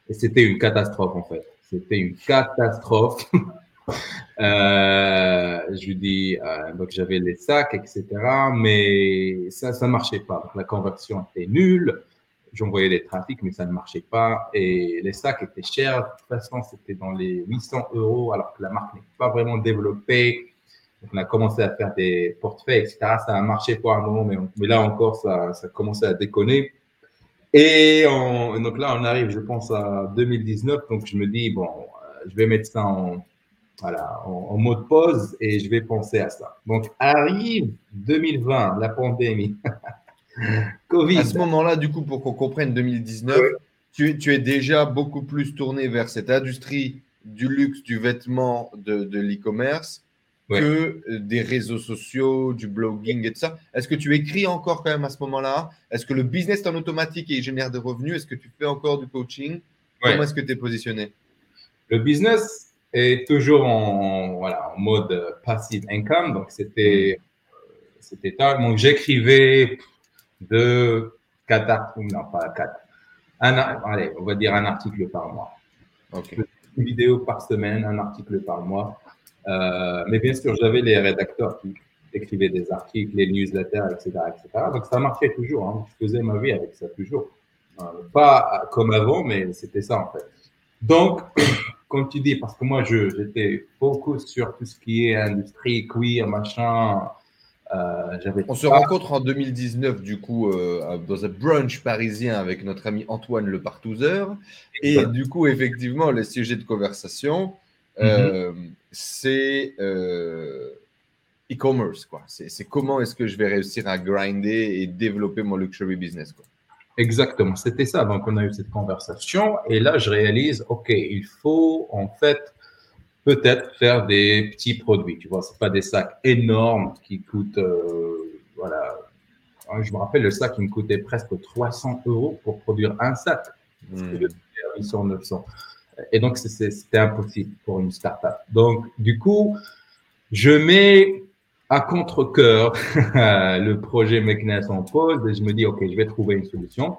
Et c'était une catastrophe en fait. C'était une catastrophe. euh, je lui dis, euh, donc j'avais les sacs, etc. Mais ça, ça marchait pas. la conversion était nulle j'envoyais des trafics, mais ça ne marchait pas. Et les sacs étaient chers. De toute façon, c'était dans les 800 euros, alors que la marque n'est pas vraiment développée. On a commencé à faire des portefeuilles, etc. Ça a marché pour un moment, mais, mais là encore, ça, ça a commencé à déconner. Et donc là, on arrive, je pense, à 2019. Donc, je me dis, bon, euh, je vais mettre ça en, voilà, en, mode pause et je vais penser à ça. Donc, arrive 2020, la pandémie. À ce moment-là, du coup, pour qu'on comprenne 2019, tu, tu, es déjà beaucoup plus tourné vers cette industrie du luxe, du vêtement, de, de l'e-commerce que des réseaux sociaux, du blogging et tout ça. Est-ce que tu écris encore quand même à ce moment-là? Est-ce que le business est en automatique et il génère des revenus? Est-ce que tu fais encore du coaching? Comment est-ce que tu es positionné? Le business est toujours en, voilà, en mode passive income. Donc, c'était, c'était Donc, j'écrivais de quatre articles, non pas quatre, un, allez, on va dire un article par mois. Une vidéo par semaine, un article par mois. Euh, mais bien sûr, j'avais les rédacteurs qui écrivaient des articles, les newsletters, etc. etc. Donc ça marchait toujours. Hein. Je faisais ma vie avec ça toujours. Pas comme avant, mais c'était ça en fait. Donc, comme tu dis, parce que moi, j'étais beaucoup sur tout ce qui est industrie, queer, machin. Euh, On se rencontre en 2019, du coup, euh, dans un brunch parisien avec notre ami Antoine Le Partouzeur. Et du coup, effectivement, le sujet de conversation, euh, mhm. c'est e-commerce. quoi. C'est comment est-ce que je vais réussir à grinder et développer mon luxury business. Quoi. Exactement, c'était ça. Donc, on a eu cette conversation et là, je réalise, OK, il faut en fait peut-être faire des petits produits. Tu vois, c'est pas des sacs énormes qui coûtent, euh, voilà. Je me rappelle, le sac, il me coûtait presque 300 euros pour produire un sac. Mmh. 800, 900. Et donc, c'était impossible pour une startup. Donc, du coup, je mets à contre-coeur le projet Mekness en pause et je me dis, OK, je vais trouver une solution.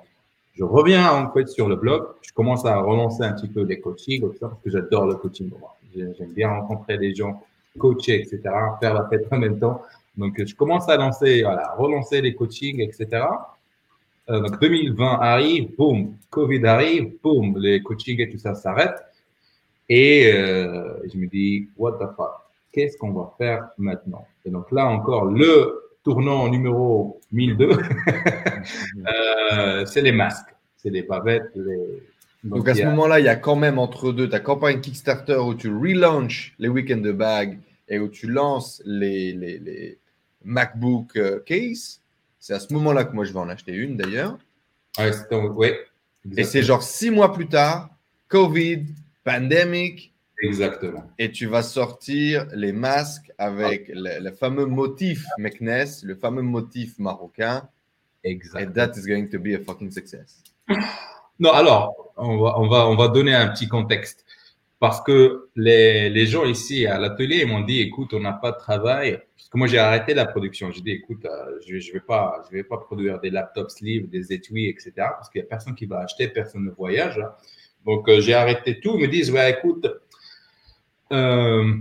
Je reviens en fait sur le blog, je commence à relancer un petit peu les coachings, parce que j'adore le coaching. J'aime bien rencontrer des gens, coacher, etc., faire la fête en même temps. Donc, je commence à lancer, voilà, relancer les coachings, etc. Euh, donc, 2020 arrive, boum, Covid arrive, boum, les coachings et tout ça s'arrête. Et euh, je me dis, what the fuck, qu'est-ce qu'on va faire maintenant? Et donc là encore, le tournant numéro 1002, euh, c'est les masques, c'est les pavettes. Les... Donc, à ce moment-là, il y a quand même entre deux ta campagne Kickstarter où tu relaunches les week-ends de bag et où tu lances les, les, les MacBook euh, case. C'est à ce moment-là que moi je vais en acheter une d'ailleurs. ouais, et c'est genre six mois plus tard, Covid, pandemic, Exactement. Et tu vas sortir les masques avec le, fameux motif Meknes, le fameux motif marocain. Exactement. And that is going to be a fucking success. Non, alors, on va, on va, on va donner un petit contexte. Parce que les, les gens ici à l'atelier m'ont dit, écoute, on n'a pas de travail. Parce que moi, j'ai arrêté la production. J'ai dit, écoute, euh, je ne je vais, pas, vais pas produire des laptops livres, des étuis, etc. Parce qu'il n'y a personne qui va acheter, personne ne voyage. Donc, euh, j'ai arrêté tout. Ils me disent, ouais, écoute, euh,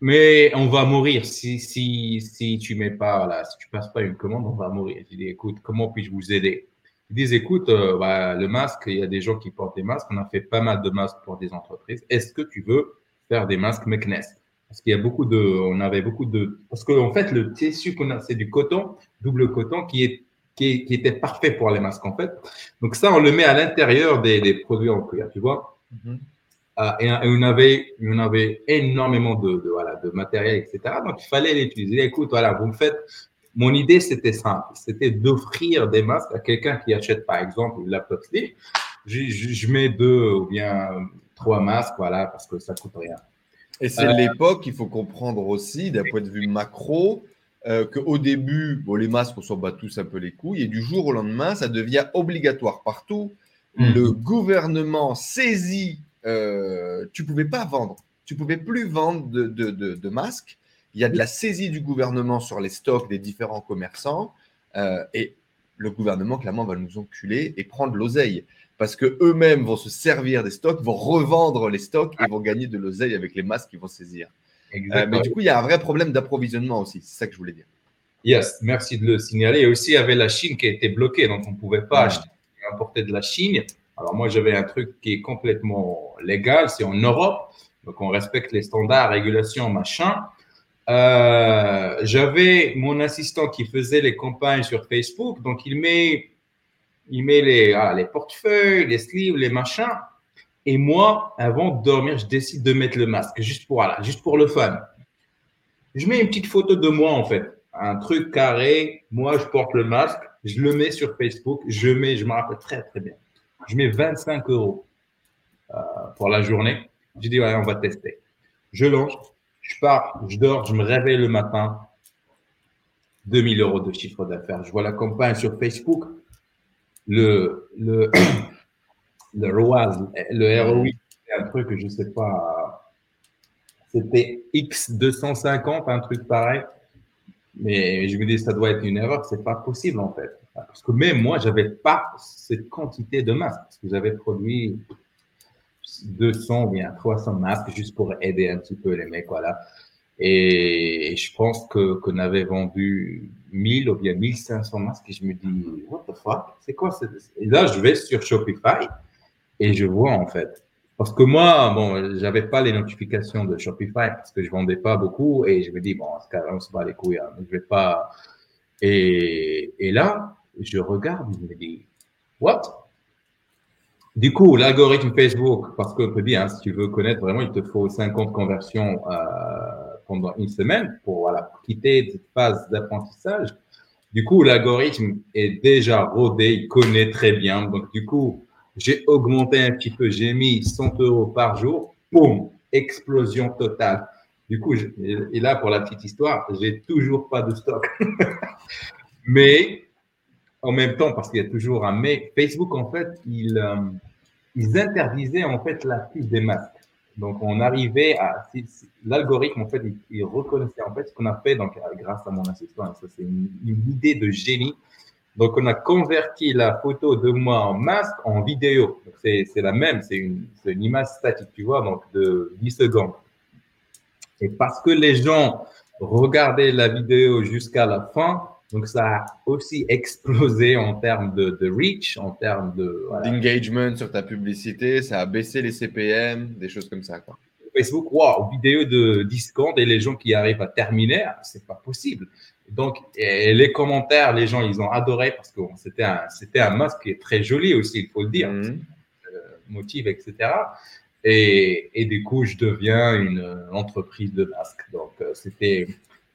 mais on va mourir si, si, si tu mets pas, là, si tu passes pas une commande, on va mourir. Je dis, écoute, comment puis-je vous aider? Ils disent, écoute, euh, bah, le masque, il y a des gens qui portent des masques. On a fait pas mal de masques pour des entreprises. Est-ce que tu veux faire des masques Meknes Parce qu'il y a beaucoup de, on avait beaucoup de, parce qu'en en fait, le tissu qu'on a, c'est du coton, double coton, qui est qui, qui, était parfait pour les masques en fait. Donc ça, on le met à l'intérieur des, des produits en cuir, tu vois. Mm-hmm. Euh, et, on avait, on avait énormément de, de, voilà, de matériel, etc. Donc, il fallait l'utiliser. Écoute, voilà, vous me faites. Mon idée, c'était simple. C'était d'offrir des masques à quelqu'un qui achète, par exemple, une laptop Je, je, je, mets deux ou bien trois masques, voilà, parce que ça coûte rien. Et c'est euh, l'époque, il faut comprendre aussi, d'un point de vue macro, euh, qu'au début, bon, les masques, on s'en bat tous un peu les couilles, et du jour au lendemain, ça devient obligatoire partout. Mmh. Le gouvernement saisit euh, tu pouvais pas vendre. Tu pouvais plus vendre de, de, de, masques. Il y a de la saisie du gouvernement sur les stocks des différents commerçants. Euh, et le gouvernement, clairement, va nous enculer et prendre l'oseille. Parce que eux-mêmes vont se servir des stocks, vont revendre les stocks et vont gagner de l'oseille avec les masques qu'ils vont saisir. Euh, mais du coup, il y a un vrai problème d'approvisionnement aussi. C'est ça que je voulais dire. Yes, merci de le signaler. Et aussi, il y avait la Chine qui a été bloquée. Donc, on ne pouvait pas acheter acheter, importer de la Chine. Alors moi, j'avais un truc qui est complètement légal, c'est en Europe, donc on respecte les standards, régulations, machin. Euh, j'avais mon assistant qui faisait les campagnes sur Facebook, donc il met, il met les, ah, les portefeuilles, les sleeves, les machins. Et moi, avant de dormir, je décide de mettre le masque, juste pour, juste pour le fun. Je mets une petite photo de moi, en fait. Un truc carré. Moi, je porte le masque. Je le mets sur Facebook. Je mets, je me rappelle très, très bien je mets 25 euros euh, pour la journée. Je dis, ouais, on va tester. Je lance, je pars, je dors, je me réveille le matin. 2000 euros de chiffre d'affaires. Je vois la campagne sur Facebook. Le, le, le ROAS, le ROI, c'est un truc que je ne sais pas. C'était X250, un truc pareil. Mais je me dis, ça doit être une erreur. C'est pas possible, en fait. Parce que même moi, j'avais pas cette quantité de masques. Parce que j'avais produit 200 ou bien 300 masques juste pour aider un petit peu les mecs, voilà. Et, je pense que qu'on avait vendu 1000 ou bien 1500 masques et je me dis, what the fuck, c'est quoi Et là, je vais sur Shopify et je vois en fait. Parce que moi, bon, j'avais pas les notifications de Shopify parce que je vendais pas beaucoup et je me dis, bon, ce cas on se bat les couilles, hein, je vais pas. Et, et là, je regarde, je me dis, what? Du coup, l'algorithme Facebook, parce qu'on peut dire, hein, si tu veux connaître vraiment, il te faut 50 conversions euh, pendant une semaine pour voilà, quitter cette phase d'apprentissage. Du coup, l'algorithme est déjà rodé, il connaît très bien. Donc, du coup, j'ai augmenté un petit peu, j'ai mis 100 euros par jour, boum, explosion totale. Du coup, et là, pour la petite histoire, j'ai toujours pas de stock. Mais en même temps, parce qu'il y a toujours un mais, Facebook, en fait, il, euh, ils interdisaient en fait la prise des masques. Donc, on arrivait à. L'algorithme, en fait, il, reconnaissait en fait ce qu'on a fait donc, grâce à mon assistant. Ça, c'est une, idée de génie. Donc, on a converti la photo de moi en masque en vidéo. C'est la même, c'est une, une, image statique, tu vois, donc de 10 secondes. Et parce que les gens regardaient la vidéo jusqu'à la fin, donc, ça a aussi explosé en termes de, reach, en termes de. D'engagement sur ta publicité, ça a baissé les CPM, des choses comme ça. Quoi. Facebook, wow, vidéo de 10 secondes et les gens qui arrivent à terminer, c'est pas possible. Donc, les commentaires, les gens, ils ont adoré parce que c'était un, c'était un masque qui est très joli aussi, il faut le dire. Mhm. Euh, motive, etc. Et, et, du coup, je deviens une entreprise de masques. Donc, euh, c'était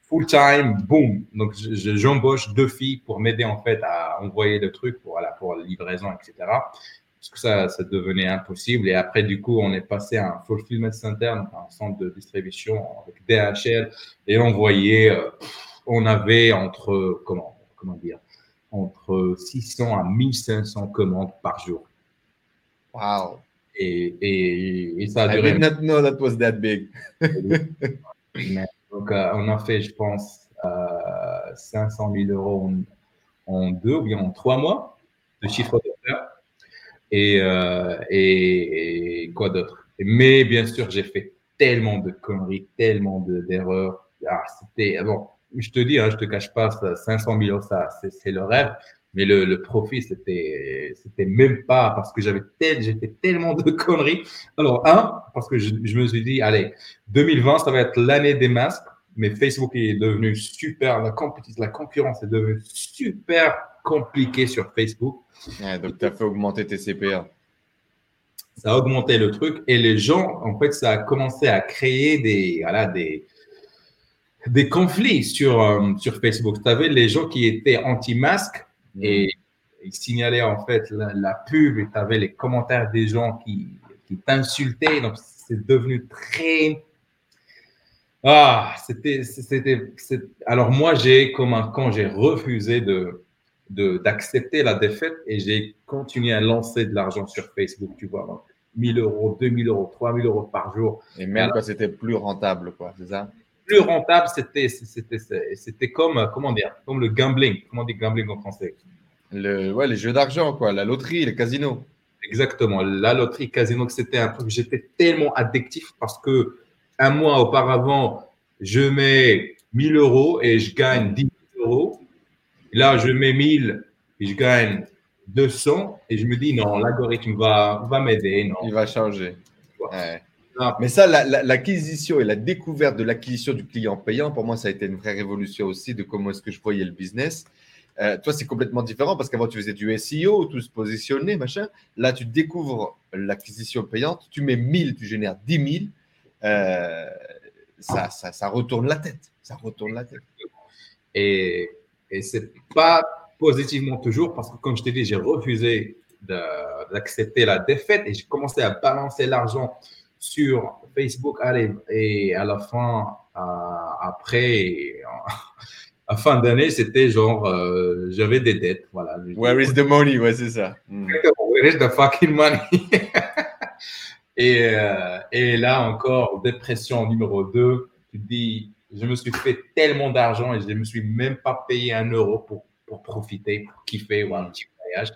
full time, boom. Donc, j'embauche deux filles pour m'aider en fait à envoyer le truc pour, voilà, pour la livraison, etc. Parce que ça, ça devenait impossible. Et après, du coup, on est passé à un fulfillment center, donc un centre de distribution avec DHL. Et on voyait, euh, on avait entre, comment, comment dire, entre 600 à 1500 commandes par jour. Wow. Et, et, et ça a duré. I did not know that was that big. Donc, euh, on a fait, je pense, 500 euh, 000 euros en, deux ou bien en trois mois de chiffre d'affaires. Euh, et, et, quoi d'autre Mais bien sûr, j'ai fait tellement de conneries, tellement d'erreurs. Ah, c'était bon. Je te dis, hein, je te cache pas, 500 000 euros, ça, c'est le rêve. Mais le, le profit, c'était, c'était même pas parce que j'avais tel, fait tellement de conneries. Alors, un, parce que je, je, me suis dit, allez, 2020, ça va être l'année des masques, mais Facebook est devenu super, la, la concurrence est devenue super compliquée sur Facebook. donc, tu as fait augmenter tes CPA. Ça a augmenté le truc et les gens, en fait, ça a commencé à créer des, voilà, des, des conflits sur, euh, sur Facebook. Tu avais les gens qui étaient anti-masques et il signalait en fait la, pub et tu avais les commentaires des gens qui, qui t'insultaient. Donc, c'est devenu très. Ah, c'était. c'était Alors, moi, j'ai, comme un quand j'ai refusé de d'accepter la défaite et j'ai continué à lancer de l'argent sur Facebook, tu vois. Donc, 1000 euros, 2000 euros, 3000 euros par jour. Et même quand c'était plus rentable, quoi, c'est ça? Plus rentable, c'était, c'était, c'était comme, comment dire, comme le gambling. Comment on dit gambling en français? Le, ouais, les jeux d'argent, quoi, la loterie, les casinos. Exactement, la loterie, casino, c'était un truc, j'étais tellement addictif parce que un mois auparavant, je mets 1000 euros et je gagne 10 euros. Là, je mets 1000 et je gagne 200 et je me dis non, l'algorithme va, va m'aider. Non. Il va changer. Mais ça, l'acquisition et la découverte de l'acquisition du client payant, pour moi, ça a été une vraie révolution aussi de comment est-ce que je voyais le business. Euh, toi, c'est complètement différent parce qu'avant, tu faisais du SEO, tout se positionnait, machin. Là, tu découvres l'acquisition payante, tu mets 1000, tu génères 10 000. Euh, ça, ça, ça, retourne la tête. Ça retourne la tête. Et, et c'est pas positivement toujours parce que, comme je t'ai dit, j'ai refusé d'accepter la défaite et j'ai commencé à balancer l'argent sur Facebook. Allez, et à la fin, après, à fin d'année, c'était genre, euh, j'avais des dettes. Voilà. Where is the money? Ouais, c'est ça. Hmm. Where is the fucking money? et, euh, et là encore, dépression numéro 2, tu te dis, je me suis fait tellement d'argent et je ne me suis même pas payé un euro pour, pour profiter, pour kiffer ou un petit voyage.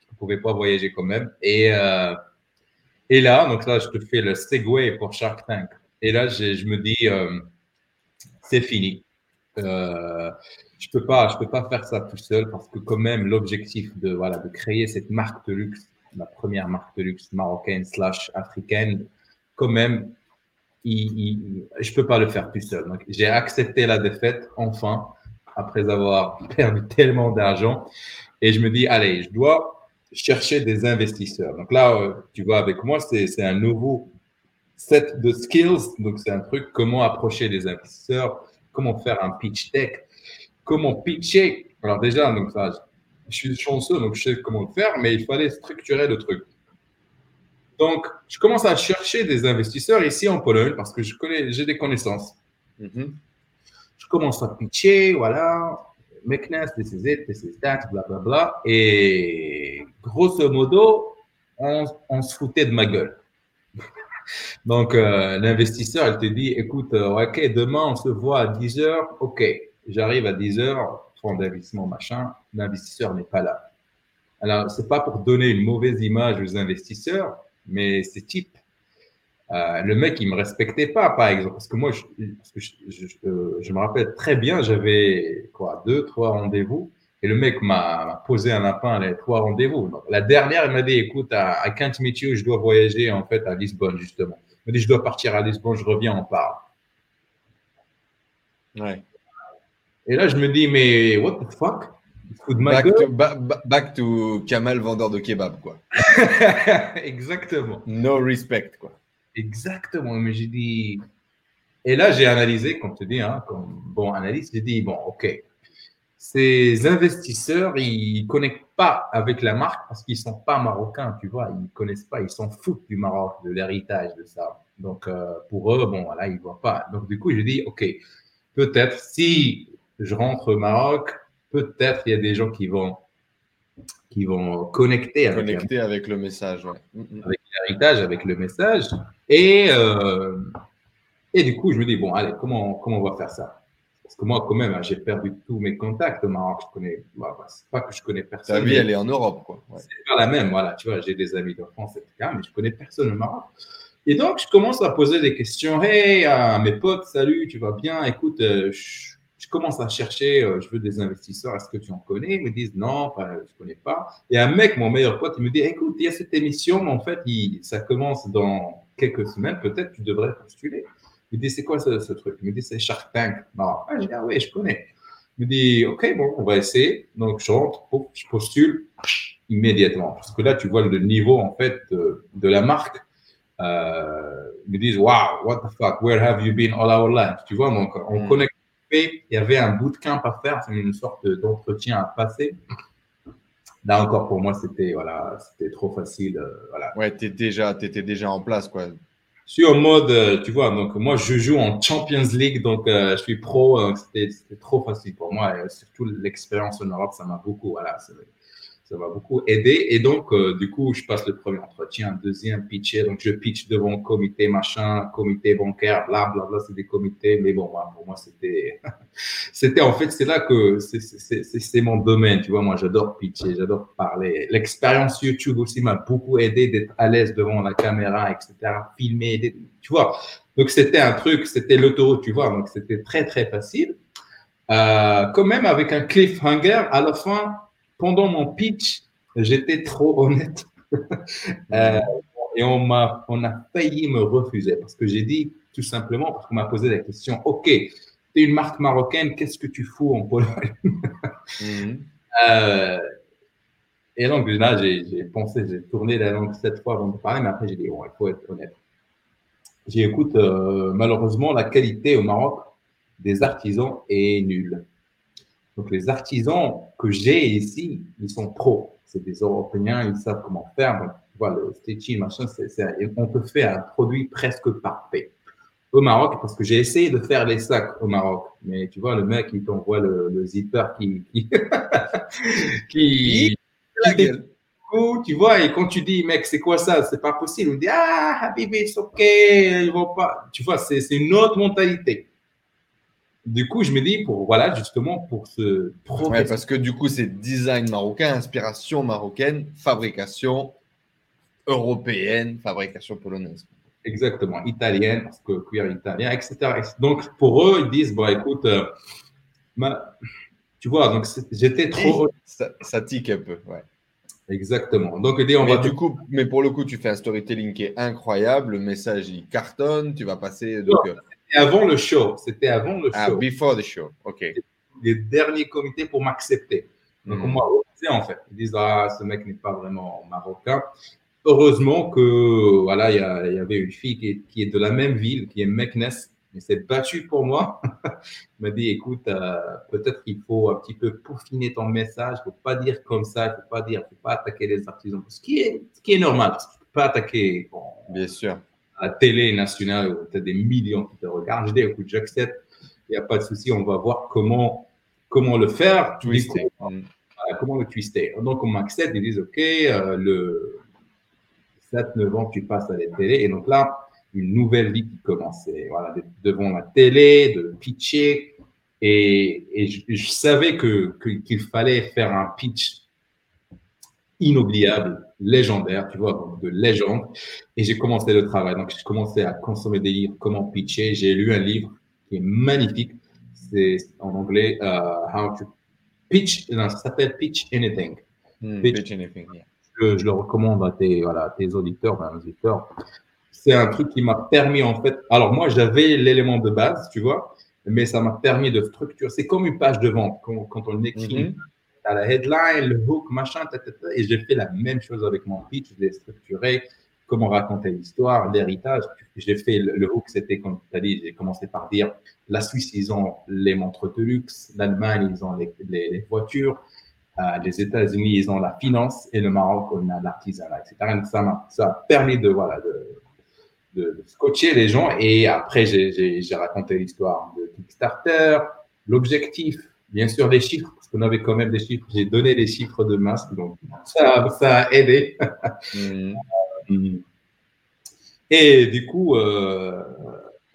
Je ne pouvais pas voyager quand même. Et, euh, et là, donc là, je te fais le segway pour Shark Tank. Et là, je, me dis, euh, c'est fini Euh, je peux peux pas faire ça tout seul parce que quand même l'objectif de voilà de créer cette marque de luxe, la première marque de luxe marocaine slash africaine, quand même, il, je peux pas le faire tout seul. Donc j'ai accepté la défaite enfin après avoir perdu tellement d'argent et je me dis allez, je dois chercher des investisseurs. Donc là, euh, tu vois avec moi, c'est un nouveau set de skills. Donc c'est un truc comment approcher des investisseurs, comment faire un pitch deck comment pitcher. Alors déjà, donc ça, je suis chanceux, donc je sais comment le faire, mais il fallait structurer le truc. Donc, je commence à chercher des investisseurs ici en Pologne parce que je connais, j'ai des connaissances. Mhm. Je commence à pitcher, voilà, Meknes, this is it, this is that. Et grosso modo, on, se foutait de ma gueule. Donc, euh, l'investisseur, il te dit, écoute, euh, ok, demain, on se voit à 10 heures, ok. J'arrive à 10 heures, fonds d'investissement, machin, l'investisseur n'est pas là. Alors, c'est pas pour donner une mauvaise image aux investisseurs, mais c'est type. Euh, le mec, il me respectait pas, par exemple, parce que moi, je, euh, je, me rappelle très bien, j'avais quoi, deux, trois rendez-vous, et le mec m'a posé un lapin les trois rendez-vous. la dernière, il m'a dit, écoute, à, à Can't je dois voyager en fait à Lisbonne justement. Il m'a dit, je dois partir à Lisbonne, je reviens, on parle. Ouais. Et là, je me dis, mais what the fuck? Back, to, back to Kamal, vendeur de kebab, quoi. Exactement. No respect, quoi. Exactement. Mais j'ai dit. Et là, j'ai analysé, comme tu dis, hein, comme bon analyste, j'ai dit, bon, OK. Ces investisseurs, ils ne connectent pas avec la marque parce qu'ils ne sont pas marocains, tu vois. Ils ne connaissent pas, ils s'en foutent du Maroc, de l'héritage de ça. Donc, euh, pour eux, bon, voilà, ils ne voient pas. Donc, du coup, je dis, OK, peut-être si je rentre au Maroc, peut-être il y a des gens qui vont, qui vont connecter avec, connecter avec le message. Mm, mm. Avec l'héritage, avec le message. Et, euh, et du coup, je me dis, bon, allez, comment, comment on va faire ça? Parce que moi, quand même, j'ai perdu tous mes contacts au Maroc. Je connais, bah, bah, c'est pas que je connais personne. Ta vie, elle est en Europe, quoi. C'est pas la même, voilà. Tu vois, j'ai des amis de France, etc., mais je connais personne au Maroc. Et donc, je commence à poser des questions. Hey, à mes potes, salut, tu vas bien? Écoute, euh, je je commence à chercher, euh, je veux des investisseurs, est-ce que tu en connais? Ils me disent non, je ne connais pas. Et un mec, mon meilleur pote, il me dit écoute, il y a cette émission, mais en fait, ça commence dans quelques semaines, peut-être tu devrais postuler. Il me dit c'est quoi ce, truc? Il me dit c'est Shark Tank. Non, ah, je dis ah oui, je connais. Il me dit ok, bon, on va essayer. Donc je rentre, je postule immédiatement. Parce que là, tu vois le niveau en fait de, la marque. Euh, ils me disent wow, what the fuck, where have you been all our life Tu vois, donc on mm. Il y avait un bootcamp à faire, c'est une sorte d'entretien à passer. Là encore, pour moi, c'était voilà, c'était trop facile. Euh, voilà. Ouais, tu déjà, étais déjà en place, quoi. Je suis en mode, euh, tu vois, donc moi, je joue en Champions League, donc euh, je suis pro. c'était trop facile pour moi. Et surtout, l'expérience en Europe, ça m'a beaucoup, voilà, ça m'a beaucoup aidé. Et donc, euh, du coup, je passe le premier entretien, deuxième pitcher. Donc, je pitch devant comité machin, comité bancaire, bla, bla, bla, c'est des comités. Mais bon, pour moi, c'était, c'était en fait, c'est là que c'est mon domaine. Tu vois, moi, j'adore pitcher, j'adore parler. L'expérience YouTube aussi m'a beaucoup aidé d'être à l'aise devant la caméra, etc. Filmer, tu vois. Donc, c'était un truc, c'était l'autoroute, tu vois. Donc, c'était très, très facile. Euh, quand même, avec un cliffhanger, à la fin, pendant mon pitch, j'étais trop honnête. Euh, et on m'a, on a failli me refuser parce que j'ai dit tout simplement, parce qu'on m'a posé la question, OK, tu es une marque marocaine, qu'est-ce que tu fous en Pologne? Mhm. euh, Et donc là, j'ai pensé, j'ai tourné la langue cette fois avant de parler, mais après j'ai dit, bon, il faut être honnête. J'ai écoute, euh, malheureusement, la qualité au Maroc des artisans est nulle. Donc, les artisans que j'ai ici, ils sont pros. C'est des Européens, ils savent comment faire. Donc, vois, le stitching, machin, on peut faire un produit presque parfait. Au Maroc, parce que j'ai essayé de faire les sacs au Maroc, mais tu vois, le mec, il t'envoie le, zipper qui, qui, qui, tu vois, et quand tu dis, mec, c'est quoi ça? C'est pas possible. On dit, ah, Habibi, c'est ok, ils vont pas. Tu vois, c'est une autre mentalité. Du coup, je me dis, pour, voilà, justement, pour ce ouais, parce que du coup, c'est design marocain, inspiration marocaine, fabrication européenne, fabrication polonaise. Exactement, italienne, parce que cuir italien, etc. Donc, pour eux, ils disent, bon, écoute, euh, tu vois, donc j'étais trop. Ça, ça, tique un peu, ouais. Exactement. Donc, on mais du coup, mais pour le coup, tu fais un storytelling qui est incroyable. Le message, il cartonne. Tu vas passer. Donc... Euh, c'était avant le show. C'était avant le ah, show. Ah, before the show. OK. Les derniers comités pour m'accepter. Donc, on hmm. m'a en fait. Ils disent, ah, ce mec n'est pas vraiment marocain. Heureusement que, voilà, il y, avait une fille qui est, qui est, de la même ville, qui est Meknes, il s'est battu pour moi. il m'a dit, écoute, euh, peut-être qu'il faut un petit peu peaufiner ton message. Il ne faut pas dire comme ça. Il ne faut pas dire, faut pas attaquer les artisans. Ce qui est, ce qui est normal. Parce que tu ne peux pas attaquer Bien sûr. Télé nationale où tu as des millions qui te regardent. Je dis, écoute, j'accepte. Il n'y a pas de souci. On va voir comment, comment le faire. Twister. Mm. comment le twister. Donc, on m'accepte. Ils disent, OK, euh, le 7-9 ans, tu passes à la télé. Et donc là, une nouvelle vie qui commençait. Voilà, devant la télé, de pitcher. Et, et je, savais que, qu'il fallait faire un pitch inoubliable, légendaire, tu vois, de légende. Et j'ai commencé le travail. Donc, j'ai commencé à consommer des livres, comment pitcher. J'ai lu un livre qui est magnifique. C'est en anglais, uh, How to Pitch. ça s'appelle Pitch Anything. Hmm, pitch, Anything, je, je, le recommande à tes, voilà, tes auditeurs, à auditeurs c'est un truc qui m'a permis en fait. Alors moi, j'avais l'élément de base, tu vois, mais ça m'a permis de structurer. C'est comme une page de vente quand, quand on écrit. Mm la headline, le hook, machin, et j'ai fait la même chose avec mon pitch. Je l'ai structuré, comment raconter l'histoire, l'héritage. J'ai fait le, hook, c'était comme tu as dit, j'ai commencé par dire la Suisse, ils ont les montres de luxe, l'Allemagne, ils ont les, les, voitures, euh, les États-Unis, ils ont la finance, et le Maroc, on a l'artisanat, etc. Donc ça m'a permis de, voilà, de, scotcher les gens. Et après, j'ai raconté l'histoire de Kickstarter, l'objectif, bien sûr, des chiffres, qu'on avait quand même des chiffres. J'ai donné les chiffres de masque, donc ça, ça a aidé. Mm. Et du coup, euh,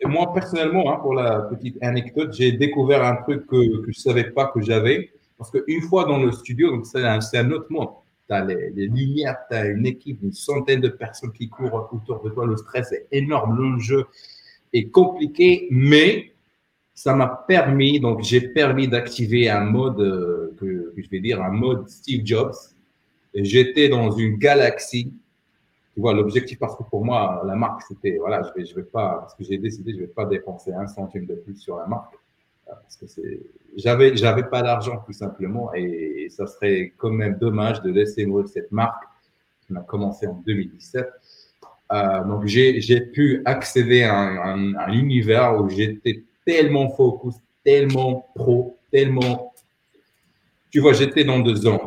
moi personnellement, hein, pour la petite anecdote, j'ai découvert un truc que, que je savais pas que j'avais. Parce qu'une fois dans le studio, donc c'est un, un, autre monde tu as les, lumières, tu as une équipe, une centaine de personnes qui courent autour de toi. Le stress est énorme, l'enjeu est compliqué, mais ça m'a permis, donc j'ai permis d'activer un mode, euh, que, je vais dire, un mode Steve Jobs. J'étais dans une galaxie. Tu vois, l'objectif, parce que pour moi, la marque, c'était, voilà, je vais, je vais pas, parce que j'ai décidé, je vais pas dépenser un centime de plus sur la marque parce que c'est, j'avais, j'avais pas d'argent tout simplement et, ça serait quand même dommage de laisser mourir cette marque qui a commencé en 2017. Euh, donc j'ai, j'ai pu accéder à un, univers où j'étais tellement focus, tellement pro, tellement, tu vois, j'étais dans deux zones.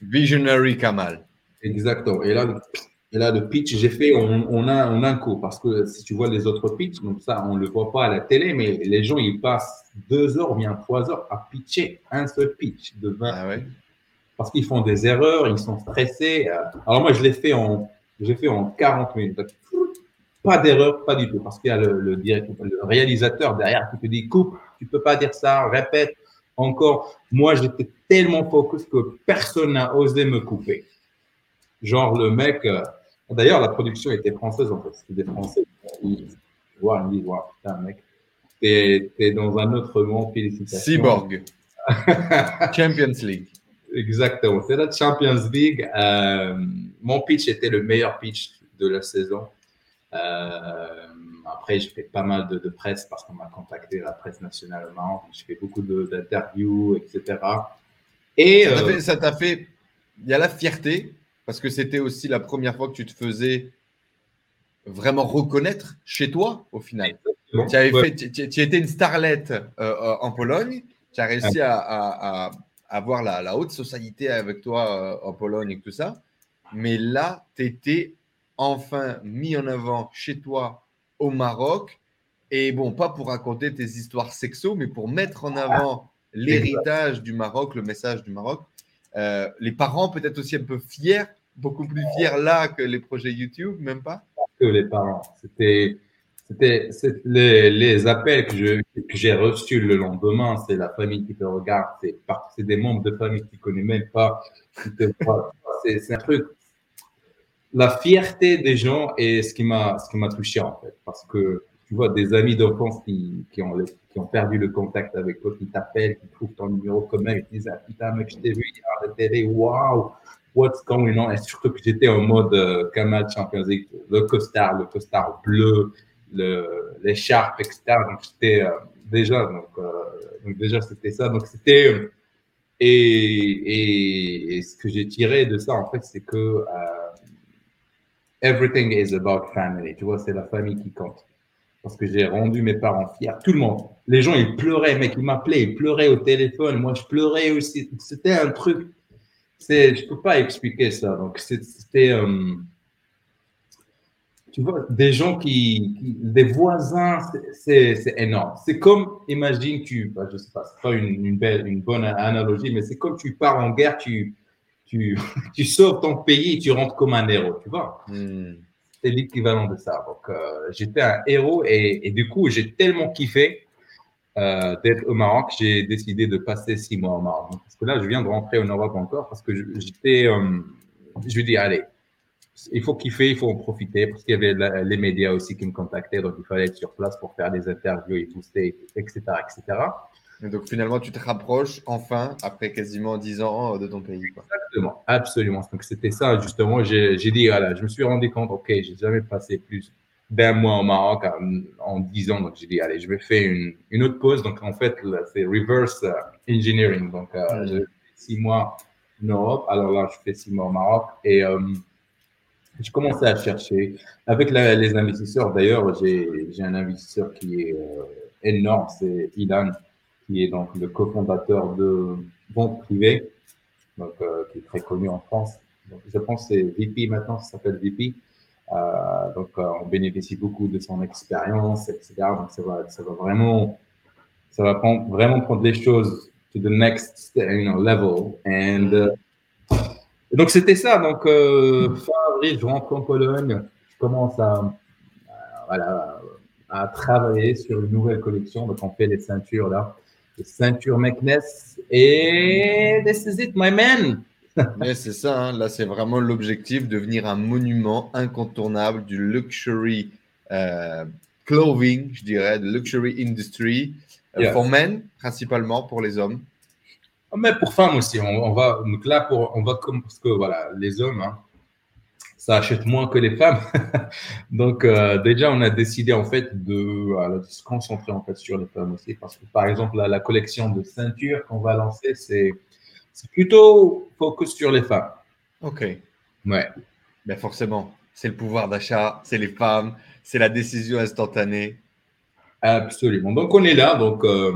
Visionary Kamal. Exactement. Et là, et là, le pitch, j'ai fait on, a, on a un coup. Parce que si tu vois les autres pitchs, donc ça, on ne le voit pas à la télé, mais les gens, ils passent deux heures, bien trois heures à pitcher un seul pitch de 20 ah Parce qu'ils font des erreurs, ils sont stressés. Alors moi, je l'ai fait en, j'ai fait en 40 minutes. Pas d'erreur, pas du tout. Parce qu'il y a le, le, le réalisateur derrière qui te dit coupe, tu peux pas dire ça, répète encore. Moi, j'étais tellement focus que personne n'a osé me couper. Genre, le mec, euh, D'ailleurs, la production était française en fait. C'était des Français. Ils voient, ils disent, putain, mec, t'es dans un autre monde, félicitations. Cyborg. Champions League. Exactement, c'est la Champions League. Euh, mon pitch était le meilleur pitch de la saison. Euh, après, je fais pas mal de, presse parce qu'on m'a contacté la presse nationale au Maroc. Je fais beaucoup d'interviews, etc. Et ça t'a fait, il y a la fierté parce que c'était aussi la première fois que tu te faisais vraiment reconnaître chez toi, au final. Tu, avais fait, tu, étais une starlette euh, euh, en Pologne, tu as réussi à, avoir la, haute société avec toi euh, en Pologne et tout ça, mais là, tu étais enfin mis en avant chez toi au Maroc, et bon, pas pour raconter tes histoires sexo, mais pour mettre en avant l'héritage du Maroc, le message du Maroc. les parents peut-être aussi un peu fiers beaucoup plus fier là que les projets YouTube, même pas? Que les parents. C'était, c'était, les, les, appels que, j'ai reçus le lendemain, c'est la famille qui te regarde, c'est, des membres de famille qui ne connaissent même pas. C'est un truc. La fierté des gens est ce qui m'a, ce qui m'a touché en fait, parce que tu vois, des amis d'enfance qui, qui, ont, qui ont perdu le contact avec toi, qui t'appellent, qui trouvent ton numéro commun, et qui disent Ah putain, mec, je t'ai vu à la télé, waouh, what's going on? Et surtout que j'étais en mode euh, Kamal Champions League, le costard, le costard bleu, l'écharpe, etc. Donc, j'étais euh, déjà, donc, euh, donc déjà, c'était ça. Donc, c'était. Et, et, ce que j'ai tiré de ça, en fait, c'est que euh, everything is about family. Tu vois, c'est la famille qui compte parce que j'ai rendu mes parents fiers. Tout le monde. Les gens, ils pleuraient, mec, ils m'appelaient, ils pleuraient au téléphone. Moi, je pleurais aussi. C'était un truc. C'est, je peux pas expliquer ça. Donc, c'était, euh, tu vois, des gens qui, des voisins, c'est énorme. C'est comme, imagine, tu, bah, je sais pas, c'est pas une, une, belle, une bonne analogie, mais c'est comme tu pars en guerre, tu, tu, tu sauves ton pays et tu rentres comme un héros, tu vois. Hmm c'est l'équivalent de ça. Donc, euh, j'étais un héros et, et, du coup, j'ai tellement kiffé euh, d'être au Maroc, j'ai décidé de passer six mois au Maroc. Parce que là, je viens de rentrer en Europe encore parce que j'étais, euh, je lui dis, allez, il faut kiffer, il faut en profiter parce qu'il y avait les médias aussi qui me contactaient, donc il fallait être sur place pour faire des interviews et booster, etc., etc. Et donc finalement, tu te rapproches enfin, après quasiment 10 ans de ton pays. Exactement, absolument. Donc c'était ça, justement. J'ai dit, voilà, je me suis rendu compte, OK, j'ai jamais passé plus d'un mois au Maroc en, 10 ans. Donc j'ai dit, allez, je vais faire une, une autre pause. Donc en fait, c'est reverse euh, engineering. Donc euh, j'ai fait 6 mois en Europe. Alors là, je fais 6 mois au Maroc. Et euh, j'ai commencé à chercher. Avec les investisseurs, d'ailleurs, j'ai un investisseur qui est énorme, c'est Ilan qui est donc le cofondateur de Banque Privée, donc, euh, qui est très connu en France. Donc, je pense que c'est VP maintenant, ça s'appelle VP. Euh, donc, euh, on bénéficie beaucoup de son expérience, etc. Donc, ça va, ça va vraiment, ça va prendre, vraiment prendre les choses to the next level. And, donc, c'était ça. Donc, fin avril, je rentre en Pologne. Je commence à, voilà, à travailler sur une nouvelle collection. Donc, on fait les ceintures là ceinture McNess. Et this is it, my man. c'est ça, hein. là c'est vraiment l'objectif, devenir un monument incontournable du luxury euh, clothing, je dirais, de luxury industry, euh, pour men principalement, pour les hommes. Mais pour femmes aussi, on, va, donc là, pour, on va comme, parce que voilà, les hommes, hein, ça achète moins que les femmes. Donc euh, déjà, on a décidé en fait de, se concentrer en fait sur les femmes aussi, parce que par exemple la, collection de ceintures qu'on va lancer, c'est plutôt focus sur les femmes. Ok. Ouais. Mais forcément, c'est le pouvoir d'achat, c'est les femmes, c'est la décision instantanée. Absolument. Donc on est là, donc. Euh,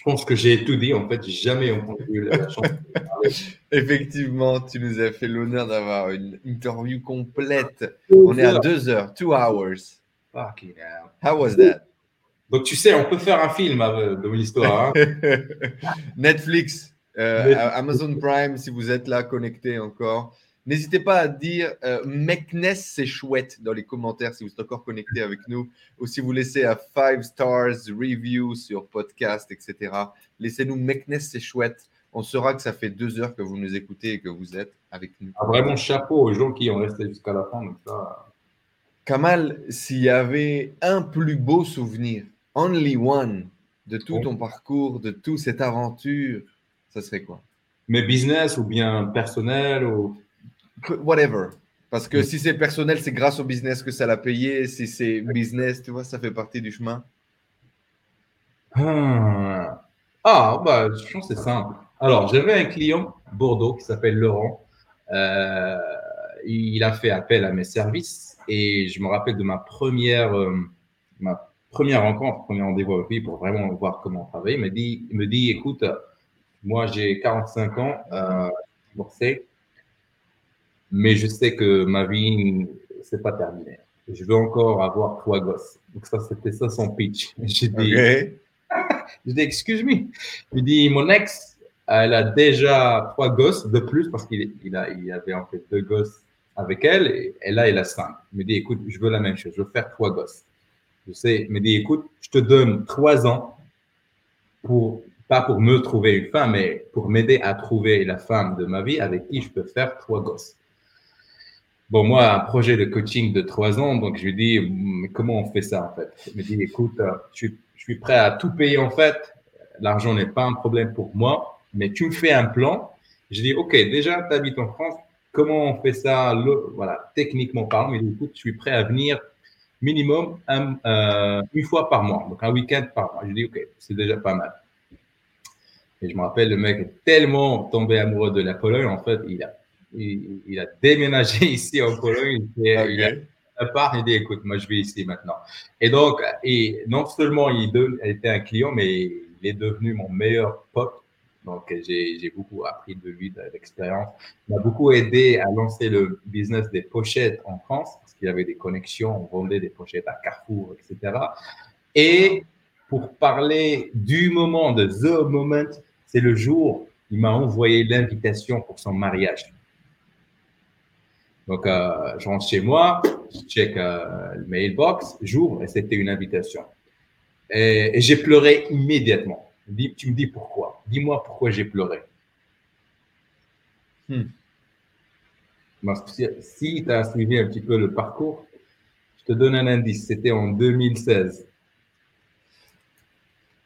je pense que j'ai tout dit. En fait, j'ai jamais entendu la chance. Effectivement, tu nous as fait l'honneur d'avoir une interview complète. On est à deux heures, two hours. Fucking hell. How was that? Donc, tu sais, on peut faire un film euh, de l'histoire. Hein. Netflix, euh, Amazon Prime, si vous êtes là connecté encore. N'hésitez pas à dire euh, Mekness, c'est chouette dans les commentaires si vous êtes encore connecté avec nous ou si vous laissez à 5 stars review sur podcast, etc. Laissez-nous Mekness, c'est chouette. On saura que ça fait deux heures que vous nous écoutez et que vous êtes avec nous. Ah, vraiment chapeau aux gens qui ont resté jusqu'à la fin. Kamal, s'il y avait un plus beau souvenir, only one, de tout ton parcours, de toute cette aventure, ça serait quoi? Mes business ou bien personnel ou whatever. Parce que si c'est personnel, c'est grâce au business que ça l'a payé. Si c'est business, tu vois, ça fait partie du chemin. Ah, ah bah, je pense que c'est simple. Alors, j'avais un client, Bordeaux, qui s'appelle Laurent. Euh, il a fait appel à mes services et je me rappelle de ma première, euh, ma première rencontre, premier rendez-vous avec lui pour vraiment voir comment travailler. Il me dit, il me dit écoute, moi j'ai 45 ans, euh, divorcé, mais je sais que ma vie, c'est pas terminé. Je veux encore avoir trois gosses. Donc ça, c'était ça son pitch. J'ai dit, okay. j'ai dit, excuse-moi. Il dit, mon ex, elle a déjà trois gosses de plus parce qu'il il a, il avait en fait deux gosses avec elle et, et là, il a cinq. Il me dit, écoute, je veux la même chose. Je veux faire trois gosses. Je sais, il me dit, écoute, je te donne trois ans pour, pas pour me trouver une femme, mais pour m'aider à trouver la femme de ma vie avec qui je peux faire trois gosses. Bon, moi, un projet de coaching de trois ans, donc je lui dis, mais comment on fait ça en fait? Il me dit, écoute, euh, je suis, je suis prêt à tout payer en fait. L'argent n'est pas un problème pour moi, mais tu me fais un plan. Je dis, OK, déjà, tu habites en France. Comment on fait ça? Voilà, techniquement parlant Il dit, écoute, je suis prêt à venir minimum euh, une fois par mois, donc un week-end par mois. Je dis, OK, c'est déjà pas mal. Et je me rappelle, le mec est tellement tombé amoureux de la Pologne, en fait, il a, il, a déménagé ici en Pologne. Il, a à part, il dit, écoute, moi, je vais ici maintenant. Et donc, et non seulement il, était un client, mais il est devenu mon meilleur pote. Donc, j'ai beaucoup appris de lui, de l'expérience. Il m'a beaucoup aidé à lancer le business des pochettes en France, parce qu'il avait des connexions, on vendait des pochettes à Carrefour, etc. Et pour parler du moment, de the moment, c'est le jour, il m'a envoyé l'invitation pour son mariage. Donc, euh, je rentre chez moi, je check euh, le mailbox, j'ouvre et c'était une invitation. Et, j'ai pleuré immédiatement. tu me dis pourquoi? Dis-moi pourquoi j'ai pleuré. Hmm. Si tu as suivi un petit peu le parcours, je te donne un indice. C'était en 2016.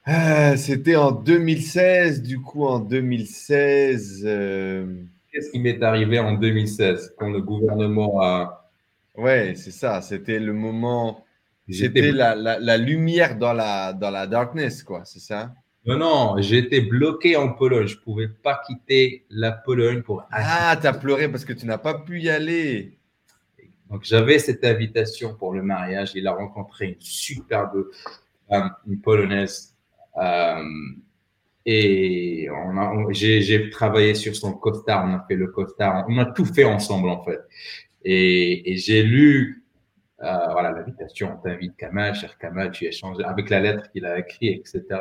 Euh, c'était en 2016. Du coup, en 2016. Euh, Qu'est-ce qui m'est arrivé en 2016 quand le gouvernement a. Ouais, c'est ça. C'était le moment. C'était la, la, lumière dans la, dans la darkness, quoi. C'est ça? Non, non. J'étais bloqué en Pologne. Je ne pouvais pas quitter la Pologne pour. Ah, tu as pleuré parce que tu n'as pas pu y aller. Donc, j'avais cette invitation pour le mariage. Il a rencontré une superbe femme, une polonaise euh, et on a, j'ai, travaillé sur son costard, on a fait le costard, on a tout fait ensemble en fait. Et, et j'ai lu euh, voilà l'invitation, on t'invite Kamal, cher Kamal, tu échanges avec la lettre qu'il a écrite, etc.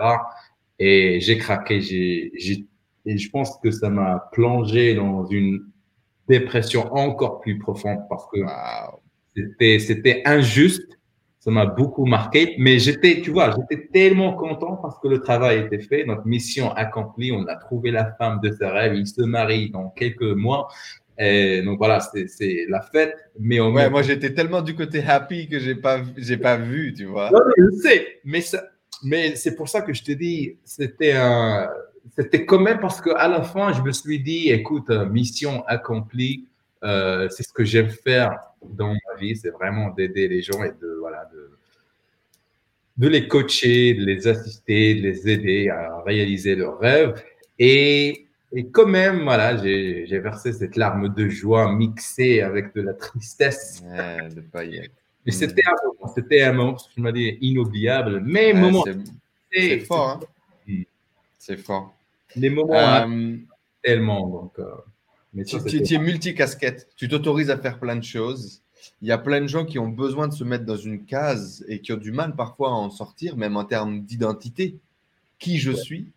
Et j'ai craqué, j'ai, j'ai, et je pense que ça m'a plongé dans une dépression encore plus profonde parce que c'était, c'était injuste ça m'a beaucoup marqué. Mais j'étais, tu vois, j'étais tellement content parce que le travail était fait, notre mission accomplie, on a trouvé la femme de ses rêves, il se marie dans quelques mois. Et donc voilà, c'est la fête. Mais ouais, moi j'étais tellement du côté happy que j'ai pas, j'ai pas vu, tu vois. Non, je sais, mais mais c'est pour ça que je te dis, c'était un, c'était quand même parce qu'à la fin, je me suis dit, écoute, mission accomplie, euh, c'est ce que j'aime faire dans ma vie, c'est vraiment d'aider les gens et de, voilà, de, de les coacher, de les assister, de les aider à réaliser leurs rêves. Et, et quand même, voilà, j'ai versé cette larme de joie mixée avec de la tristesse. Mais c'était un moment, c'était un moment, je me dis, inoubliable. Mais moment. C'est fort, hein? C'est fort. Les moments euh, tellement. Donc, euh, tu, es multicasquette. Tu t'autorises à faire plein de choses. Il y a plein de gens qui ont besoin de se mettre dans une case et qui ont du mal parfois à en sortir, même en termes d'identité. Qui je suis?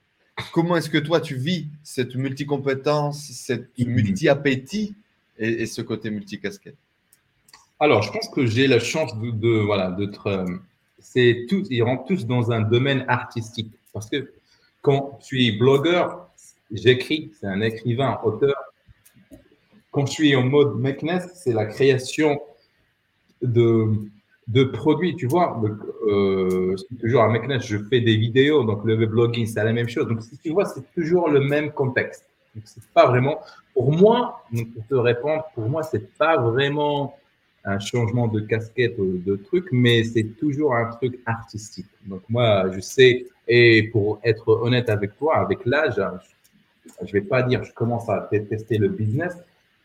Comment est-ce que toi tu vis cette multicompétence, cette mm-hmm. multi-appétit et, ce côté multicasquette? Alors, je pense que j'ai la chance de, de voilà d'être. Euh, c'est tous, ils rentrent tous dans un domaine artistique parce que quand je suis blogueur, j'écris, c'est un écrivain, auteur, quand je suis en mode Makeness, c'est la création de, de produits, tu vois. Euh, toujours à Makeness, je fais des vidéos, donc le blogging, c'est la même chose. Donc, si tu vois, c'est toujours le même contexte. Donc, c'est pas vraiment, pour moi, pour te répondre, pour moi, c'est pas vraiment un changement de casquette ou de truc, mais c'est toujours un truc artistique. Donc, moi, je sais, et pour être honnête avec toi, avec l'âge, je vais pas dire, je commence à tester le business,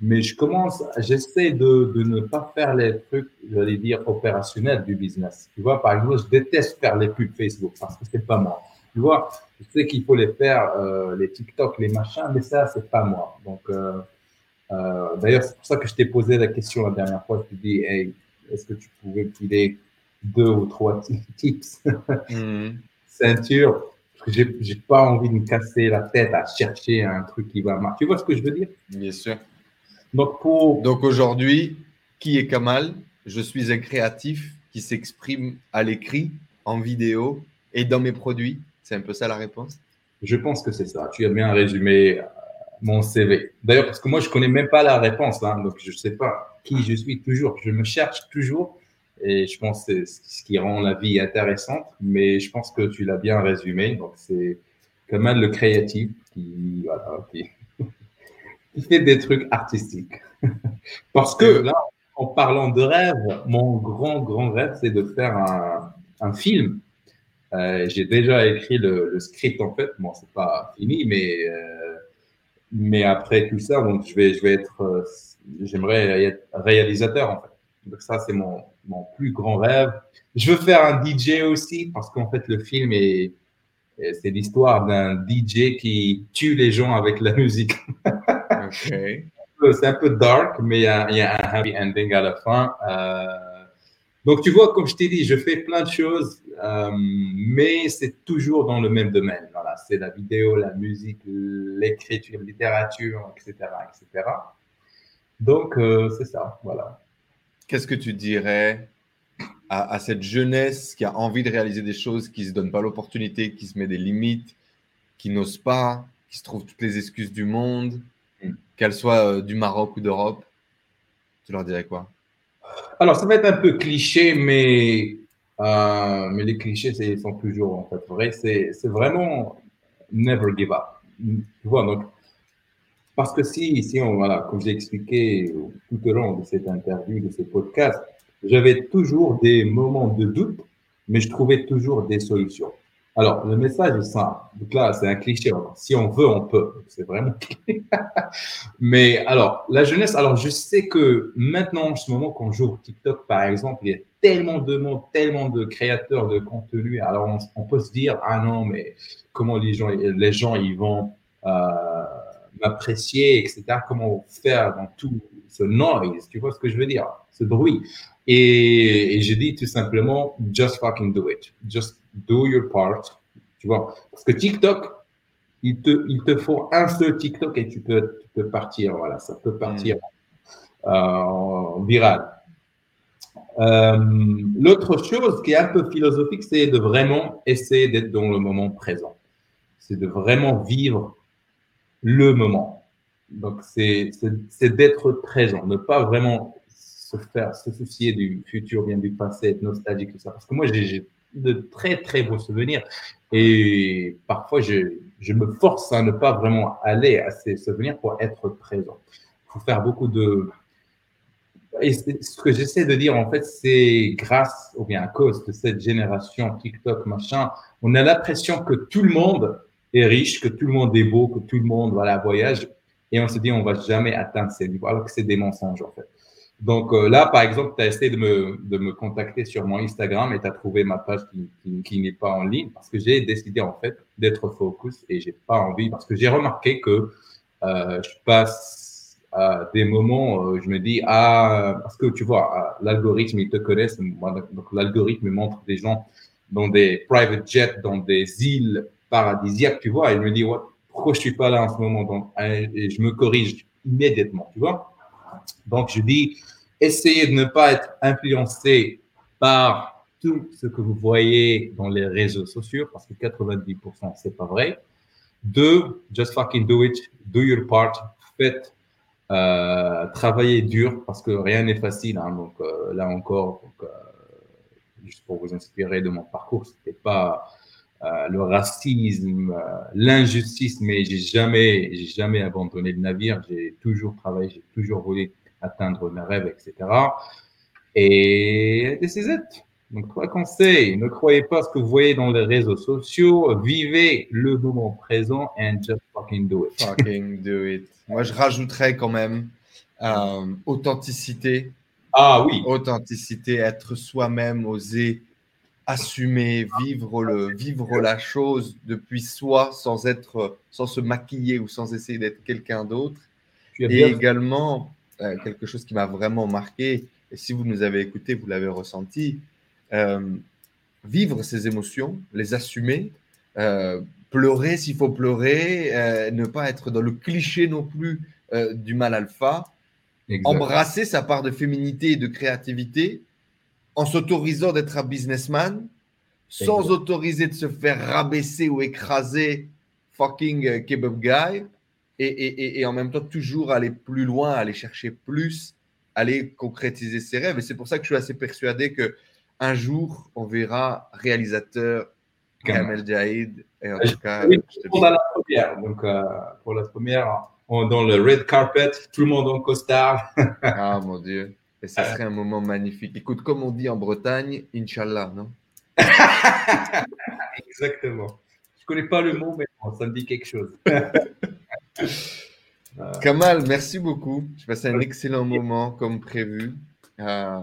mais je commence, j'essaie de, de, ne pas faire les trucs, j'allais dire, opérationnels du business. Tu vois, par exemple, je déteste faire les pubs Facebook parce que c'est pas moi. Tu vois, je sais qu'il faut les faire, euh, les TikTok, les machins, mais ça, c'est pas moi. Donc, euh, euh, d'ailleurs, c'est pour ça que je t'ai posé la question la dernière fois. Tu dis, hey, est-ce que tu pouvais filer deux ou trois tips, mmh. ceinture, j'ai pas envie de me casser la tête à chercher un truc qui va marcher. Tu vois ce que je veux dire? Bien sûr. Donc, Donc aujourd'hui, qui est Kamal? Je suis un créatif qui s'exprime à l'écrit, en vidéo et dans mes produits. C'est un peu ça la réponse? Je pense que c'est ça. Tu as bien résumé euh, mon CV. D'ailleurs, parce que moi, je ne connais même pas la réponse, hein, donc je ne sais pas. qui je suis toujours. Je me cherche toujours et je pense que c'est ce qui rend la vie intéressante. Mais je pense que tu l'as bien résumé. Donc, c'est même le créatif qui, voilà, qui, fait des trucs artistiques. Parce que là, en parlant de rêve, mon grand, grand rêve, c'est de faire un, un film. Euh, j'ai déjà écrit le, le, script en fait. Bon, c'est pas fini, mais euh, mais après tout ça, donc je vais je vais être, euh, j'aimerais être réalisateur en fait. Donc ça, c'est mon mon plus grand rêve. Je veux faire un DJ aussi parce qu'en fait, le film est c'est l'histoire d'un DJ qui tue les gens avec la musique. C'est un peu dark, mais il y, a, un happy ending à la fin. Euh, donc, tu vois, comme je t'ai dit, je fais plein de choses, euh, mais c'est toujours dans le même domaine. Voilà, c'est la vidéo, la musique, l'écriture, la littérature, etc., etc. Donc, euh, c'est ça, voilà. Qu'est-ce que tu dirais à, cette jeunesse qui a envie de réaliser des choses, qui ne se donne pas l'opportunité, qui se met des limites, qui n'ose pas, qui se trouve toutes les excuses du monde? Qu'elles soient euh, du Maroc ou d'Europe Tu leur dirais quoi? Alors, ça va être un peu cliché, mais, euh, mais les clichés ils sont toujours en fait vrais. C'est vraiment never give up. Tu vois, donc, parce que si, si on, voilà, comme j'ai expliqué tout au long de cette interview, de ce podcast, j'avais toujours des moments de doute, mais je trouvais toujours des solutions. Alors, le message est simple. Donc là, c'est un cliché. Si on veut, on peut. C'est vraiment. mais alors, la jeunesse, alors je sais que maintenant, en ce moment, quand j'ouvre TikTok, par exemple, il y a tellement de monde, tellement de créateurs de contenu. Alors, on, peut se dire, ah non, mais comment les gens, les gens, ils vont euh, m'apprécier, etc. Comment faire dans tout ce noise, tu vois ce que je veux dire, ce bruit. Et, et je dis tout simplement, just fucking do it. Just do your part. Tu vois, parce que TikTok, il te, il te faut un seul TikTok et tu peux, tu peux partir. Voilà, ça peut partir mm. euh, viral. Euh, L'autre chose qui est un peu philosophique, c'est de vraiment essayer d'être dans le moment présent. C'est de vraiment vivre le moment. Donc, c'est d'être présent, ne pas vraiment se faire, se soucier du futur, bien du passé, être nostalgique, tout ça. Parce que moi, j'ai de très, très beaux souvenirs. Et parfois, je, je, me force à ne pas vraiment aller à ces souvenirs pour être présent. Il faut faire beaucoup de... Et ce que j'essaie de dire, en fait, c'est grâce ou bien à cause de cette génération TikTok, machin, on a l'impression que tout le monde est riche, que tout le monde est beau, que tout le monde, voilà, voyage. Et on se dit, on va jamais atteindre ces niveaux, alors que c'est des mensonges, en fait. Donc euh, là, par exemple, tu as essayé de me, de me contacter sur mon Instagram et tu as trouvé ma page qui, qui, n'est pas en ligne parce que j'ai décidé en fait d'être focus et j'ai pas envie parce que j'ai remarqué que euh, je passe à des moments, où je me dis, ah, parce que tu vois, l'algorithme, ils te connaissent, donc l'algorithme montre des gens dans des private jets, dans des îles paradisiaques, tu vois, et il me dit, pourquoi je suis pas là en ce moment? Donc, Et je me corrige immédiatement, tu vois? Donc, je dis, essayez de ne pas être influencé par tout ce que vous voyez dans les réseaux sociaux, parce que 90%, c'est pas vrai. Deux, just fucking do it, do your part, faites, euh, travaillez dur, parce que rien n'est facile. Hein, donc euh, là encore, euh, juste pour vous inspirer de mon parcours, c'était pas euh, le racisme, euh, l'injustice, mais j'ai jamais, j'ai jamais abandonné le navire. J'ai toujours travaillé, j'ai toujours voulu atteindre mes rêves, etc. Et this is it. Donc, trois conseils. Ne croyez pas ce que vous voyez dans les réseaux sociaux. Vivez le moment présent and just fucking do it. Fucking do it. Moi, je rajouterais quand même euh, authenticité. Ah oui. Authenticité, être soi-même, oser assumer, vivre, le, vivre la chose depuis soi sans, être, sans se maquiller ou sans essayer d'être quelqu'un d'autre. Et également, euh, quelque chose qui m'a vraiment marqué, et si vous nous avez écouté, vous l'avez ressenti, euh, vivre ses émotions, les assumer, euh, pleurer s'il faut pleurer, ne pas être dans le cliché non plus du mal alpha, embrasser sa part de féminité et de créativité, en s'autorisant d'être un businessman, sans autoriser de se faire rabaisser ou écraser fucking euh, kebab guy, et, et, et, en même temps toujours aller plus loin, aller chercher plus aller concrétiser ses rêves. Et c'est pour ça que je suis assez persuadé que un jour, on verra réalisateur Kamel Jaïd. Et en tout cas, pour la première. Donc, euh, pour la première, dans le red carpet, tout le monde en costard. ah mon Dieu. Et ça serait un moment magnifique. Écoute, comme on dit en Bretagne, Inch'Allah, non? Exactement. Je ne connais pas le mot, mais ça me dit quelque chose. Kamal, merci beaucoup. Je passé un excellent moment comme prévu. Euh,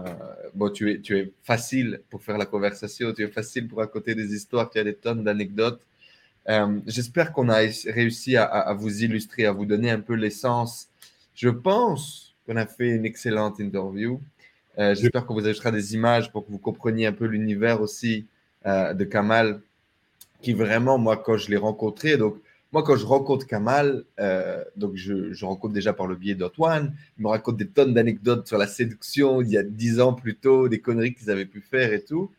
bon, tu es, tu es facile pour faire la conversation, tu es facile pour raconter des histoires, tu as des tonnes d'anecdotes. Euh, j'espère qu'on a réussi à, vous illustrer, à vous donner un peu l'essence. Je pense qu'on a fait une excellente interview. Euh, j'espère qu'on vous ajoutera des images pour que vous compreniez un peu l'univers aussi de Kamal, qui vraiment, moi, quand je l'ai rencontré, donc moi, quand je rencontre Kamal, euh, donc je, je, rencontre déjà par le biais d'Antoine, il me raconte des tonnes d'anecdotes sur la séduction il y a dix ans plus tôt, des conneries qu'ils avaient pu faire et tout.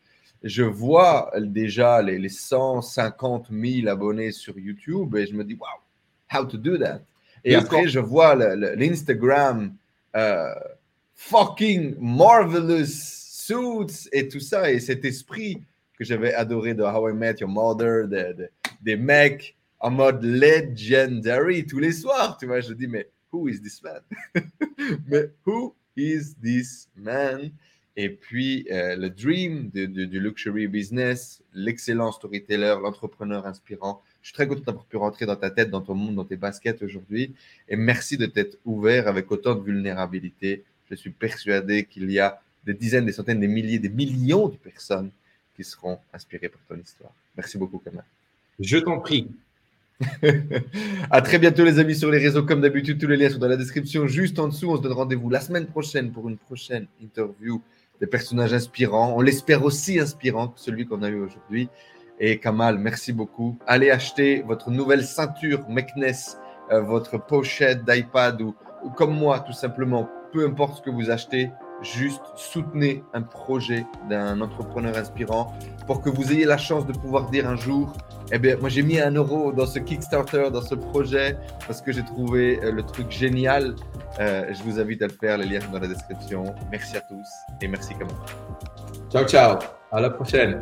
Je vois déjà les, les 150 000 abonnés sur YouTube et je me dis, wow, how to do that? Et après, je vois l'Instagram euh, fucking marvelous suits et tout ça, et cet esprit que j'avais adoré de How I Met Your Mother, des mecs en mode legendary tous les soirs. Tu vois, je dis, mais who is this man? mais who is this man? Et puis, euh, le dream du luxury business, l'excellent storyteller, l'entrepreneur inspirant. Je suis très content d'avoir pu rentrer dans ta tête, dans ton monde, dans tes baskets aujourd'hui. Et merci de t'être ouvert avec autant de vulnérabilité. Je suis persuadé qu'il y a des dizaines, des centaines, des milliers, des millions de personnes qui seront inspirées par ton histoire. Merci beaucoup, Kamal. Je t'en prie. à très bientôt les amis sur les réseaux. Comme d'habitude, tous les liens sont dans la description juste en dessous. On se donne rendez-vous la semaine prochaine pour une prochaine interview des personnages inspirants. On l'espère aussi inspirant que celui qu'on a eu aujourd'hui. Et Kamal, merci beaucoup. Allez acheter votre nouvelle ceinture Meknes, euh, votre pochette d'iPad ou comme moi, tout simplement, peu importe ce que vous achetez, juste soutenez un projet d'un entrepreneur inspirant pour que vous ayez la chance de pouvoir dire un jour, eh bien, moi j'ai mis un euro dans ce Kickstarter, dans ce projet, parce que j'ai trouvé euh, le truc génial. Euh, je vous invite à le faire, les liens sont dans la description. Merci à tous et merci Camille. Ciao, ciao. À la prochaine.